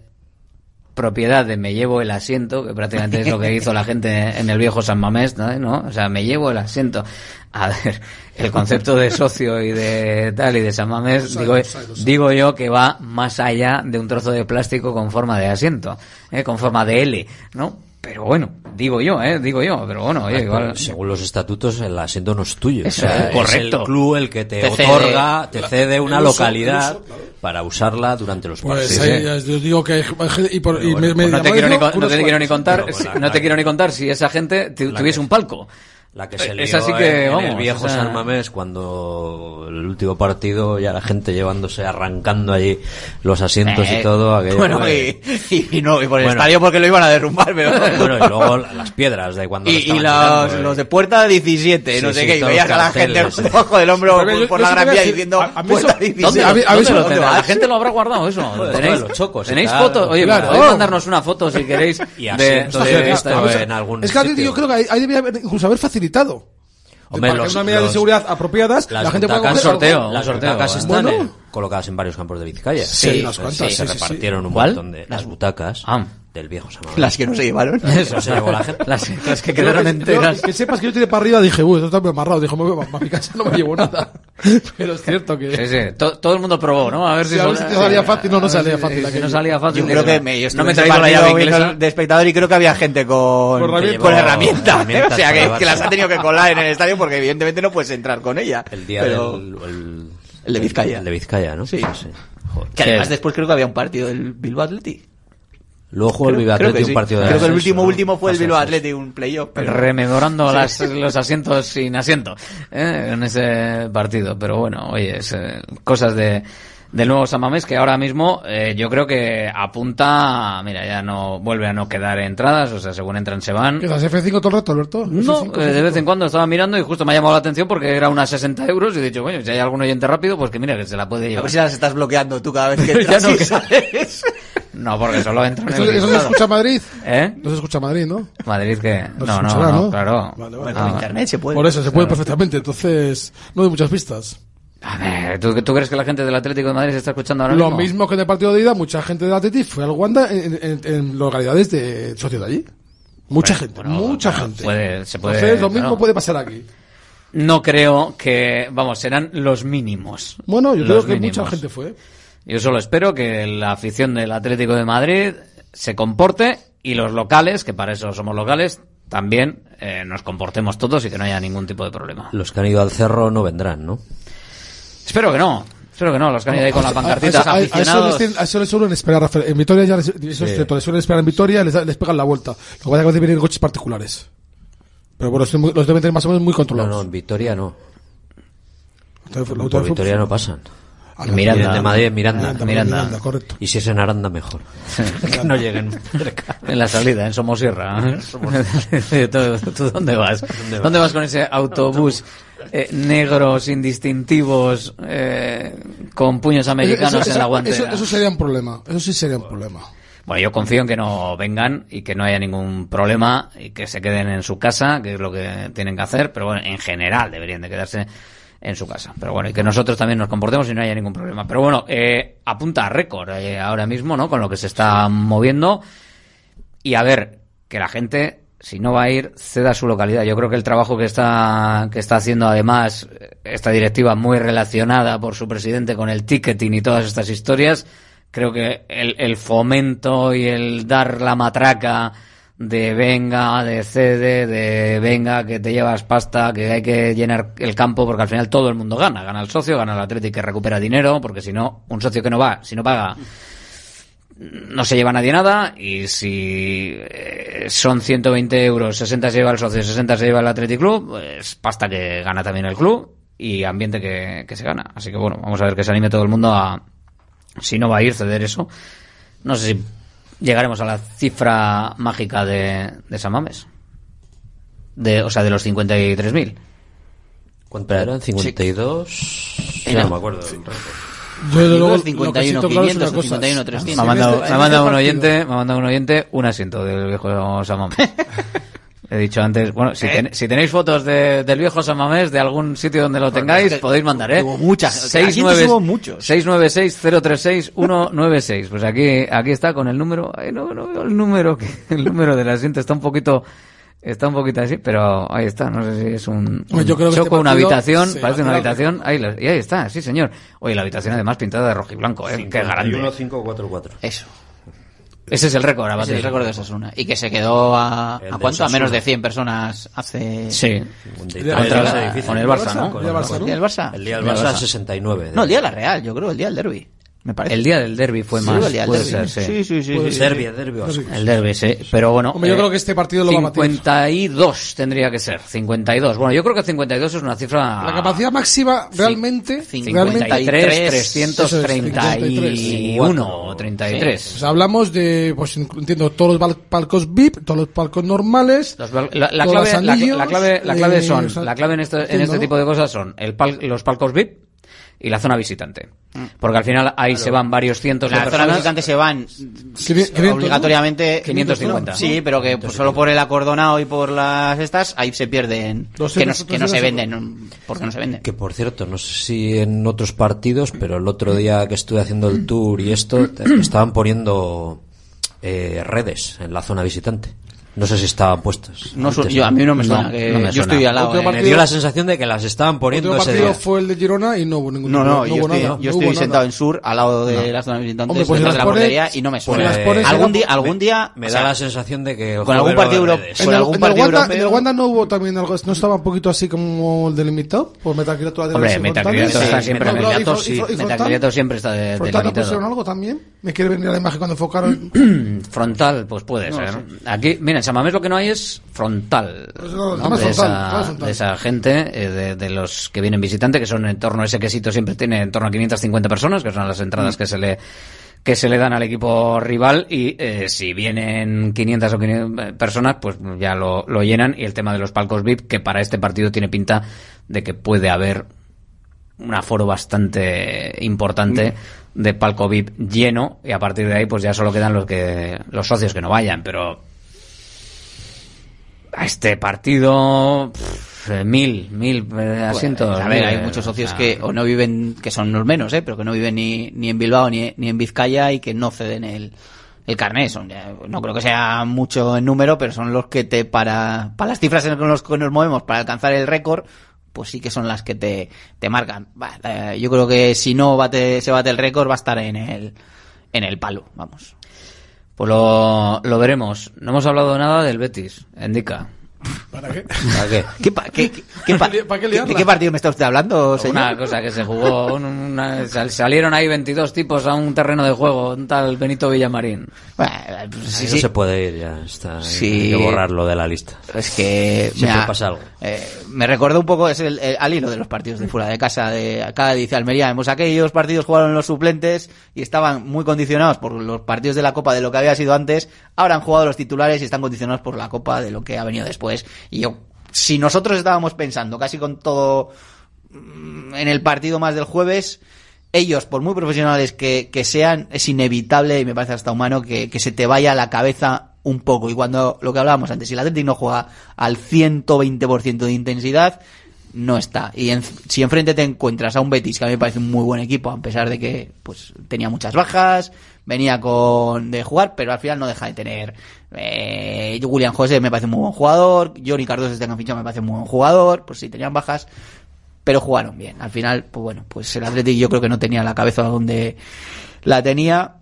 Speaker 8: propiedad de me llevo el asiento que prácticamente es lo que hizo la gente en el viejo San Mamés ¿no? ¿no? o sea me llevo el asiento a ver el concepto de socio y de tal y de San Mamés digo, digo yo que va más allá de un trozo de plástico con forma de asiento ¿eh? con forma de L ¿no? Pero bueno digo yo ¿eh? digo yo pero bueno oye, igual
Speaker 12: Según los estatutos, el asiento no es tuyo.
Speaker 8: Eso
Speaker 12: O sea,
Speaker 8: es, correcto.
Speaker 12: Es el club el que te,
Speaker 8: Te cede
Speaker 12: otorga, te cede una
Speaker 10: uso,
Speaker 12: localidad
Speaker 10: el uso, claro.
Speaker 12: para usarla durante los
Speaker 10: Pues
Speaker 12: partidos.
Speaker 10: ahí, ya os digo que hay hay gente- y, por, y me, me
Speaker 8: Pues no te quiero ni,
Speaker 10: eso,
Speaker 8: con- no te
Speaker 10: unos
Speaker 8: quiero ni
Speaker 10: cuantos.
Speaker 8: contar si- no te quiero ni contar si esa gente tuviese un palco
Speaker 12: La que se lió
Speaker 8: es así que
Speaker 12: en,
Speaker 8: vamos
Speaker 12: el viejo
Speaker 8: o sea,
Speaker 12: San Mamés cuando el último partido ya la gente llevándose, arrancando allí los asientos
Speaker 11: Eh,
Speaker 12: y todo. aquello
Speaker 11: bueno,
Speaker 12: fue-
Speaker 11: y, y- y no, y por el
Speaker 12: Bueno.
Speaker 11: estadio porque lo iban a derrumbar, pero...
Speaker 12: Bueno, y luego las piedras de cuando lo
Speaker 11: Y, y
Speaker 12: estaban
Speaker 11: los,
Speaker 12: tirando,
Speaker 11: los
Speaker 12: eh.
Speaker 11: de puerta 17,
Speaker 12: Sí,
Speaker 11: no sé
Speaker 12: sí,
Speaker 11: qué, y veías a la gente
Speaker 12: carteles.
Speaker 11: bajo del hombro
Speaker 10: Pero yo-
Speaker 11: por
Speaker 10: yo
Speaker 11: la
Speaker 10: sí
Speaker 11: gran
Speaker 10: te voy a
Speaker 11: vía diciendo
Speaker 10: a- a mí
Speaker 11: puerta
Speaker 10: eso-
Speaker 11: 17.
Speaker 8: ¿Dónde,
Speaker 10: Sí, a mí- a mí
Speaker 8: dónde
Speaker 10: eso-
Speaker 8: lo tendrá?
Speaker 10: ¿dónde
Speaker 8: La gente lo habrá guardado eso. ¿Tenéis,
Speaker 12: los chocos,
Speaker 8: ¿tenéis fotos? Oye, podéis mandarnos una foto si queréis
Speaker 12: Y asientos
Speaker 8: de
Speaker 12: en algún
Speaker 10: es que yo creo que ahí, debía incluso haber facilitado.
Speaker 12: Hombre,
Speaker 10: para que
Speaker 12: los-
Speaker 10: una medida de
Speaker 12: los-
Speaker 10: seguridad apropiadas,
Speaker 12: las
Speaker 10: la gente
Speaker 12: butacas
Speaker 10: coger
Speaker 8: sorteo,
Speaker 10: algo.
Speaker 12: Las
Speaker 8: sorteo,
Speaker 12: butacas
Speaker 8: ¿eh?
Speaker 12: están
Speaker 10: Bueno.
Speaker 12: en, colocadas en varios campos de Vizcaya.
Speaker 11: Sí, Sí,
Speaker 10: unas
Speaker 12: Entonces,
Speaker 10: cuantas,
Speaker 12: se
Speaker 10: sí, sí, sí.
Speaker 12: repartieron un
Speaker 11: ¿Cuál?
Speaker 12: montón de las butacas del viejo Samamés.
Speaker 11: Las que no se llevaron.
Speaker 12: Eso se llevó la gente.
Speaker 8: Las, las que quedaron
Speaker 10: que-
Speaker 8: enteras.
Speaker 10: yo- que sepas que yo tiré para arriba dije, uy, esto está muy amarrado. Dijo, me voy a mi casa, no me llevo nada. Pero es cierto que.
Speaker 8: Sí, sí. To- todo el mundo probó, ¿no? A ver si,
Speaker 10: Sí, a ver
Speaker 8: sol-
Speaker 10: si te salía fácil. No, no salía fácil
Speaker 8: Si
Speaker 10: aquello.
Speaker 8: no salía fácil.
Speaker 11: Yo creo que me, yo
Speaker 8: no me
Speaker 11: en ese
Speaker 8: traído la
Speaker 11: partido
Speaker 8: llave
Speaker 11: viendo
Speaker 8: inglesa.
Speaker 11: de espectador y creo que había gente con,
Speaker 10: Con herramientas.
Speaker 11: con herramientas.
Speaker 12: Herramientas
Speaker 11: o sea,
Speaker 12: para
Speaker 11: que, que las ha tenido que colar en el estadio porque evidentemente no puedes entrar con ella.
Speaker 12: El día
Speaker 11: Pero-
Speaker 12: del... El,
Speaker 11: El de Vizcaya.
Speaker 12: El de Vizcaya, ¿no?
Speaker 11: Sí.
Speaker 12: Joder.
Speaker 11: Que además después creo que había un partido del Bilbao Athletic.
Speaker 12: Luego jugó el Bilbao Athletic un partido de
Speaker 11: Creo que el último
Speaker 12: ¿no?
Speaker 11: último fue el Bilbao. Athletic, un playoff. pero-
Speaker 8: rememorando
Speaker 11: Sí.
Speaker 8: las- los asientos sin asiento ¿eh? en ese partido. Pero bueno, oye, es, eh, cosas de del nuevo Samamés que ahora mismo eh, yo creo que apunta, mira, ya no vuelve a no quedar entradas, o sea, según entran se van.
Speaker 10: ¿Qué das F5 todo el rato, Alberto?
Speaker 8: No,
Speaker 10: F5,
Speaker 8: eh, de vez en cuando estaba mirando y justo me ha llamado la atención porque era unas 60 euros y he dicho, bueno, si hay algún oyente rápido, pues que mira, que se la puede
Speaker 11: A
Speaker 8: llevar.
Speaker 11: ver si las estás bloqueando tú cada vez que
Speaker 8: Ya
Speaker 11: entras
Speaker 8: no,
Speaker 11: y sales.
Speaker 8: No, porque solo entran en
Speaker 10: ¿Eso,
Speaker 8: el
Speaker 10: eso se escucha en Madrid?
Speaker 8: ¿Eh?
Speaker 10: No se escucha en Madrid, ¿no?
Speaker 8: Madrid que...
Speaker 10: No
Speaker 8: No,
Speaker 10: se
Speaker 8: no,
Speaker 10: escuchará,
Speaker 8: no,
Speaker 10: ¿no?
Speaker 8: claro.
Speaker 10: Vale, vale.
Speaker 8: Ah,
Speaker 11: internet se puede.
Speaker 10: Por eso, se puede
Speaker 8: Claro.
Speaker 10: perfectamente. Entonces, no hay muchas pistas.
Speaker 8: A ver, ¿tú, tú crees que la gente del Atlético de Madrid se está escuchando ahora
Speaker 10: Lo
Speaker 8: mismo?
Speaker 10: mismo que en el partido de ida, mucha gente del Atleti fue al Wanda en, en, en localidades de socios de allí. Mucha gente, mucha gente.
Speaker 8: Puede, se puede,
Speaker 10: Entonces, lo mismo
Speaker 8: claro.
Speaker 10: puede pasar aquí.
Speaker 8: No creo que, vamos, serán los mínimos.
Speaker 10: Bueno, yo
Speaker 8: Los
Speaker 10: creo que
Speaker 8: mínimos.
Speaker 10: mucha gente fue.
Speaker 8: Yo solo espero que la afición del Atlético de Madrid se comporte y los locales, que para eso somos locales, también eh, nos comportemos todos y que no haya ningún tipo de problema.
Speaker 12: Los que han ido al cerro no vendrán, ¿no?
Speaker 8: Espero que no. Espero que no. Los que han ido ahí con las pancartitas
Speaker 10: a, a- a eso
Speaker 8: aficionados.
Speaker 10: les, a eso les suelen esperar, Rafael. En Vitoria ya les, eso es
Speaker 12: Sí.
Speaker 10: cierto, les suelen esperar en Vitoria, les, da- les pegan la vuelta. Lo que pasa es que a veces vienen coches particulares. Pero bueno, los, los deben tener más o menos muy
Speaker 12: No,
Speaker 10: controlados.
Speaker 12: no, en Vitoria no.
Speaker 10: Entonces, fútbol-
Speaker 12: Vitoria no pasan.
Speaker 8: Miranda.
Speaker 12: De Madrid Miranda.
Speaker 10: Miranda,
Speaker 8: Miranda.
Speaker 10: Miranda, correcto.
Speaker 12: Y si es en Aranda, mejor.
Speaker 8: que no lleguen cerca. En la salida, en Somosierra. ¿Tú, tú dónde vas? ¿Dónde vas con ese autobús eh, negro, sin distintivos, eh, con puños americanos
Speaker 10: Eso-
Speaker 8: en la guantera?
Speaker 10: Eso, eso sería un problema. Eso sí sería un problema.
Speaker 8: Bueno, yo confío en que no vengan y que no haya ningún problema y que se queden en su casa, que es lo que tienen que hacer, pero bueno, en general deberían de quedarse en su casa. Pero bueno, y que nosotros también nos comportemos y no haya ningún problema. Pero bueno, eh, apunta a récord eh, ahora mismo, ¿no? Con lo que se está moviendo. Y a ver, que la gente, si no va a ir, ceda su localidad. Yo creo que el trabajo que está, que está haciendo además esta directiva muy relacionada por su presidente con el ticketing y todas estas historias, creo que el, el fomento y el dar la matraca de venga, de cede, de venga, que te llevas pasta, que hay que llenar el campo, porque al final todo el mundo gana. Gana el socio, gana el Atlético que recupera dinero, porque si no, un socio que no va, si no paga, no se lleva nadie nada y si eh, son 120 euros, 60 se lleva el socio, 60 se lleva el Athletic Club, pues pasta que gana también el club y ambiente que, que se gana. Así que bueno, vamos a ver que se anime todo el mundo a, si no va a ir, ceder eso. No sé si llegaremos a la cifra mágica de, de San Mames. De, o sea, de los 53.000.
Speaker 12: ¿Cuánto eran? ¿52?
Speaker 8: Era-
Speaker 12: No me acuerdo.
Speaker 10: Yo, desde luego, lo
Speaker 11: 51,
Speaker 10: que siento claro es una
Speaker 11: 500,
Speaker 10: cosa.
Speaker 11: 51,
Speaker 8: Me
Speaker 11: 300.
Speaker 8: ha mandado,
Speaker 10: En
Speaker 8: me
Speaker 10: este-
Speaker 8: ha mandado un
Speaker 10: este
Speaker 8: oyente, me ha mandado un oyente un asiento del viejo San Mamés. He dicho antes, bueno, si, ten- si tenéis fotos de- del viejo San Mamés de algún sitio donde lo tengáis,
Speaker 11: que
Speaker 8: podéis mandar, ¿eh?
Speaker 11: hubo muchas.
Speaker 8: Seis
Speaker 11: Aquí
Speaker 8: nueve-
Speaker 11: hubo muchos.
Speaker 8: 696-036-196. Pues aquí, aquí está con el número, ay, no, no veo el número, que- el número del asiento está un poquito, está un poquito así, pero ahí está, no sé si es un,
Speaker 10: yo creo que
Speaker 8: choco,
Speaker 10: este
Speaker 8: una habitación, parece una habitación, ahí, la- y ahí está, sí señor. Oye, la habitación además pintada de rojo y blanco, ¿eh? Qué grande.
Speaker 12: 544.
Speaker 11: Eso.
Speaker 8: Ese es el récord, a
Speaker 11: Ese
Speaker 8: batir.
Speaker 11: es el récord de Osasuna. Y que se quedó a, ¿a cuánto? A menos de 100 personas hace...
Speaker 8: Sí. Contra- con el Barça, ¿no?
Speaker 10: El día del Barça,
Speaker 11: ¿El día del Barça?
Speaker 12: El día del
Speaker 8: El
Speaker 12: Barça,
Speaker 8: Barça.
Speaker 12: 69.
Speaker 11: No, el día de la Real, yo creo, el día del derby. Me parece.
Speaker 8: El día del derby fue
Speaker 11: Sí,
Speaker 8: más.
Speaker 11: el día
Speaker 8: puede
Speaker 11: derbi.
Speaker 8: ser,
Speaker 11: sí, sí, sí. sí, sí.
Speaker 12: Derby, derby. Osasuna.
Speaker 8: El derby, sí. Pero bueno.
Speaker 10: Hombre, yo creo que este partido lo va a batir.
Speaker 8: 52 tendría que ser. 52. Bueno, yo creo que 52 es una cifra.
Speaker 10: La capacidad máxima realmente,
Speaker 8: 53,
Speaker 10: realmente
Speaker 8: 331 o 33.
Speaker 10: O sea, hablamos de, pues entiendo, todos los palcos VIP, todos los palcos normales.
Speaker 8: Los La, la
Speaker 10: todos
Speaker 8: clave,
Speaker 10: los
Speaker 8: la,
Speaker 10: anillos,
Speaker 8: la clave, la clave
Speaker 10: eh,
Speaker 8: son,
Speaker 10: o sea,
Speaker 8: la clave en este, en este tipo de cosas son el pal- los palcos VIP y la zona visitante. Porque al final ahí se van varios cientos
Speaker 11: En
Speaker 8: de
Speaker 11: la zona
Speaker 8: personas.
Speaker 11: visitante se van obligatoriamente
Speaker 8: 550.
Speaker 11: Sí, pero que pues, solo por el acordonado y por las estas ahí se pierden que no, que no se venden, porque no se venden.
Speaker 12: Que por cierto, no sé si en otros partidos, pero el otro día que estuve haciendo el tour y esto, estaban poniendo eh, redes en la zona visitante. No sé si estaban puestas.
Speaker 11: No
Speaker 12: antes,
Speaker 11: yo- a mí no me suena, que yo estoy al lado, eh.
Speaker 12: Me
Speaker 10: partido-
Speaker 12: dio la sensación de que las estaban poniendo
Speaker 10: Otro
Speaker 12: ese
Speaker 10: partido
Speaker 12: día.
Speaker 10: fue el de Girona y no hubo ningún
Speaker 11: No, no, yo estoy,
Speaker 10: nada,
Speaker 11: yo
Speaker 10: no
Speaker 11: estoy
Speaker 10: nada.
Speaker 11: sentado en sur, al lado de
Speaker 12: No.
Speaker 11: la zona visitante,
Speaker 10: Hombre, pues si
Speaker 11: detrás de
Speaker 10: las
Speaker 11: la portería y no me suena.
Speaker 10: las pones
Speaker 11: algún día, algún día,
Speaker 12: Me
Speaker 11: o
Speaker 12: da
Speaker 11: sea,
Speaker 12: la sensación de que
Speaker 11: con algún partido.
Speaker 10: En el,
Speaker 11: algún
Speaker 10: el
Speaker 11: europeo-
Speaker 10: en el Wanda no hubo también algo, no estaba un poquito así como el delimitado por metacrilato de
Speaker 8: Hombre,
Speaker 10: las
Speaker 8: Metacrilato está siempre,
Speaker 10: No, pero, ¿y
Speaker 8: Metacrilato
Speaker 10: fro- y
Speaker 8: sí? Metacrilato siempre está de-
Speaker 10: ¿Frontal no
Speaker 8: delimitado.
Speaker 10: pusieron algo también? Me quiere venir la imagen cuando enfocaron.
Speaker 8: Frontal, pues puede
Speaker 10: No
Speaker 8: ser. Aquí, mira, en Samamés lo que no hay es frontal.
Speaker 10: Pues
Speaker 8: de,
Speaker 10: frontal,
Speaker 8: esa, de gente, eh, de, de los que vienen visitantes, que son en torno a ese quesito, siempre tiene en torno a 550 personas, que son las
Speaker 10: Mm.
Speaker 8: entradas que se le que se le dan al equipo rival y eh, si vienen 500 o 500 personas pues ya lo, lo llenan y el tema de los palcos VIP que para este partido tiene pinta de que puede haber un aforo bastante importante de palco VIP lleno y a partir de ahí pues ya solo quedan los que los socios que no vayan pero a este partido pff, eh, mil mil eh, asientos
Speaker 11: Pues, a ver, hay
Speaker 8: mil,
Speaker 11: muchos
Speaker 8: o
Speaker 11: socios
Speaker 8: sea,
Speaker 11: que o no viven, que son los menos, ¿eh? pero que no viven ni, ni en Bilbao ni, ni en Vizcaya y que no ceden el, el carné. Son, ya- no creo que sea mucho en número, pero son los que te, para, para las cifras en las que nos movemos, para alcanzar el récord, pues sí que son las que te, te marcan. Va, eh, yo creo que si no bate, se bate el récord, va a estar en el, en el palo, vamos.
Speaker 8: Pues lo, lo veremos. No hemos hablado nada del Betis indica
Speaker 10: ¿Para qué?
Speaker 12: ¿Para qué?
Speaker 11: ¿Qué, pa- qué, qué, pa-
Speaker 10: ¿Para qué
Speaker 11: ¿De qué partido me está usted hablando, señor?
Speaker 8: una cosa que se jugó un- una- sal- salieron ahí 22 tipos a un terreno de juego un tal Benito Villamarín
Speaker 11: Bueno, pues sí, sí.
Speaker 12: No se puede ir ya. Está,
Speaker 11: Sí.
Speaker 12: Hay que borrarlo de la lista.
Speaker 11: Es que
Speaker 12: Siempre
Speaker 11: me ha-
Speaker 12: pasa algo.
Speaker 11: eh, me recuerda un poco, es el, el- al hilo de los partidos de fuera de casa de Cádiz y Almería. Vemos aquellos partidos jugaron los suplentes y estaban muy condicionados por los partidos de la Copa de lo que había sido antes. Ahora han jugado los titulares y están condicionados por la Copa de lo que ha venido después. Y yo, si nosotros estábamos pensando casi con todo mm, en el partido más del jueves, ellos, por muy profesionales que, sean, es inevitable y me parece hasta humano que, que se te vaya la cabeza un poco. Y cuando lo que hablábamos antes, si el Atlético no juega al 120% de intensidad, no está. Y en- si enfrente te encuentras a un Betis, que a mí me parece un muy buen equipo, a pesar de que pues tenía muchas bajas, venía con de jugar, pero al final no deja de tener. Eh, William José me parece muy buen jugador, Johnny Cardoso este fichado me parece un muy buen jugador, pues sí, tenían bajas, pero jugaron bien. Al final, pues bueno, pues el Atlético yo creo que no tenía la cabeza donde la tenía.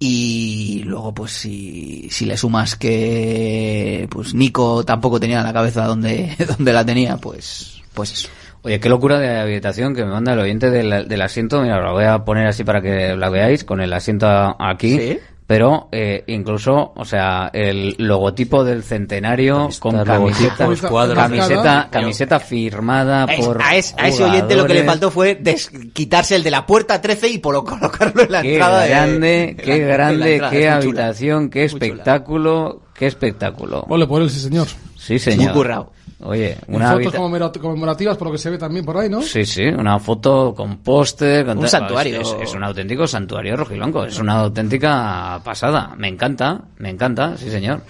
Speaker 11: Y luego, pues si, si le sumas que pues Nico tampoco tenía la cabeza donde, donde la tenía, pues, pues eso.
Speaker 8: Oye, qué locura de habitación que me manda el oyente del, del asiento. Mira, lo voy a poner así para que la veáis con el asiento aquí.
Speaker 11: Sí.
Speaker 8: Pero eh, incluso, o sea, el logotipo del centenario con camiseta,
Speaker 12: cuadros.
Speaker 8: camiseta, camiseta firmada
Speaker 11: A, es-
Speaker 8: por
Speaker 11: a es- a ese oyente lo que le faltó fue des- quitarse el de la puerta 13 y por colocarlo en la
Speaker 8: Qué
Speaker 11: entrada. de-
Speaker 8: grande,
Speaker 11: la-
Speaker 8: qué grande, qué
Speaker 11: muy chula.
Speaker 8: habitación, qué espectáculo, qué espectáculo.
Speaker 10: Ole por él, sí, señor.
Speaker 8: Sí, señor.
Speaker 11: Muy currado.
Speaker 8: Oye, una
Speaker 10: fotos
Speaker 8: habita-
Speaker 10: conmemorativas, por lo que se ve también por ahí, ¿no?
Speaker 8: Sí, sí, una foto con póster. con
Speaker 11: Un
Speaker 8: tal-
Speaker 11: santuario.
Speaker 8: Es, es un auténtico santuario rojiblanco. Es una auténtica pasada. Me encanta, me encanta, sí, señor.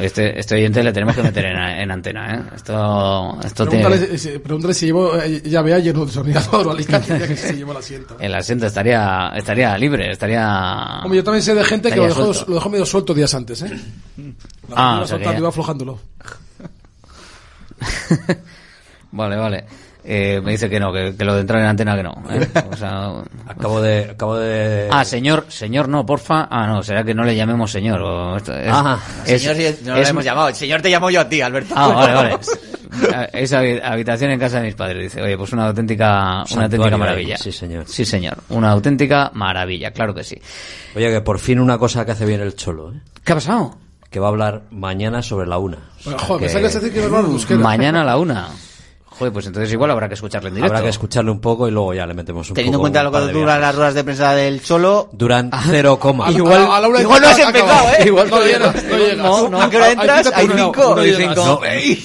Speaker 8: Este, este oyente le tenemos que meter en, en antena, ¿eh? Esto, esto
Speaker 10: Pregúntale,
Speaker 8: tiene...
Speaker 10: si- pregúntale si llevó llave ayer un destornillador o alicate, ya que se llevó el asiento.
Speaker 8: El asiento estaría, estaría libre, estaría...
Speaker 10: Hombre, yo también sé de gente que lo dejó, lo dejó medio suelto días antes, ¿eh? La
Speaker 8: Ah, o sea que ya-
Speaker 10: iba aflojándolo.
Speaker 8: Vale, vale. Eh, me dice que no, que, que lo de entrar en antena que no. ¿eh? O sea,
Speaker 12: Acabo de, acabo de.
Speaker 8: Ah, señor, señor no, porfa. Ah, no, será que no le llamemos señor. O esto es-
Speaker 11: Ajá.
Speaker 8: es-
Speaker 11: señor, sí, no lo
Speaker 8: es-
Speaker 11: hemos llamado. El señor te llamo yo a ti, Alberto.
Speaker 8: Ah, vale, vale. Es habi- habitación en casa de mis padres, dice. Oye, pues una auténtica, una auténtica maravilla.
Speaker 12: sí, señor.
Speaker 8: Sí, señor. Una auténtica maravilla, claro que sí.
Speaker 12: Oye, que por fin una cosa que hace bien el Cholo, ¿eh?
Speaker 8: ¿Qué ha pasado?
Speaker 12: Que va a hablar mañana sobre la una.
Speaker 10: Bueno, joder,
Speaker 12: que-
Speaker 10: que decir que iba a hablar de euskera.
Speaker 8: Mañana a la una. Joder, pues entonces igual habrá que escucharle en directo.
Speaker 12: Habrá que escucharle un poco y luego ya le metemos un
Speaker 11: Teniendo en
Speaker 12: poco.
Speaker 11: cuenta lo
Speaker 12: un par
Speaker 11: que duran las ruedas de prensa del Cholo.
Speaker 12: Duran cero coma.
Speaker 11: Igual,
Speaker 10: a la una y
Speaker 11: igual no has empezado. ¿eh?
Speaker 8: Igual todavía no.
Speaker 10: No llegas.
Speaker 8: No, no.
Speaker 11: ¿A qué hora entras? Hay cinco.
Speaker 10: y cinco.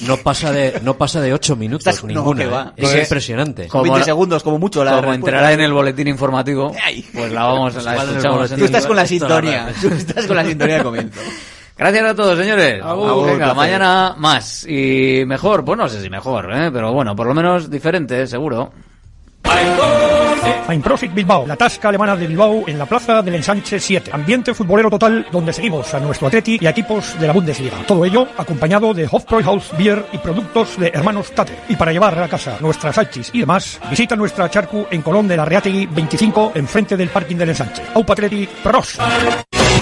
Speaker 12: No, no pasa de no pasa de ocho minutos
Speaker 11: Estás- no,
Speaker 12: ninguna.
Speaker 11: va.
Speaker 12: ¿eh? Es
Speaker 11: Pues-
Speaker 12: impresionante.
Speaker 11: Con
Speaker 8: Como
Speaker 11: 20
Speaker 8: la-
Speaker 11: segundos, como mucho. La
Speaker 8: Como entrará en el boletín informativo, pues la vamos la
Speaker 12: en
Speaker 8: escuchamos.
Speaker 11: Tú estás con la
Speaker 12: la
Speaker 11: sintonía. Tú estás con la sintonía de comienzo.
Speaker 8: Gracias a todos, señores.
Speaker 11: Agur,
Speaker 8: Venga,
Speaker 11: placer.
Speaker 8: mañana más y mejor, pues no sé si mejor, ¿eh? pero bueno, por lo menos diferente, seguro.
Speaker 18: Profit Bilbao, la tasca alemana de Bilbao en la plaza del Ensanche 7. Ambiente futbolero total donde seguimos a nuestro Atleti y a equipos de la Bundesliga. Todo ello acompañado de Hofbräuhaus Beer y productos de hermanos Tate. Y para llevar a casa nuestras salchis y demás, visita nuestra charcu en Colón de la Reategui 25 enfrente del parking del Ensanche. Aupa Atleti Pros.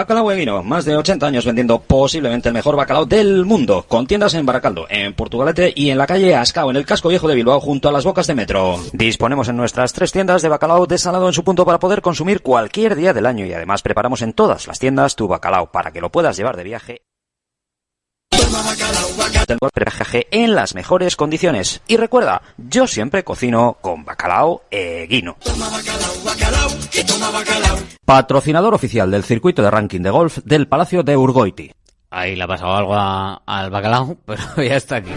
Speaker 19: Bacalao Eguino, más de 80 años vendiendo posiblemente el mejor bacalao del mundo, con tiendas en Baracaldo, en Portugalete y en la calle Ascao, en el casco viejo de Bilbao, junto a las bocas de metro. Disponemos en nuestras tres tiendas de bacalao desalado en su punto para poder consumir cualquier día del año. Y además preparamos en todas las tiendas tu bacalao para que lo puedas llevar de viaje del viaje en las mejores condiciones. Y recuerda, yo siempre cocino con bacalao Eguino. Patrocinador oficial del circuito de ranking de golf del Palacio de Urgoiti.
Speaker 8: Ahí le ha pasado algo a- al bacalao, pero ya está aquí.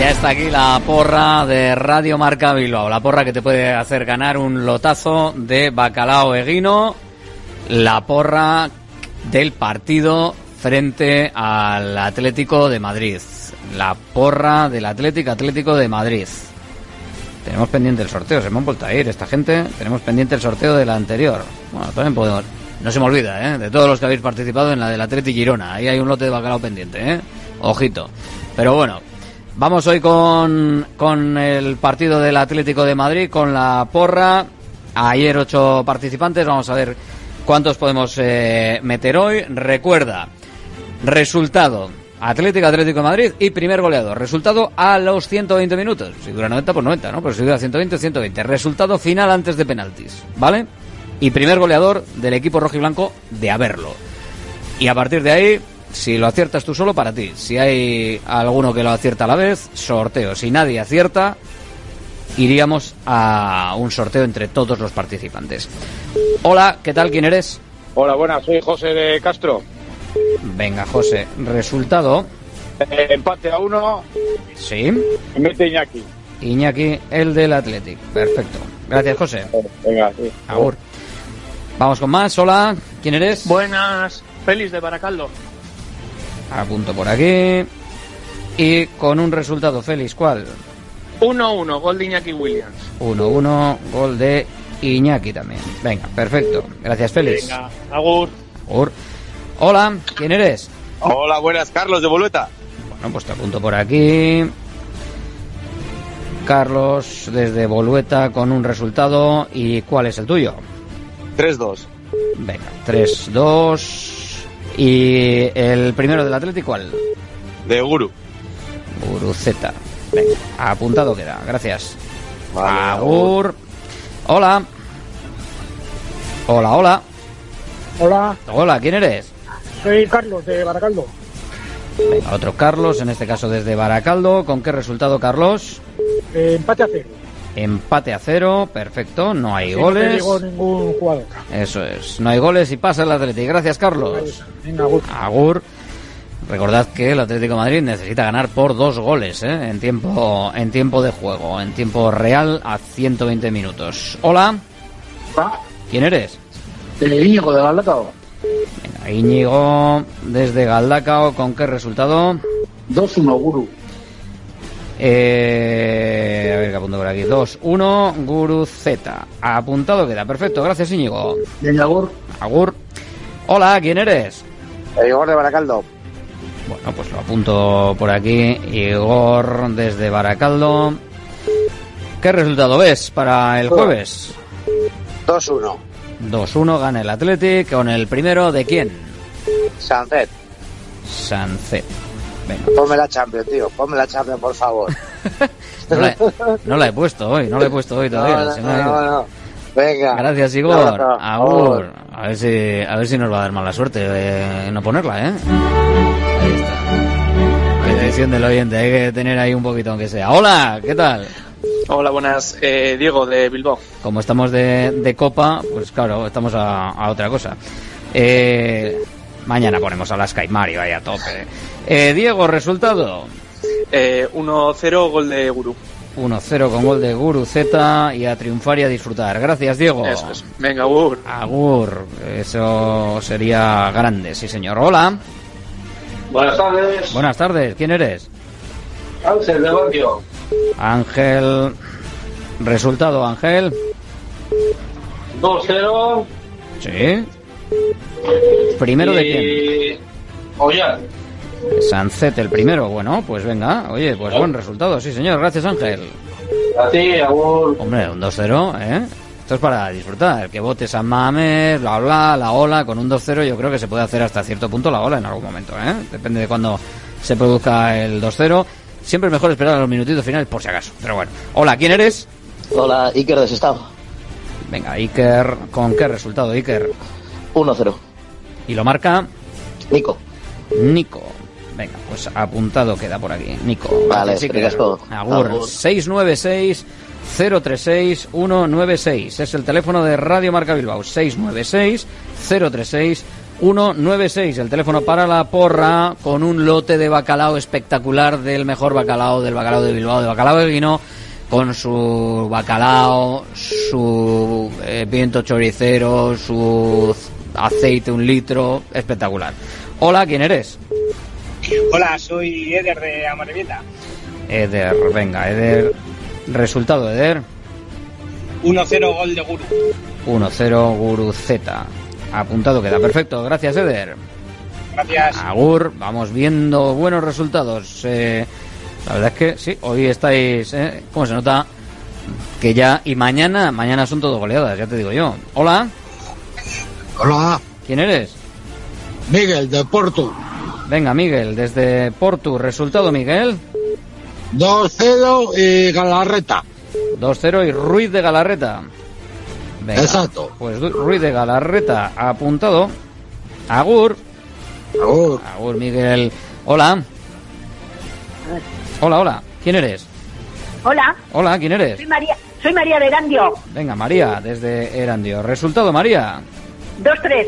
Speaker 8: Ya está aquí la porra de Radio Marca Bilbao, la porra que te puede hacer ganar un lotazo de bacalao eguino, la porra del partido frente al Atlético de Madrid, la porra del Atlético Atlético de Madrid. Tenemos pendiente el sorteo, se me han vuelto a ir esta gente. Tenemos pendiente el sorteo de la anterior. Bueno, también podemos. No se me olvida, ¿eh? De todos los que habéis participado en la del Atleti Girona. Ahí hay un lote de bacalao pendiente, ¿eh? Ojito. Pero bueno, vamos hoy con, con el partido del Atlético de Madrid, con la porra. Ayer ocho participantes, vamos a ver cuántos podemos eh, meter hoy. Recuerda, resultado. Atlético, Atlético de Madrid y primer goleador. Resultado a los 120 minutos. Si dura 90, pues 90, ¿no? Pero si dura 120, 120. Resultado final antes de penaltis, ¿vale? Y primer goleador del equipo rojiblanco de haberlo. Y a partir de ahí, si lo aciertas tú solo, para ti. Si hay alguno que lo acierta a la vez, sorteo. Si nadie acierta, iríamos a un sorteo entre todos los participantes. Hola, ¿qué tal? ¿Quién eres?
Speaker 20: Hola, buenas, soy José de Castro.
Speaker 8: Venga, José. Resultado.
Speaker 20: Eh, empate a uno,
Speaker 8: Sí.
Speaker 20: y mete Iñaki.
Speaker 8: Iñaki, el del Athletic. Perfecto. Gracias, José.
Speaker 20: Venga, sí.
Speaker 8: Agur. Vamos con más. Hola, ¿quién eres?
Speaker 21: Buenas, Félix de Baracaldo.
Speaker 8: Apunto por aquí. Y con un resultado, Félix, ¿cuál?
Speaker 21: 1-1, gol de Iñaki Williams.
Speaker 8: 1-1, gol de Iñaki también. Venga, perfecto. Gracias, Félix.
Speaker 21: Venga, Agur.
Speaker 8: Agur. Hola, ¿quién eres?
Speaker 22: Hola, buenas, Carlos de Bolueta.
Speaker 8: Bueno, pues te apunto por aquí. Carlos, desde Bolueta, con un resultado. ¿Y cuál es el tuyo?
Speaker 22: 3-2.
Speaker 8: Venga, 3-2. ¿Y el primero del Atlético cuál?
Speaker 22: De Guru.
Speaker 8: Guruceta. Venga, apuntado queda. Gracias. Agur. Hola. Hola, hola.
Speaker 18: Hola,
Speaker 8: Hola, ¿quién eres?
Speaker 18: soy Carlos de Baracaldo.
Speaker 8: Venga, otro Carlos, en este caso desde Baracaldo. ¿Con qué resultado, Carlos?
Speaker 18: Eh, empate a cero.
Speaker 8: Empate a cero, perfecto, no hay
Speaker 18: Sí,
Speaker 8: goles.
Speaker 18: te llegó ningún jugador.
Speaker 8: Eso es, no hay goles y pasa el Atlético. Gracias, Carlos.
Speaker 18: Venga, agur.
Speaker 8: Agur. Recordad que el Atlético de Madrid necesita ganar por dos goles ¿eh? en tiempo en tiempo de juego, en tiempo real a 120 minutos. Hola. ¿Quién eres?
Speaker 23: Íñigo de Galdacao.
Speaker 8: Venga, Íñigo desde Galdacao, ¿con qué resultado?
Speaker 23: 2-1, Guru.
Speaker 8: Eh, a ver qué apunto por aquí. 2-1, Guru Z. Apuntado queda, perfecto, gracias Íñigo.
Speaker 23: Venga, Agur.
Speaker 8: Agur. Hola, ¿quién eres?
Speaker 14: Igor de Baracaldo.
Speaker 8: Bueno, pues lo apunto por aquí. Igor desde Baracaldo. ¿Qué resultado ves para el jueves?
Speaker 14: 2-1.
Speaker 8: 2-1 gana el Athletic con el primero de quién?
Speaker 14: Sancet.
Speaker 8: Sancet. Venga.
Speaker 14: Ponme la Champions, tío. Ponme la Champions, por favor.
Speaker 8: No la, no la he puesto hoy, no la he puesto hoy todavía.
Speaker 14: No,
Speaker 8: se
Speaker 14: no,
Speaker 8: me ha ido.
Speaker 14: no, no. Venga.
Speaker 8: Gracias, Igor.
Speaker 14: no,
Speaker 8: Agur. A ver si, a ver si nos va a dar mala suerte de no ponerla, ¿eh? Ahí está. Petición del oyente, hay que tener ahí un poquito aunque sea. Hola, ¿qué tal?
Speaker 21: Hola, buenas. Eh, Diego, de Bilbao.
Speaker 8: Como estamos de, de copa, pues claro, estamos a, a otra cosa. Eh, mañana ponemos a la Sky Mario ahí a tope. Eh, Diego, resultado.
Speaker 21: Eh, 1-0, gol de Guru.
Speaker 8: 1-0 con gol de Guru Z y a triunfar y a disfrutar. Gracias, Diego.
Speaker 21: Eso es. Venga, Agur.
Speaker 8: Agur. Eso sería grande, sí, señor. Hola.
Speaker 23: Buenas tardes.
Speaker 8: Buenas tardes. ¿Quién eres?
Speaker 23: Ángel de Barrio.
Speaker 8: Ángel. Resultado, Ángel.
Speaker 23: 2-0.
Speaker 8: Sí. Primero de quién?
Speaker 23: quién? Ollán.
Speaker 8: Sancet el primero. Bueno, pues venga. Oye, pues buen resultado. Sí, señor. Gracias, Ángel.
Speaker 23: A ti, Agur.
Speaker 8: Hombre, un 2-0, ¿eh? Esto es para disfrutar. Que vote San Mames, bla, bla, la ola. Con un 2-0 yo creo que se puede hacer hasta cierto punto la ola en algún momento, ¿eh? Depende de cuando se produzca el 2-0. Siempre es mejor esperar a los minutitos finales por si acaso. Pero bueno. Hola, ¿quién eres?
Speaker 24: Hola, Iker de Sestao.
Speaker 8: Venga, Iker. ¿Con qué resultado, Iker?
Speaker 24: 1-0.
Speaker 8: ¿Y lo marca?
Speaker 24: Nico.
Speaker 8: Nico. Venga, pues apuntado queda por aquí. Nico.
Speaker 24: Vale, eskerrik asko.
Speaker 8: Agur.
Speaker 24: Agur.
Speaker 8: 696 036 196 es el teléfono de Radio Marca Bilbao 696 036 196 el teléfono para la porra con un lote de bacalao espectacular del mejor bacalao del bacalao de Bilbao de bacalao de vino con su bacalao su eh, viento choricero su aceite un litro espectacular hola quién eres
Speaker 25: Hola, soy Eder de Amorebieta.
Speaker 8: Eder venga Eder resultado Eder
Speaker 25: 1-0 gol de Guru.
Speaker 8: 1-0 Guru Z. Apuntado queda. Perfecto. Gracias, Eder.
Speaker 25: Gracias.
Speaker 8: Agur. Vamos viendo buenos resultados. Eh, la verdad es que sí, hoy estáis... Eh, ¿Cómo se nota? Que ya... Y mañana, mañana son todo goleadas, ya te digo yo. Hola.
Speaker 26: Hola,
Speaker 8: ¿Quién eres?
Speaker 26: Miguel de Porto.
Speaker 8: Venga, Miguel, desde Portu. Resultado, Miguel.
Speaker 26: 2-0 y Galarreta.
Speaker 8: 2-0 y Ruiz de Galarreta. Venga,
Speaker 26: Exacto.
Speaker 8: Pues Ruiz de Galarreta apuntado. Agur.
Speaker 26: Agur.
Speaker 8: Agur, Miguel. Hola. Hola, hola. ¿Quién eres?
Speaker 27: Hola,
Speaker 8: Hola, ¿quién eres?
Speaker 27: soy María, soy María de Erandio.
Speaker 8: Venga, María, desde Erandio. Resultado, María.
Speaker 27: 2-3.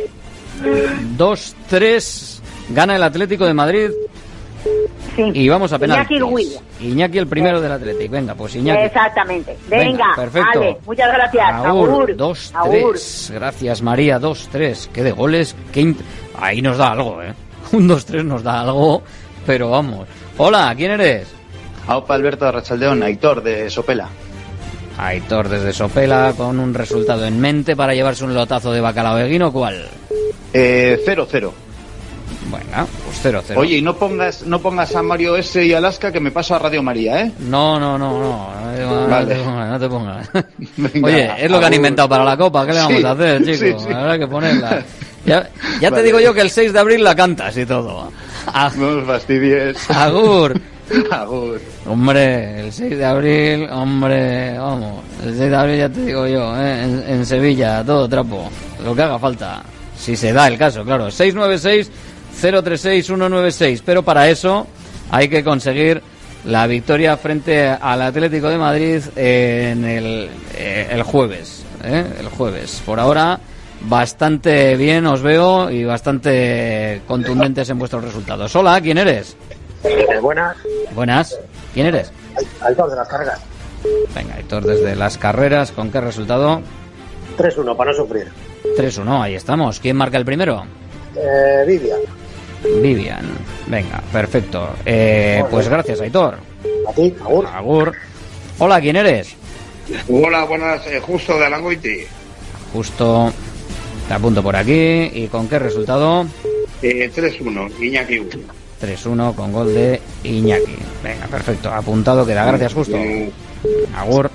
Speaker 8: 2-3. Gana el Atlético de Madrid. Y vamos a penaltis.
Speaker 27: Iñaki
Speaker 8: el primero del Atlético. Venga, pues Iñaki.
Speaker 27: Exactamente.
Speaker 8: Venga,
Speaker 27: Venga,
Speaker 8: perfecto.
Speaker 27: vale, muchas gracias.
Speaker 8: Agur,
Speaker 27: Agur.
Speaker 8: 2-3. Gracias, María, 2-3. Qué de goles. Qué Ahí nos da algo, ¿eh? Un 2-3 nos da algo, pero vamos. Hola, ¿quién eres?
Speaker 28: Aupa Alberto de Rachaldeón, Aitor de Sopela.
Speaker 8: Aitor desde Sopela con un resultado en mente para llevarse un lotazo de bacalao de guino. ¿Cuál?
Speaker 28: Eh, 0-0.
Speaker 8: Venga, pues 0-0.
Speaker 28: Oye, y no pongas, no pongas a Mario S y Alaska que me paso a Radio María, ¿eh?
Speaker 8: No, no, no, no. No,
Speaker 28: Vale.
Speaker 8: te pongas, no te pongas.
Speaker 28: Venga,
Speaker 8: Oye, es lo que han
Speaker 28: agur.
Speaker 8: inventado para la copa. ¿Qué le vamos
Speaker 28: Sí,
Speaker 8: a hacer, chicos?
Speaker 28: sí, sí.
Speaker 8: Habrá que ponerla. Ya, ya te digo yo que el 6 de abril la cantas y todo.
Speaker 28: No os fastidies.
Speaker 8: Agur. Hombre, el 6 de abril, hombre, vamos, el 6 de abril ya te digo yo, ¿eh? en, en Sevilla, todo trapo, lo que haga falta, si se da el caso, claro, 696-036-196, pero para eso hay que conseguir la victoria frente al Atlético de Madrid en el, eh, el jueves, ¿eh? el jueves. Por ahora, bastante bien os veo y bastante contundentes en vuestros resultados. Hola, ¿quién eres?
Speaker 29: buenas.
Speaker 8: Buenas. ¿Quién eres?
Speaker 29: Aitor de las cargas.
Speaker 8: Venga, Héctor, desde las carreras, ¿con qué resultado?
Speaker 29: 3-1, para no sufrir.
Speaker 8: 3-1, ahí estamos. ¿Quién marca el primero?
Speaker 29: Eh, Vivian.
Speaker 8: Vivian. Venga, perfecto. Eh, pues gracias, Aitor.
Speaker 29: A ti, Agur.
Speaker 8: Agur. Hola, ¿quién eres?
Speaker 28: Hola, buenas, eh, justo de Alangoiti.
Speaker 8: Justo te apunto por aquí. ¿Y con qué resultado?
Speaker 28: Eh, 3-1, Iñaki 1.
Speaker 8: 3-1 con gol de Iñaki. Venga, perfecto. Apuntado queda. Gracias, justo. Agur.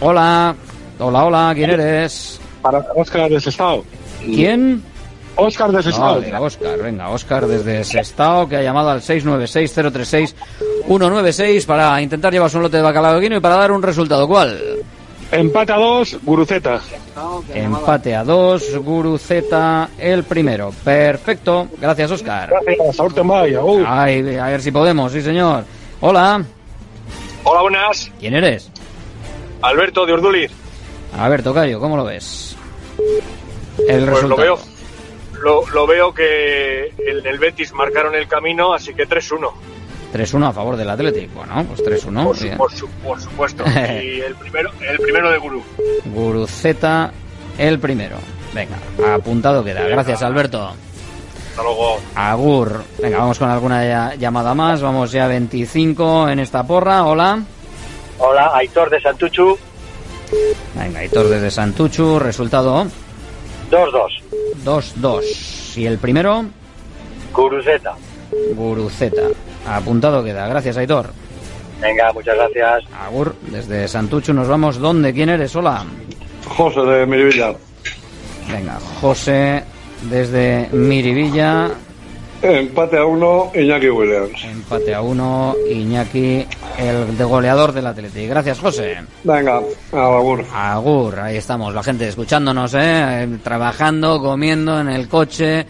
Speaker 8: Hola. Hola, hola. ¿Quién eres?
Speaker 13: Para Oscar de Sestao.
Speaker 8: ¿Quién?
Speaker 13: Oscar de Sestao.
Speaker 8: Oscar, venga, Oscar desde Sestao, que ha llamado al 696-036-196 para intentar llevarse un lote de bacalao de guino y para dar un resultado. ¿Cuál?
Speaker 13: Empate a dos, Guruceta.
Speaker 8: Empate a dos, Guruceta el primero. Perfecto, gracias Oscar.
Speaker 13: Gracias.
Speaker 8: Ay, a ver si podemos, sí señor. Hola,
Speaker 30: Hola, buenas.
Speaker 8: ¿quién eres?
Speaker 30: Alberto de Urduliz.
Speaker 8: A ver, Tocayo, ¿cómo lo ves? El
Speaker 30: Pues lo
Speaker 8: resultado.
Speaker 30: veo, lo, lo veo que el, el Betis marcaron el camino, así que 3-1.
Speaker 8: 3-1 a favor del Athletic. Bueno, pues 3-1.
Speaker 30: Por, su-
Speaker 8: bien.
Speaker 30: por, su- por supuesto. y el primero, el primero de Gurú.
Speaker 8: Guruceta el primero. Venga, apuntado queda. Gracias, Alberto.
Speaker 30: Hasta luego.
Speaker 8: Agur. Venga, vamos con alguna ya- llamada más. Vamos ya 25 en esta porra. Hola.
Speaker 29: Hola, Aitor de Santuchu.
Speaker 8: Venga, Aitor desde Santuchu. Resultado
Speaker 29: 2-2.
Speaker 8: 2-2. ¿Y el primero?
Speaker 29: Guruzeta.
Speaker 8: Guruceta. Apuntado queda. Gracias, Aitor.
Speaker 29: Venga, muchas gracias.
Speaker 8: Agur, desde Santuchu nos vamos. ¿Dónde? ¿Quién eres? Hola.
Speaker 13: José de Mirivilla.
Speaker 8: Venga, José desde Miribilla.
Speaker 13: Empate a uno, Iñaki Williams.
Speaker 8: Empate a uno. Iñaki, el de goleador del Atleti. Gracias, José.
Speaker 13: Venga, agur.
Speaker 8: Agur, ahí estamos, la gente escuchándonos, ¿eh? Eh, trabajando, comiendo en el coche,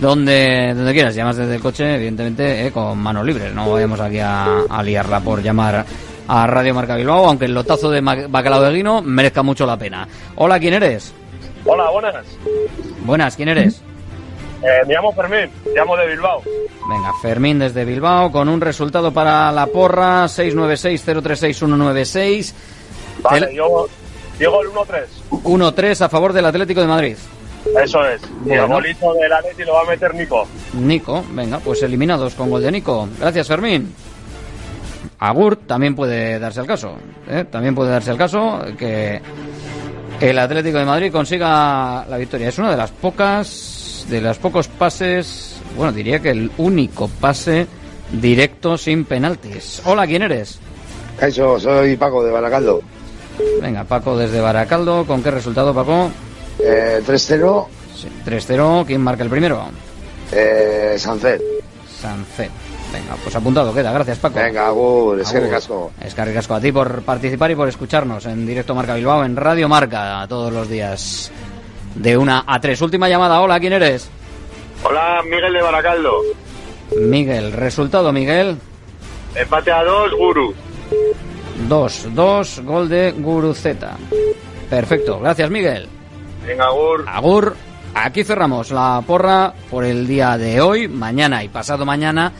Speaker 8: donde, donde quieras. Llamas desde el coche, evidentemente, ¿eh? con manos libres. No vayamos aquí a, a liarla por llamar a Radio Marca Bilbao, aunque el lotazo de bacalao de guino merezca mucho la pena. Hola, ¿quién eres?
Speaker 30: Hola, buenas.
Speaker 8: Buenas, ¿quién eres?
Speaker 30: Eh, me llamo Fermín, llamo de Bilbao.
Speaker 8: Venga, Fermín desde Bilbao con un resultado para la porra 696-036-196.
Speaker 30: Vale,
Speaker 8: Tel-
Speaker 30: yo digo el 1-3.
Speaker 8: 1-3 a favor del Atlético de Madrid.
Speaker 30: Eso es. Y el golito del Atleti lo va a meter Nico.
Speaker 8: Nico, venga, pues eliminados con gol de Nico. Gracias, Fermín. Agur también puede darse el caso. ¿eh? También puede darse el caso que el Atlético de Madrid consiga la victoria. Es una de las pocas, de los pocos pases, bueno, diría que el único pase directo sin penaltis. Hola, ¿quién eres?
Speaker 26: Eso, soy Paco de Baracaldo.
Speaker 8: Venga, Paco desde Baracaldo. ¿Con qué resultado, Paco?
Speaker 26: Eh, 3-0,
Speaker 8: Sí, 3-0. ¿Quién marca el primero?
Speaker 26: eh, Sancet.
Speaker 8: Sancet. Venga, pues apuntado queda. Gracias, Paco.
Speaker 26: Venga, agur, es recasco.
Speaker 8: Es a ti por participar y por escucharnos en directo Marca Bilbao, en Radio Marca, todos los días de una a tres. Última llamada. Hola, ¿quién eres?
Speaker 30: Hola, Miguel de Baracaldo.
Speaker 8: Miguel. Resultado, Miguel.
Speaker 30: Empate a 2, Guru.
Speaker 8: 2-2, gol de Guruceta. Perfecto. Gracias, Miguel.
Speaker 30: Venga, Agur.
Speaker 8: Agur. Aquí cerramos la porra por el día de hoy. Mañana y pasado mañana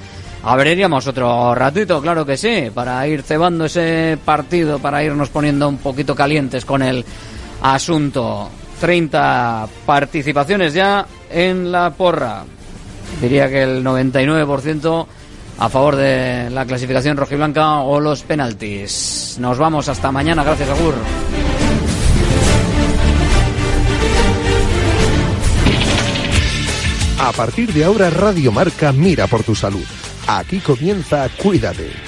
Speaker 8: abriríamos otro ratito, claro que sí, para ir cebando ese partido, para irnos poniendo un poquito calientes con el asunto. 30 participaciones ya en la porra. Diría que el 99% a favor de la clasificación rojiblanca o los penaltis. Nos vamos hasta mañana. Gracias, Agur.
Speaker 6: A partir de ahora Radio Marca mira por tu salud. Aquí comienza Cuídate.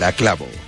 Speaker 6: Yanela Clavo.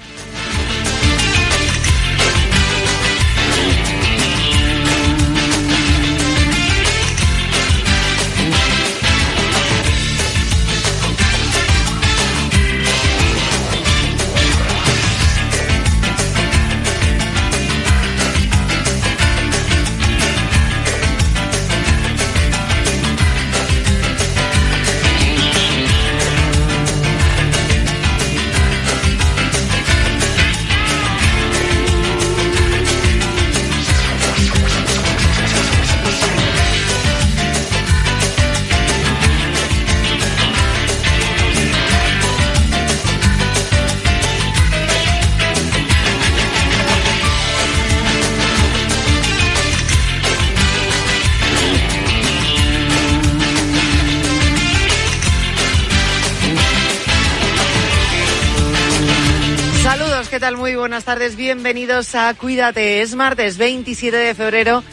Speaker 31: Buenas tardes, bienvenidos a Cuídate. Es martes 27 de febrero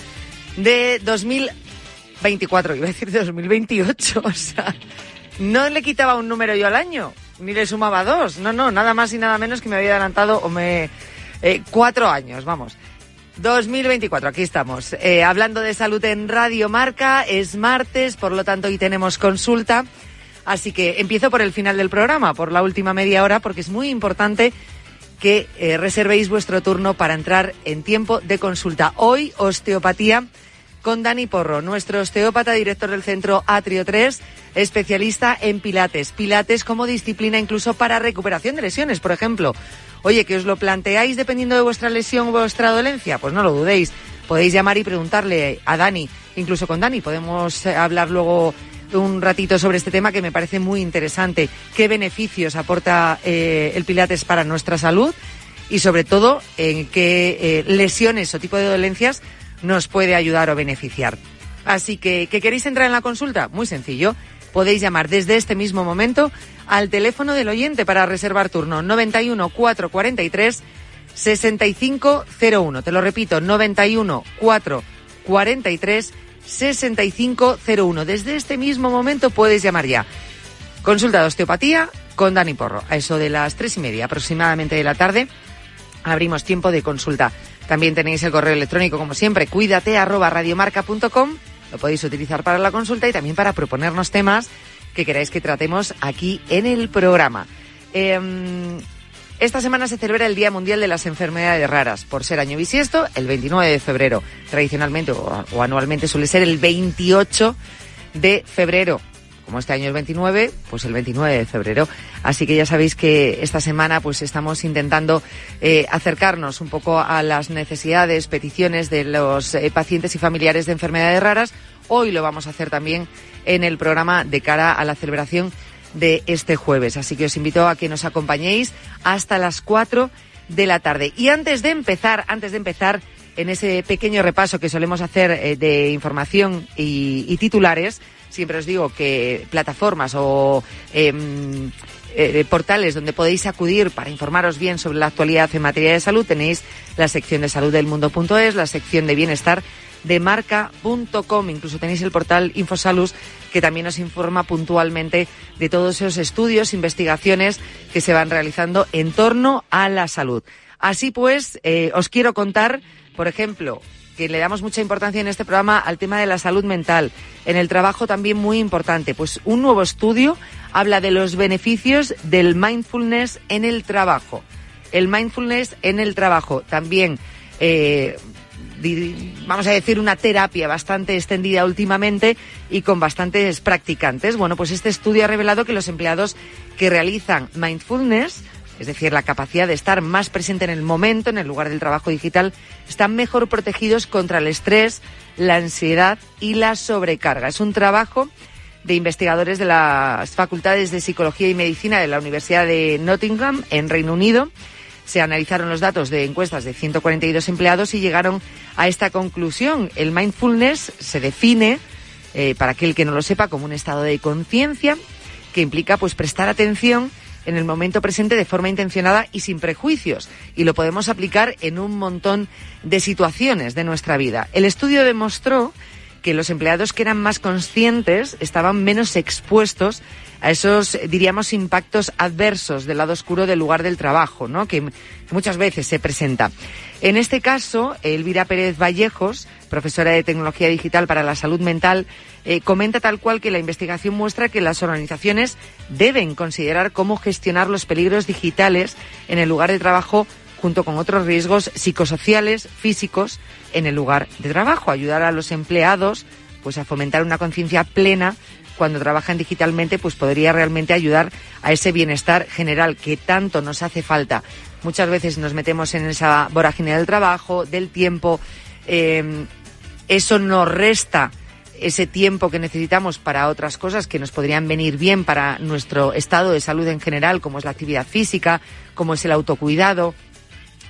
Speaker 31: de 2024, iba a decir de 2028, o sea, no le quitaba un número yo al año, ni le sumaba dos, no, no, nada más y nada menos que me había adelantado o me... eh, cuatro años, vamos. 2024, aquí estamos. Eh, hablando de salud en Radio Marca, es martes, por lo tanto hoy tenemos consulta. Así que empiezo por el final del programa, por la última media hora, porque es muy importante que eh, reservéis vuestro turno para entrar en tiempo de consulta. Hoy, osteopatía con Dani Porro, nuestro osteópata, director del centro Atrio 3, especialista en pilates. Pilates como disciplina incluso para recuperación de lesiones, por ejemplo. Oye, que os lo planteáis dependiendo de vuestra lesión o vuestra dolencia, pues no lo dudéis. Podéis llamar y preguntarle a Dani, incluso con Dani, podemos eh, hablar luego un ratito sobre este tema que me parece muy interesante. ¿Qué beneficios aporta eh, el Pilates para nuestra salud? Y sobre todo, en qué eh, lesiones o tipo de dolencias nos puede ayudar o beneficiar. Así que, ¿que queréis entrar en la consulta? Muy sencillo. Podéis llamar desde este mismo momento al teléfono del oyente para reservar turno 91 443 6501. Te lo repito, 91 443 6501. Desde este mismo momento puedes llamar ya. Consulta de osteopatía con Dani Porro. A eso de las tres y media aproximadamente de la tarde abrimos tiempo de consulta. También tenéis el correo electrónico, como siempre, cuídate arroba radiomarca.com. Lo podéis utilizar para la consulta y también para proponernos temas que queráis que tratemos aquí en el programa. Eh, esta semana se celebra el Día Mundial de las Enfermedades Raras. Por ser año bisiesto, el 29 de febrero. Tradicionalmente o, anualmente suele ser el 28 de febrero. Como este año es 29, pues el 29 de febrero. Así que ya sabéis que esta semana pues estamos intentando eh, acercarnos un poco a las necesidades, peticiones de los eh, pacientes y familiares de enfermedades raras. Hoy lo vamos a hacer también en el programa de cara a la celebración de este jueves. Así que os invito a que nos acompañéis hasta las 4 de la tarde. Y antes de empezar, antes de empezar en ese pequeño repaso que solemos hacer eh, de información y, titulares, siempre os digo que plataformas o eh, eh, portales donde podéis acudir para informaros bien sobre la actualidad en materia de salud tenéis la sección de salud del mundo.es, la sección de bienestar de marca.com. Incluso tenéis el portal Infosalus que también nos informa puntualmente de todos esos estudios, investigaciones que se van realizando en torno a la salud. Así pues, eh, os quiero contar, por ejemplo, que le damos mucha importancia en este programa al tema de la salud mental. En el trabajo también muy importante. Pues un nuevo estudio habla de los beneficios del mindfulness en el trabajo. El mindfulness en el trabajo también. Eh, vamos a decir, una terapia bastante extendida últimamente y con bastantes practicantes. Bueno, pues este estudio ha revelado que los empleados que realizan mindfulness, es decir, la capacidad de estar más presente en el momento, en el lugar del trabajo digital, están mejor protegidos contra el estrés, la ansiedad y la sobrecarga. Es un trabajo de investigadores de las facultades de Psicología y Medicina de la Universidad de Nottingham, en Reino Unido se analizaron los datos de encuestas de 142 empleados y llegaron a esta conclusión. El mindfulness se define, eh, para aquel que no lo sepa, como un estado de conciencia que implica pues prestar atención en el momento presente de forma intencionada y sin prejuicios. Y lo podemos aplicar en un montón de situaciones de nuestra vida. El estudio demostró que los empleados que eran más conscientes estaban menos expuestos a esos, diríamos, impactos adversos del lado oscuro del lugar del trabajo, ¿no? que, muchas veces se presenta. En este caso, Elvira Pérez Vallejos, profesora de Tecnología Digital para la Salud Mental, eh, comenta tal cual que la investigación muestra que las organizaciones deben considerar cómo gestionar los peligros digitales en el lugar de trabajo junto con otros riesgos psicosociales, físicos, en el lugar de trabajo. Ayudar a los empleados pues a fomentar una conciencia plena cuando trabajan digitalmente, pues podría realmente ayudar a ese bienestar general que tanto nos hace falta. Muchas veces nos metemos en esa vorágine del trabajo, del tiempo. Eh, eso nos resta ese tiempo que necesitamos para otras cosas que nos podrían venir bien para nuestro estado de salud en general, como es la actividad física, como es el autocuidado,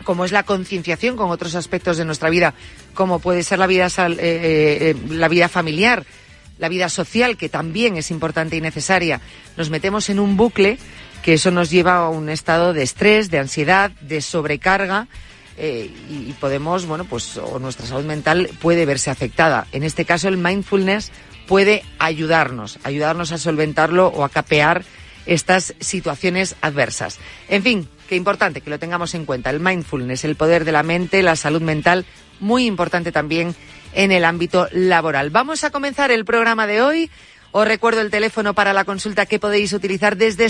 Speaker 31: como es la concienciación con otros aspectos de nuestra vida, como puede ser la vida, eh, eh, la vida familiar, la vida social, que también es importante y necesaria. Nos metemos en un bucle que eso nos lleva a un estado de estrés, de ansiedad, de sobrecarga. Eh, y podemos, bueno, pues, o nuestra salud mental puede verse afectada. En este caso, el mindfulness puede ayudarnos, ayudarnos a solventarlo o a capear estas situaciones adversas. En fin, qué importante que lo tengamos en cuenta. El mindfulness, el poder de la mente, la salud mental, muy importante también en el ámbito laboral. Vamos a comenzar el programa de hoy. Os recuerdo el teléfono para la consulta que podéis utilizar desde este